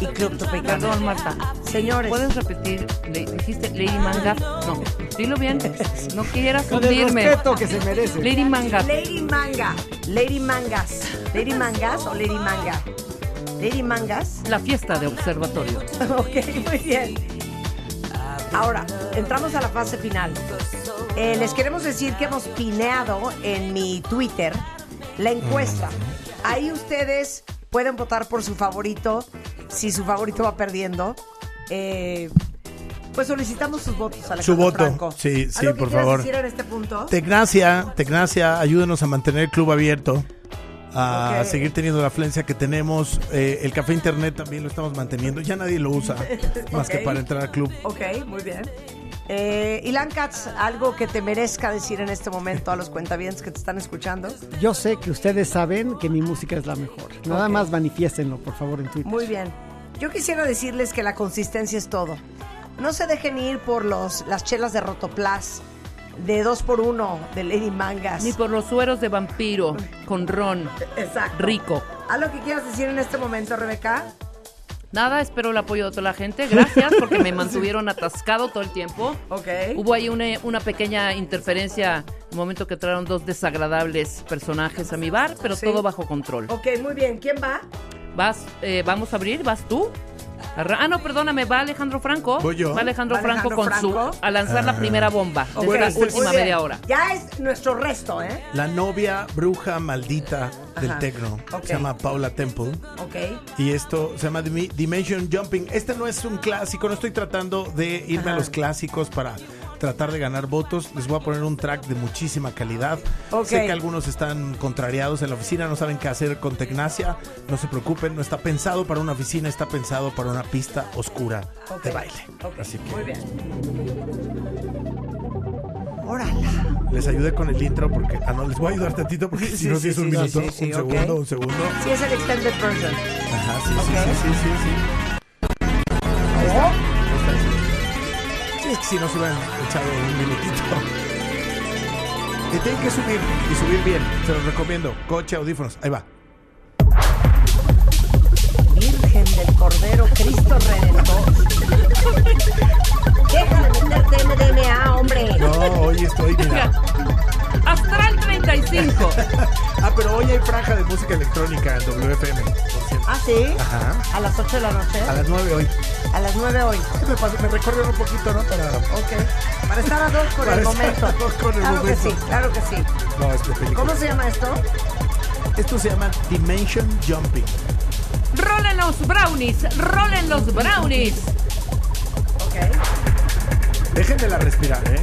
y Club Tropicana. Perdón, Marta. Señores. ¿Puedes repetir? Le- ¿Dijiste Lady Manga? No, dilo bien. No quieras Con el hundirme. respeto que se merece. Lady Manga. Lady Manga. Lady Mangas. Lady Mangas o Lady Manga. Lady Mangas. La fiesta de observatorio. [LAUGHS] ok, muy bien. Ahora, entramos a la fase final. Eh, les queremos decir que hemos pineado en mi Twitter la encuesta. Ahí ustedes pueden votar por su favorito. Si su favorito va perdiendo, eh, pues solicitamos sus votos, Alejandro Su voto. Franco. Sí, sí, ¿Algo que por favor. decir en este punto? Tecnacia, Tecnacia, ayúdenos a mantener el club abierto. A seguir teniendo la afluencia que tenemos. Eh, el café internet también lo estamos manteniendo. Ya nadie lo usa [LAUGHS] más que para entrar al club. Ok, muy bien. Eh, Ilan Katz, algo que te merezca decir en este momento a los cuentavientes que te están escuchando. Yo sé que ustedes saben que mi música es la mejor. Nada Ok. más manifiéstenlo, por favor, en Twitter. Muy bien. Yo quisiera decirles que la consistencia es todo. No se dejen ir por los, las chelas de Rotoplas, de 2x1, de Lady Mangas. Ni por los sueros de vampiro con ron. Exacto. Rico. ¿Algo que quieras decir en este momento, Rebeca? Nada, espero el apoyo de toda la gente. Gracias porque me [LAUGHS] mantuvieron atascado todo el tiempo. Ok. Hubo ahí una, una pequeña interferencia en el momento que trajeron dos desagradables personajes a mi bar, pero Sí. todo bajo control. Ok, muy bien. ¿Quién va? Vas, eh, vamos a abrir, vas tú. Ah, no, perdóname, va Alejandro Franco. Voy yo. Va Alejandro Va Franco Alejandro con Franco. su a lanzar la Ah. primera bomba de Ok, esta última media hora. Ya es nuestro resto, ¿eh? La novia bruja maldita del Ajá. tecno. Se llama Paula Temple. Ok. Y esto se llama Dimension Jumping. Este no es un clásico, no estoy tratando de irme a los clásicos para tratar de ganar votos. Les voy a poner un track de muchísima calidad. Sé que algunos están contrariados en la oficina, no saben qué hacer con Tecnacia. No se preocupen, no está pensado para una oficina, está pensado para una pista oscura de baile. Así que Muy bien. Órale. les ayudé con el intro porque ah no les voy a ayudar tantito porque [LAUGHS] si no sí, si es un sí, minuto, sí, sí, un segundo, un segundo. Sí, es el extended version. Ajá, sí, sí, sí, sí, sí. Ahí está. Si no se hubieran echado un minutito. Y tienen que subir, y subir bien. Se los recomiendo. Coche, audífonos. Ahí va. Virgen del Cordero, Cristo Redentor. Deja de meterte MDMA, hombre. No, hoy estoy, mira. [LAUGHS] Astral 35. [LAUGHS] Ah, pero hoy hay franja de música electrónica en WFM. ¿Ah, sí? Ajá. A las 8 de la noche. A las 9 hoy. A las 9 hoy. Me, pasé- me recorrieron un poquito, ¿no? Para... Ok. Para estar a dos con Para el estar momento. a dos con el claro momento. que sí, claro que sí. No, es película. ¿Cómo se llama esto? Esto se llama Dimension Jumping. Rolen los brownies, rolen los brownies. Ok. Déjenmela respirar, ¿eh?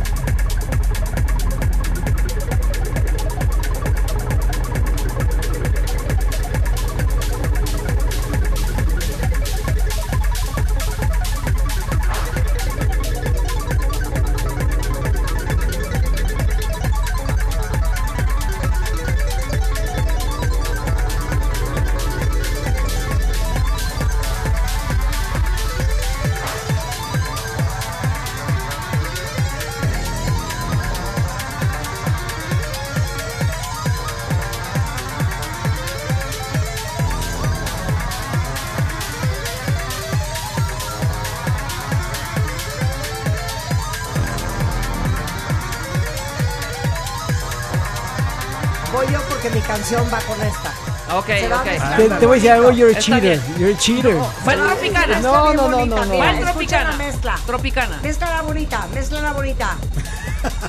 Canción va con esta. Ok, ok. Te, te voy a decir algo, you're a Está cheater. bien. You're a cheater. Va el Tropicana. No, no, no, no, no. el escucha Tropicana. la mezcla. Tropicana. Mezcla la bonita, mezcla la bonita.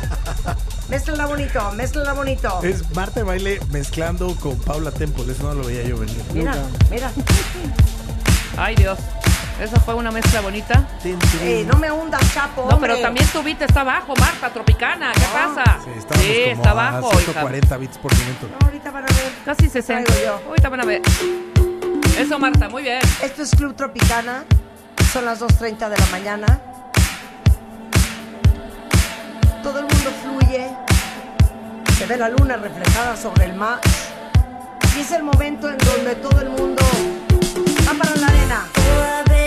[LAUGHS] mezcla la bonito, mezcla la bonito. Es Marta de Baile mezclando con Paula Temple. Eso no lo veía yo venir. Mira, mira. Ay, Dios. Esa fue una mezcla bonita. Eh, no me hundas, chapo. No, pero hombre. también tu beat está abajo, Marta, Tropicana. ¿Qué pasa? Sí, estábamos como está a abajo, hija. 140 bits por minuto. No, Casi 60. Traigo yo. Ahorita van a ver. Eso, Marta, muy bien. Esto es Club Tropicana. Son las 2.30 de la mañana. Todo el mundo fluye. Se ve la luna reflejada sobre el mar. Y es el momento en donde todo el mundo va para la arena.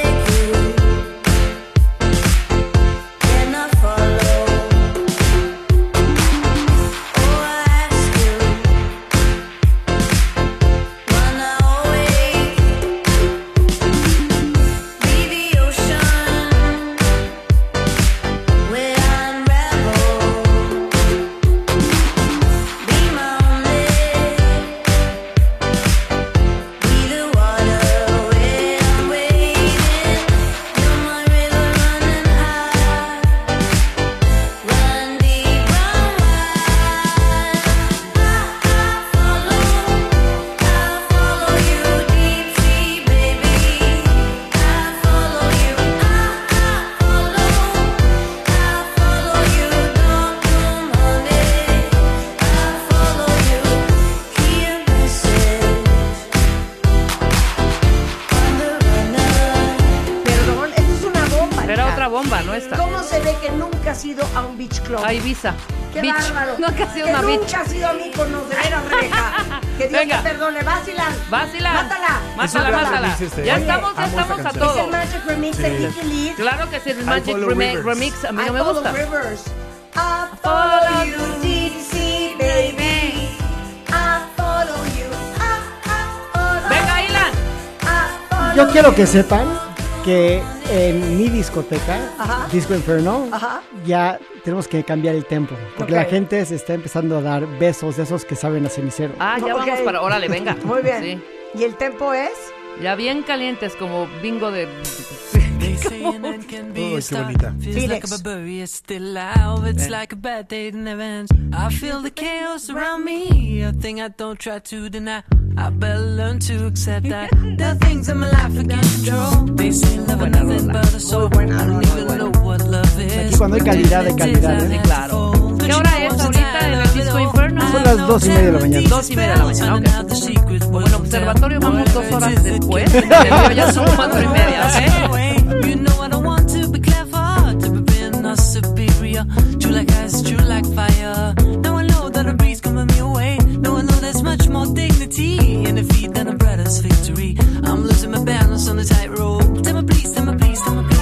Ya estamos, ya amo esta estamos a canción. Es todo. el Magic Remix de. Kiki Lee. Claro que sí, el Magic. Remix a mí I no me gusta. rivers. I follow you, baby. I follow Venga, Ilan. Yo quiero que sepan que en mi discoteca, Ajá. Disco Inferno, Ajá. ya tenemos que cambiar el tempo. Porque la gente se está empezando a dar besos de esos que saben a cenicero. Ah, ya Ok. vamos para. Órale, venga. Muy bien. Sí. ¿Y el tempo es? Ya bien calientes como bingo de. They [LAUGHS] say an end can be Uy, a qué start. bonita. Feels Phoenix. like a barbarian it's still alive. It's like a bad day that never ends. I feel the chaos around me, a thing I don't try to deny. I better learn to accept that there are things in my life I can't control. They say love is nothing but a soul. I don't even know what love is. Aquí cuando hay calidad de calidad, ¿eh? Sí, claro. ¿Qué hora es ahorita en el Disco Inferno? Son las dos y media de la mañana. Dos y media de la mañana, ok. En observatorio vamos dos horas después. [LAUGHS] Ya son cuatro y media, ¿ok? You know I don't want to be clever, to be being or superior. True like ice, true like fire. Now I know that a breeze coming me away. Now I know there's much more dignity in defeat than a brother's victory. I'm losing my balance on the tightrope. Tell me please, tell me please, tell me please, tell me please.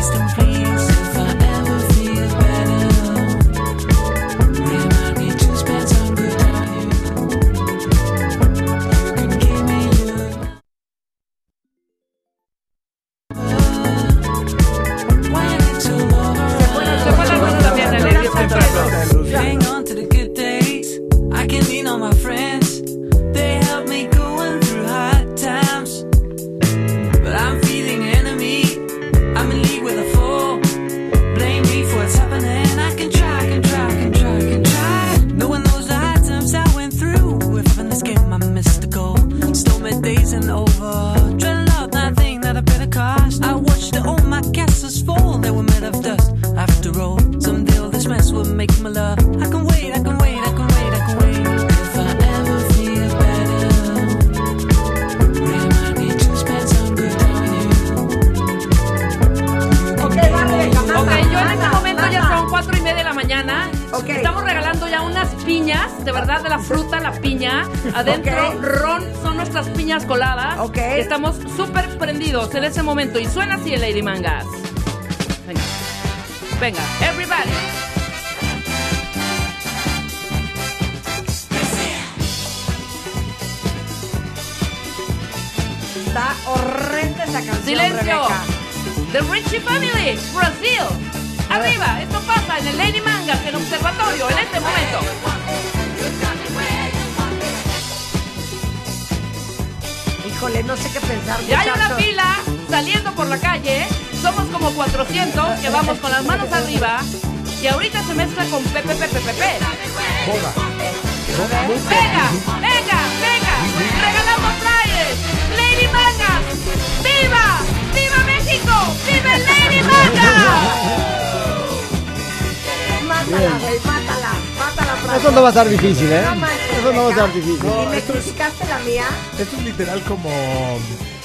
Estar difícil, ¿eh? No manches, Eso no va a estar difícil. ¿Y me criticaste la mía? Esto es literal como.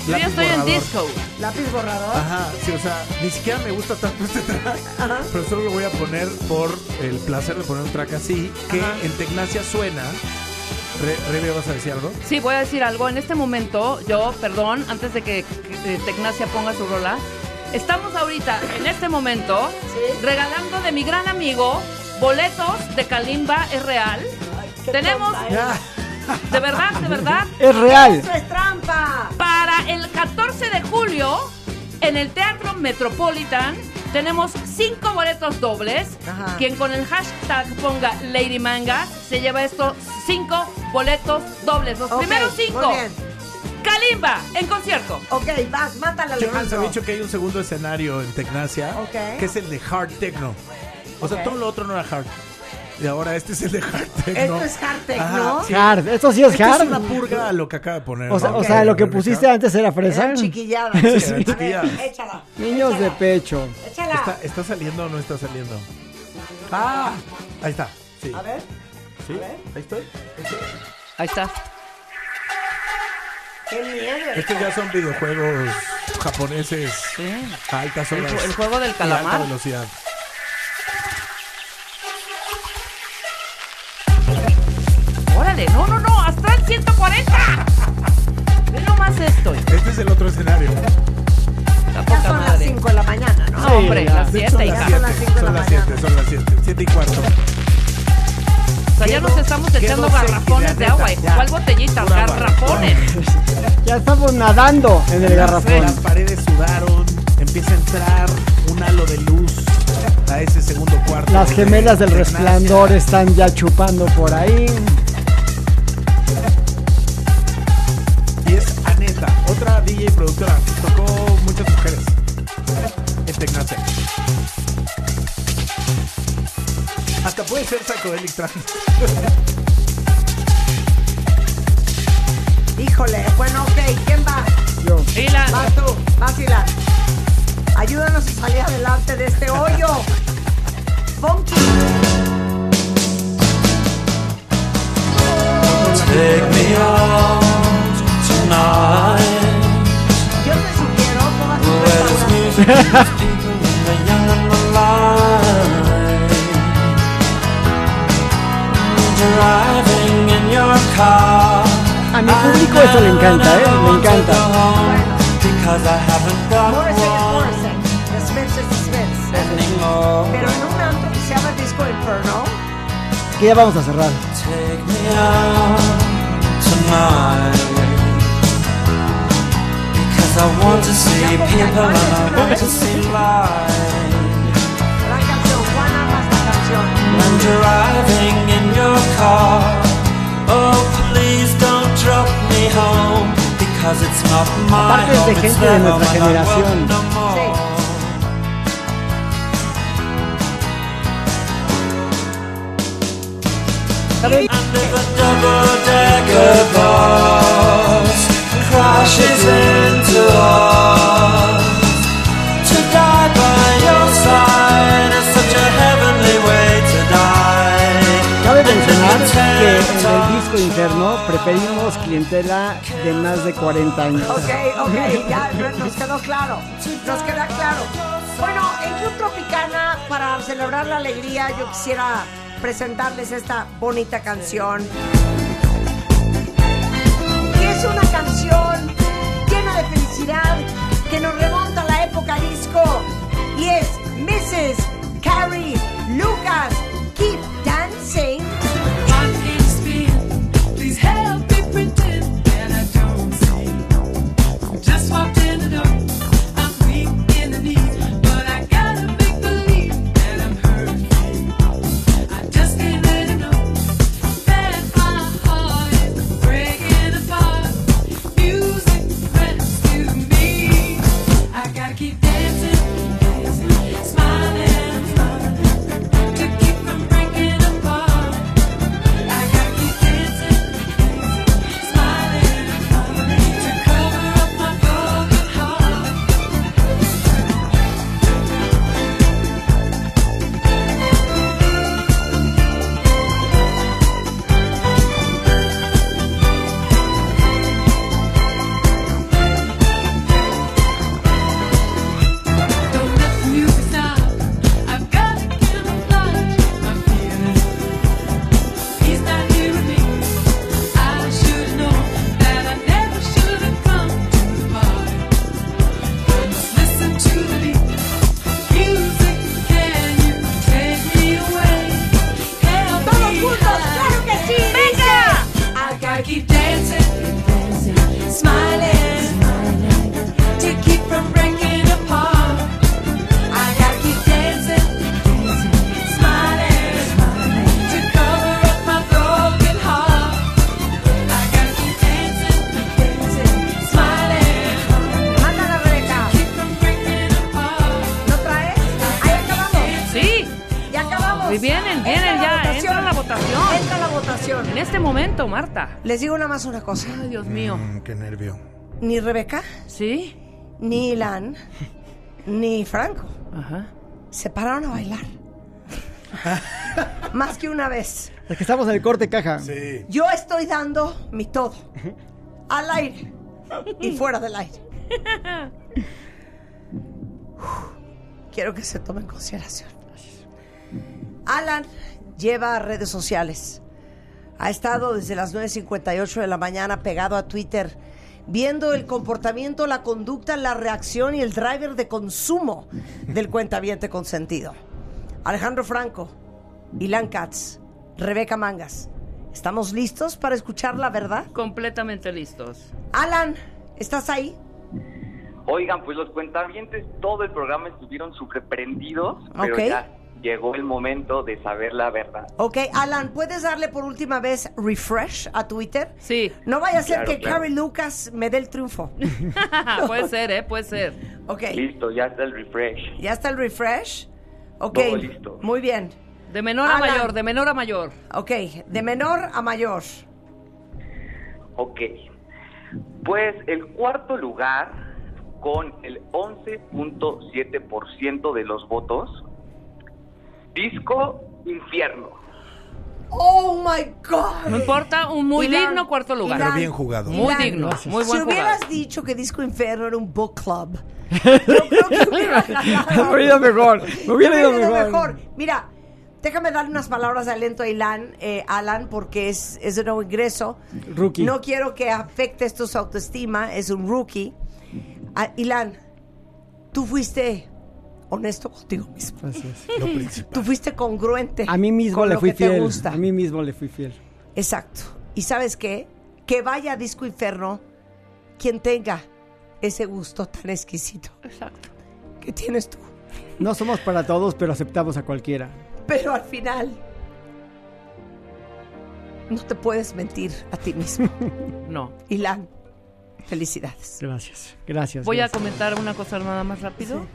Yo ya lápiz estoy en borrador. disco. ¿Lápiz borrador? Ajá, sí, o sea, ni siquiera me gusta tanto este track, pero solo lo voy a poner por el placer de poner un track así, que Ajá. en Tecnacia suena. Re, Rebe, ¿vas a decir algo? Sí, voy a decir algo. En este momento, yo, perdón, antes de que, que, eh, Tecnacia ponga su rola, estamos ahorita, en este momento, regalando de mi gran amigo boletos de Kalimba es real. Tenemos, de verdad, de verdad, [LAUGHS] Es real. ¡Eso es trampa! para el 14 de julio, en el Teatro Metropolitan, tenemos cinco boletos dobles. Ajá. Quien con el hashtag ponga Lady Manga se lleva estos cinco boletos dobles. Los primeros cinco. Muy bien. Kalimba en concierto. Ok, vas, mátala, Yo les había dicho que hay un segundo escenario en Tecnacia, Ok. que es el de Hard Techno. O sea, todo lo otro no era hard. Y ahora este es el de Hard Techno. Esto es hard tech, Ajá, ¿no? sí. Hard. Esto sí es Esto hard. es una purga a lo que acaba de poner. O sea, o ¿no? sea, lo que pusiste antes era fresa. Eran chiquilladas. Sí, eran A ver, échala. Niños de pecho. Échala. ¿Está, ¿Está saliendo o no está saliendo? Ah, ahí está. Sí. A ver, ¿Sí? Ahí estoy. Ahí está. qué miedo. Estos ya son videojuegos japoneses a altas El horas. ju- el juego del calamar. alta velocidad. Espérate. No, no, no, Astral 140. Ve nomás esto. Este es el otro escenario. La Ya son las madre. 5 de la mañana, ¿no? No, hombre, ya. las De 7, hecho, son hija. las Son las cinco de Son la las 7, son las 7. 7 y cuarto. O sea, ya nos estamos echando garrafones de agua. hijo. ya. ¿Cuál botellita? Pura agua. Garrafones. Ya estamos nadando en el Las garrafón. paredes sudaron, empieza a entrar un halo de luz a ese segundo cuarto. Las de gemelas del resplandor están ya chupando por ahí. Tecnase. Hasta puede ser Psychedelic Trance. [LAUGHS] Híjole, bueno, ok, ¿quién va? Yo. Ilan. Vas tú, vas Ilan. Ayúdanos a salir adelante de este hoyo. Funky. Take me out tonight. Yo te sugiero, pongas A mi público eso le encanta, ¿eh? Le encanta. Pero en un antro que se llama Disco Inferno, Que ya vamos a cerrar. Take me out tonight. Because I want to see people and I want to see light. gran canción. Juan ama esta canción. I'm driving in your car. Oh, please don't drop me home. Because it's not my Aparte es de home, it's gente de their nuestra home, and I generación. want no more. ¿Saben? And if a interno preferimos clientela de más de 40 años. Ok, ok, ya nos quedó claro. Nos queda claro. Bueno, en Club Tropicana, para celebrar la alegría, yo quisiera presentarles esta bonita canción. Que es una canción llena de felicidad que nos remonta a la época disco. Y es Mrs. Carrie Lucas. Momento, Marta. Les digo nada más una cosa. Ay, Dios mío. Mm, qué nervio. Ni Rebeca, ¿Sí? ni Ilan, ni Franco Ajá. se pararon a bailar. Más que una vez. Es que estamos en el corte caja. Sí. Yo estoy dando mi todo. Al aire. Y fuera del aire. Quiero que se tome en consideración. Alan lleva a redes sociales ha estado desde las 9.58 de la mañana pegado a Twitter, viendo el comportamiento, la conducta, la reacción y el driver de consumo del cuentaviente consentido. Alejandro Franco, Ilan Katz, Rebeca Mangas. ¿Estamos listos para escuchar la verdad? Completamente listos. Alan, ¿estás ahí? Oigan, pues los cuentavientes todo el programa estuvieron súper prendidos, pero Ok. ya llegó el momento de saber la verdad. Ok, Alan, ¿puedes darle por última vez refresh a Twitter? Sí. No vaya a ser Claro, que claro. Carrie Lucas me dé el triunfo. [LAUGHS] puede ser, ¿eh? Puede ser. Ok. Listo, ya está el refresh. ¿Ya está el refresh? Ok. Todo listo. Muy bien. De menor a mayor, de menor a mayor. Ok, de menor a mayor. Ok. Pues el cuarto lugar, con el 11.7% de los votos, Disco Infierno. Oh my God. No importa, un muy digno cuarto lugar. Pero bien jugado. Muy digno, muy si buen hubieras jugador. dicho que Disco Inferno era un book club, [LAUGHS] yo creo que hubiera ganado. Me hubiera ido mejor. Me hubiera Me ido mejor. Mira, déjame darle unas palabras de aliento a Ilan, eh, Alan, porque es, es de nuevo ingreso. Rookie. No quiero que afecte esto su autoestima, es un rookie. Ah, Ilan, tú fuiste honesto contigo mismo. [LAUGHS] Lo principal. Tú fuiste congruente. A mí mismo con le lo fui que te fiel. gusta. A mí mismo le fui fiel. Exacto. ¿Y sabes qué? Que vaya a Disco Inferno quien tenga ese gusto tan exquisito. Exacto. que tienes tú. No somos para todos, pero aceptamos a cualquiera. Pero al final no te puedes mentir a ti mismo. [LAUGHS] No. Ilan, felicidades. Gracias. Gracias. Voy a comentar una cosa nada más rápido.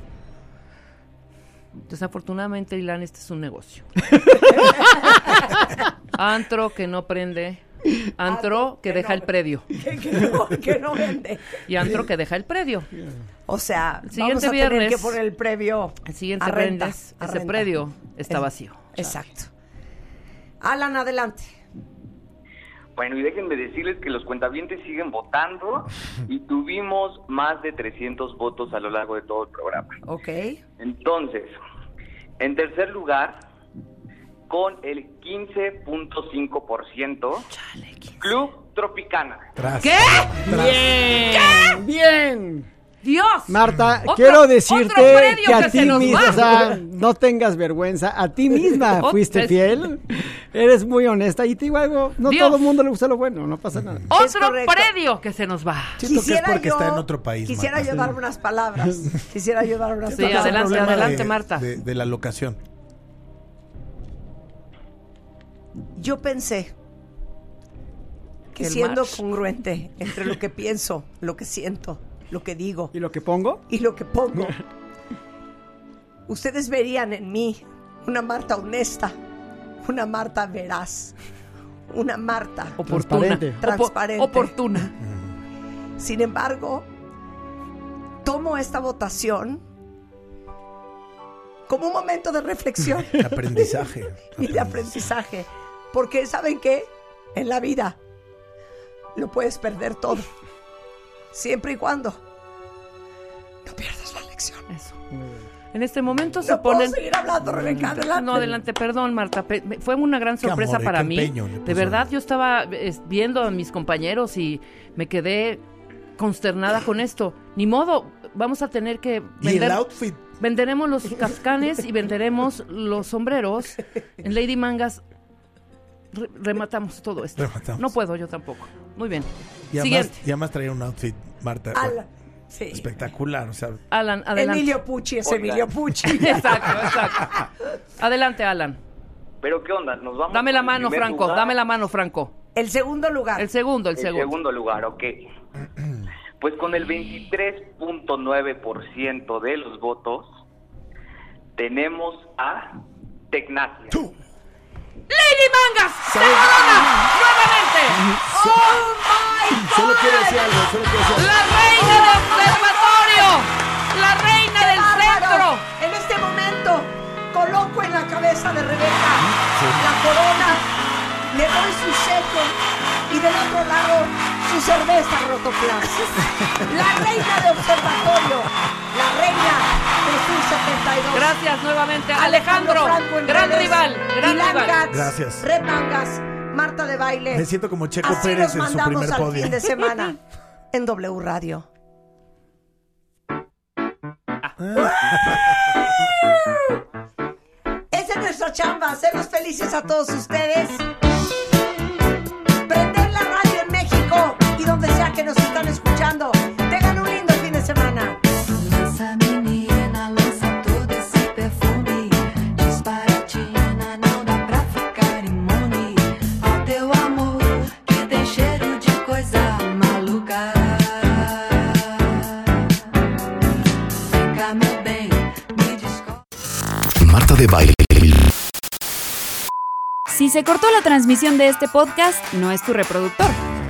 Desafortunadamente, Ilan, este es un negocio. [LAUGHS] Antro que no prende. Antro que deja el predio. [LAUGHS] Que, que no, que no vende. Y antro que deja el predio. O sea, El siguiente vamos a tener viernes- que poner el previo El siguiente a viernes, a ese renta. predio está Es- vacío. Exacto. Alan, adelante. Bueno, y déjenme decirles que los cuentavientes siguen votando [LAUGHS] y tuvimos más de 300 votos a lo largo de todo el programa. Ok. Entonces, en tercer lugar, con el 15.5%, Club Tropicana. ¿Qué? Bien. Bien. Dios. Marta, Otro- quiero decirte otro predio que a que ti nos misma, va. o sea, no tengas vergüenza, a ti misma [LAUGHS] fuiste fiel, eres muy honesta y te digo algo, no Dios. todo el mundo le gusta lo bueno, no pasa nada. Otro predio que se nos va. Siento que es porque está en otro país. Quisiera Marta. yo dar unas palabras. [LAUGHS] Quisiera yo dar unas Sí, palabras. adelante, adelante, de- Marta. De, de la locación. Yo pensé que El siendo congruente entre lo que pienso, lo que siento, lo que digo ¿Y lo que pongo? y lo que pongo, [LAUGHS] ustedes verían en mí una Marta honesta, una Marta veraz, una Marta Oportuna. Transparente. Opo- Transparente. Oportuna. Sin embargo, tomo esta votación como un momento de reflexión [LAUGHS] Aprendizaje. [LAUGHS] y de aprendizaje. Porque, ¿saben qué? En la vida lo puedes perder todo. Siempre y cuando no pierdas la lección. Eso. En este momento se No puedo ponen. seguir hablando, Rebeca, adelante. No, adelante, perdón, Marta. pe- Fue una gran sorpresa amor para mí. empeño De verdad, yo estaba es, viendo a mis compañeros y me quedé consternada con esto. Ni modo, vamos a tener que Y el vender. outfit. Venderemos los cascanes y venderemos los sombreros. En Lady Mangas re- rematamos todo esto. Rematamos. No puedo yo tampoco. Muy bien. Y además, Siguiente. y además traía un outfit, Marta. Sí. Espectacular. O sea, Alan, adelante. Emilio Pucci es Oiga. Emilio Pucci. [LAUGHS] exacto, exacto. Adelante, Alan. Pero ¿qué onda? Nos vamos Dame la mano, Franco. lugar. Dame la mano, Franco. El segundo lugar. El segundo, el El segundo. segundo lugar, ok. [CLEARS THROAT] Pues con el 23.9% de los votos, tenemos a Tecnacia. ¡Lady Mangas! ¡Se corona! ¡Nuevamente! solo quiero decir algo, solo quiero decir algo. ¡La reina del observatorio! ¡La reina del centro! En este momento coloco en la cabeza de Rebeca la corona, le doy su sello y del otro lado su cerveza Rotoplas. [LAUGHS] La reina de observatorio, la reina de su 72. Gracias nuevamente, Alejandro. Franco en gran redes, rival, gran Ilan rival. Katz, Gracias. Red Mangas, Marta de baile. Me siento como Checo Así Pérez en su mandamos primer al podio. fin de semana [LAUGHS] en W Radio. Esa es nuestra chamba, hacerlos felices a todos ustedes. Prender la radio en México y donde sea que nos están escuchando. Tengan un lindo fin de semana. Marta de baile. Si se cortó la transmisión de este podcast, no es tu reproductor,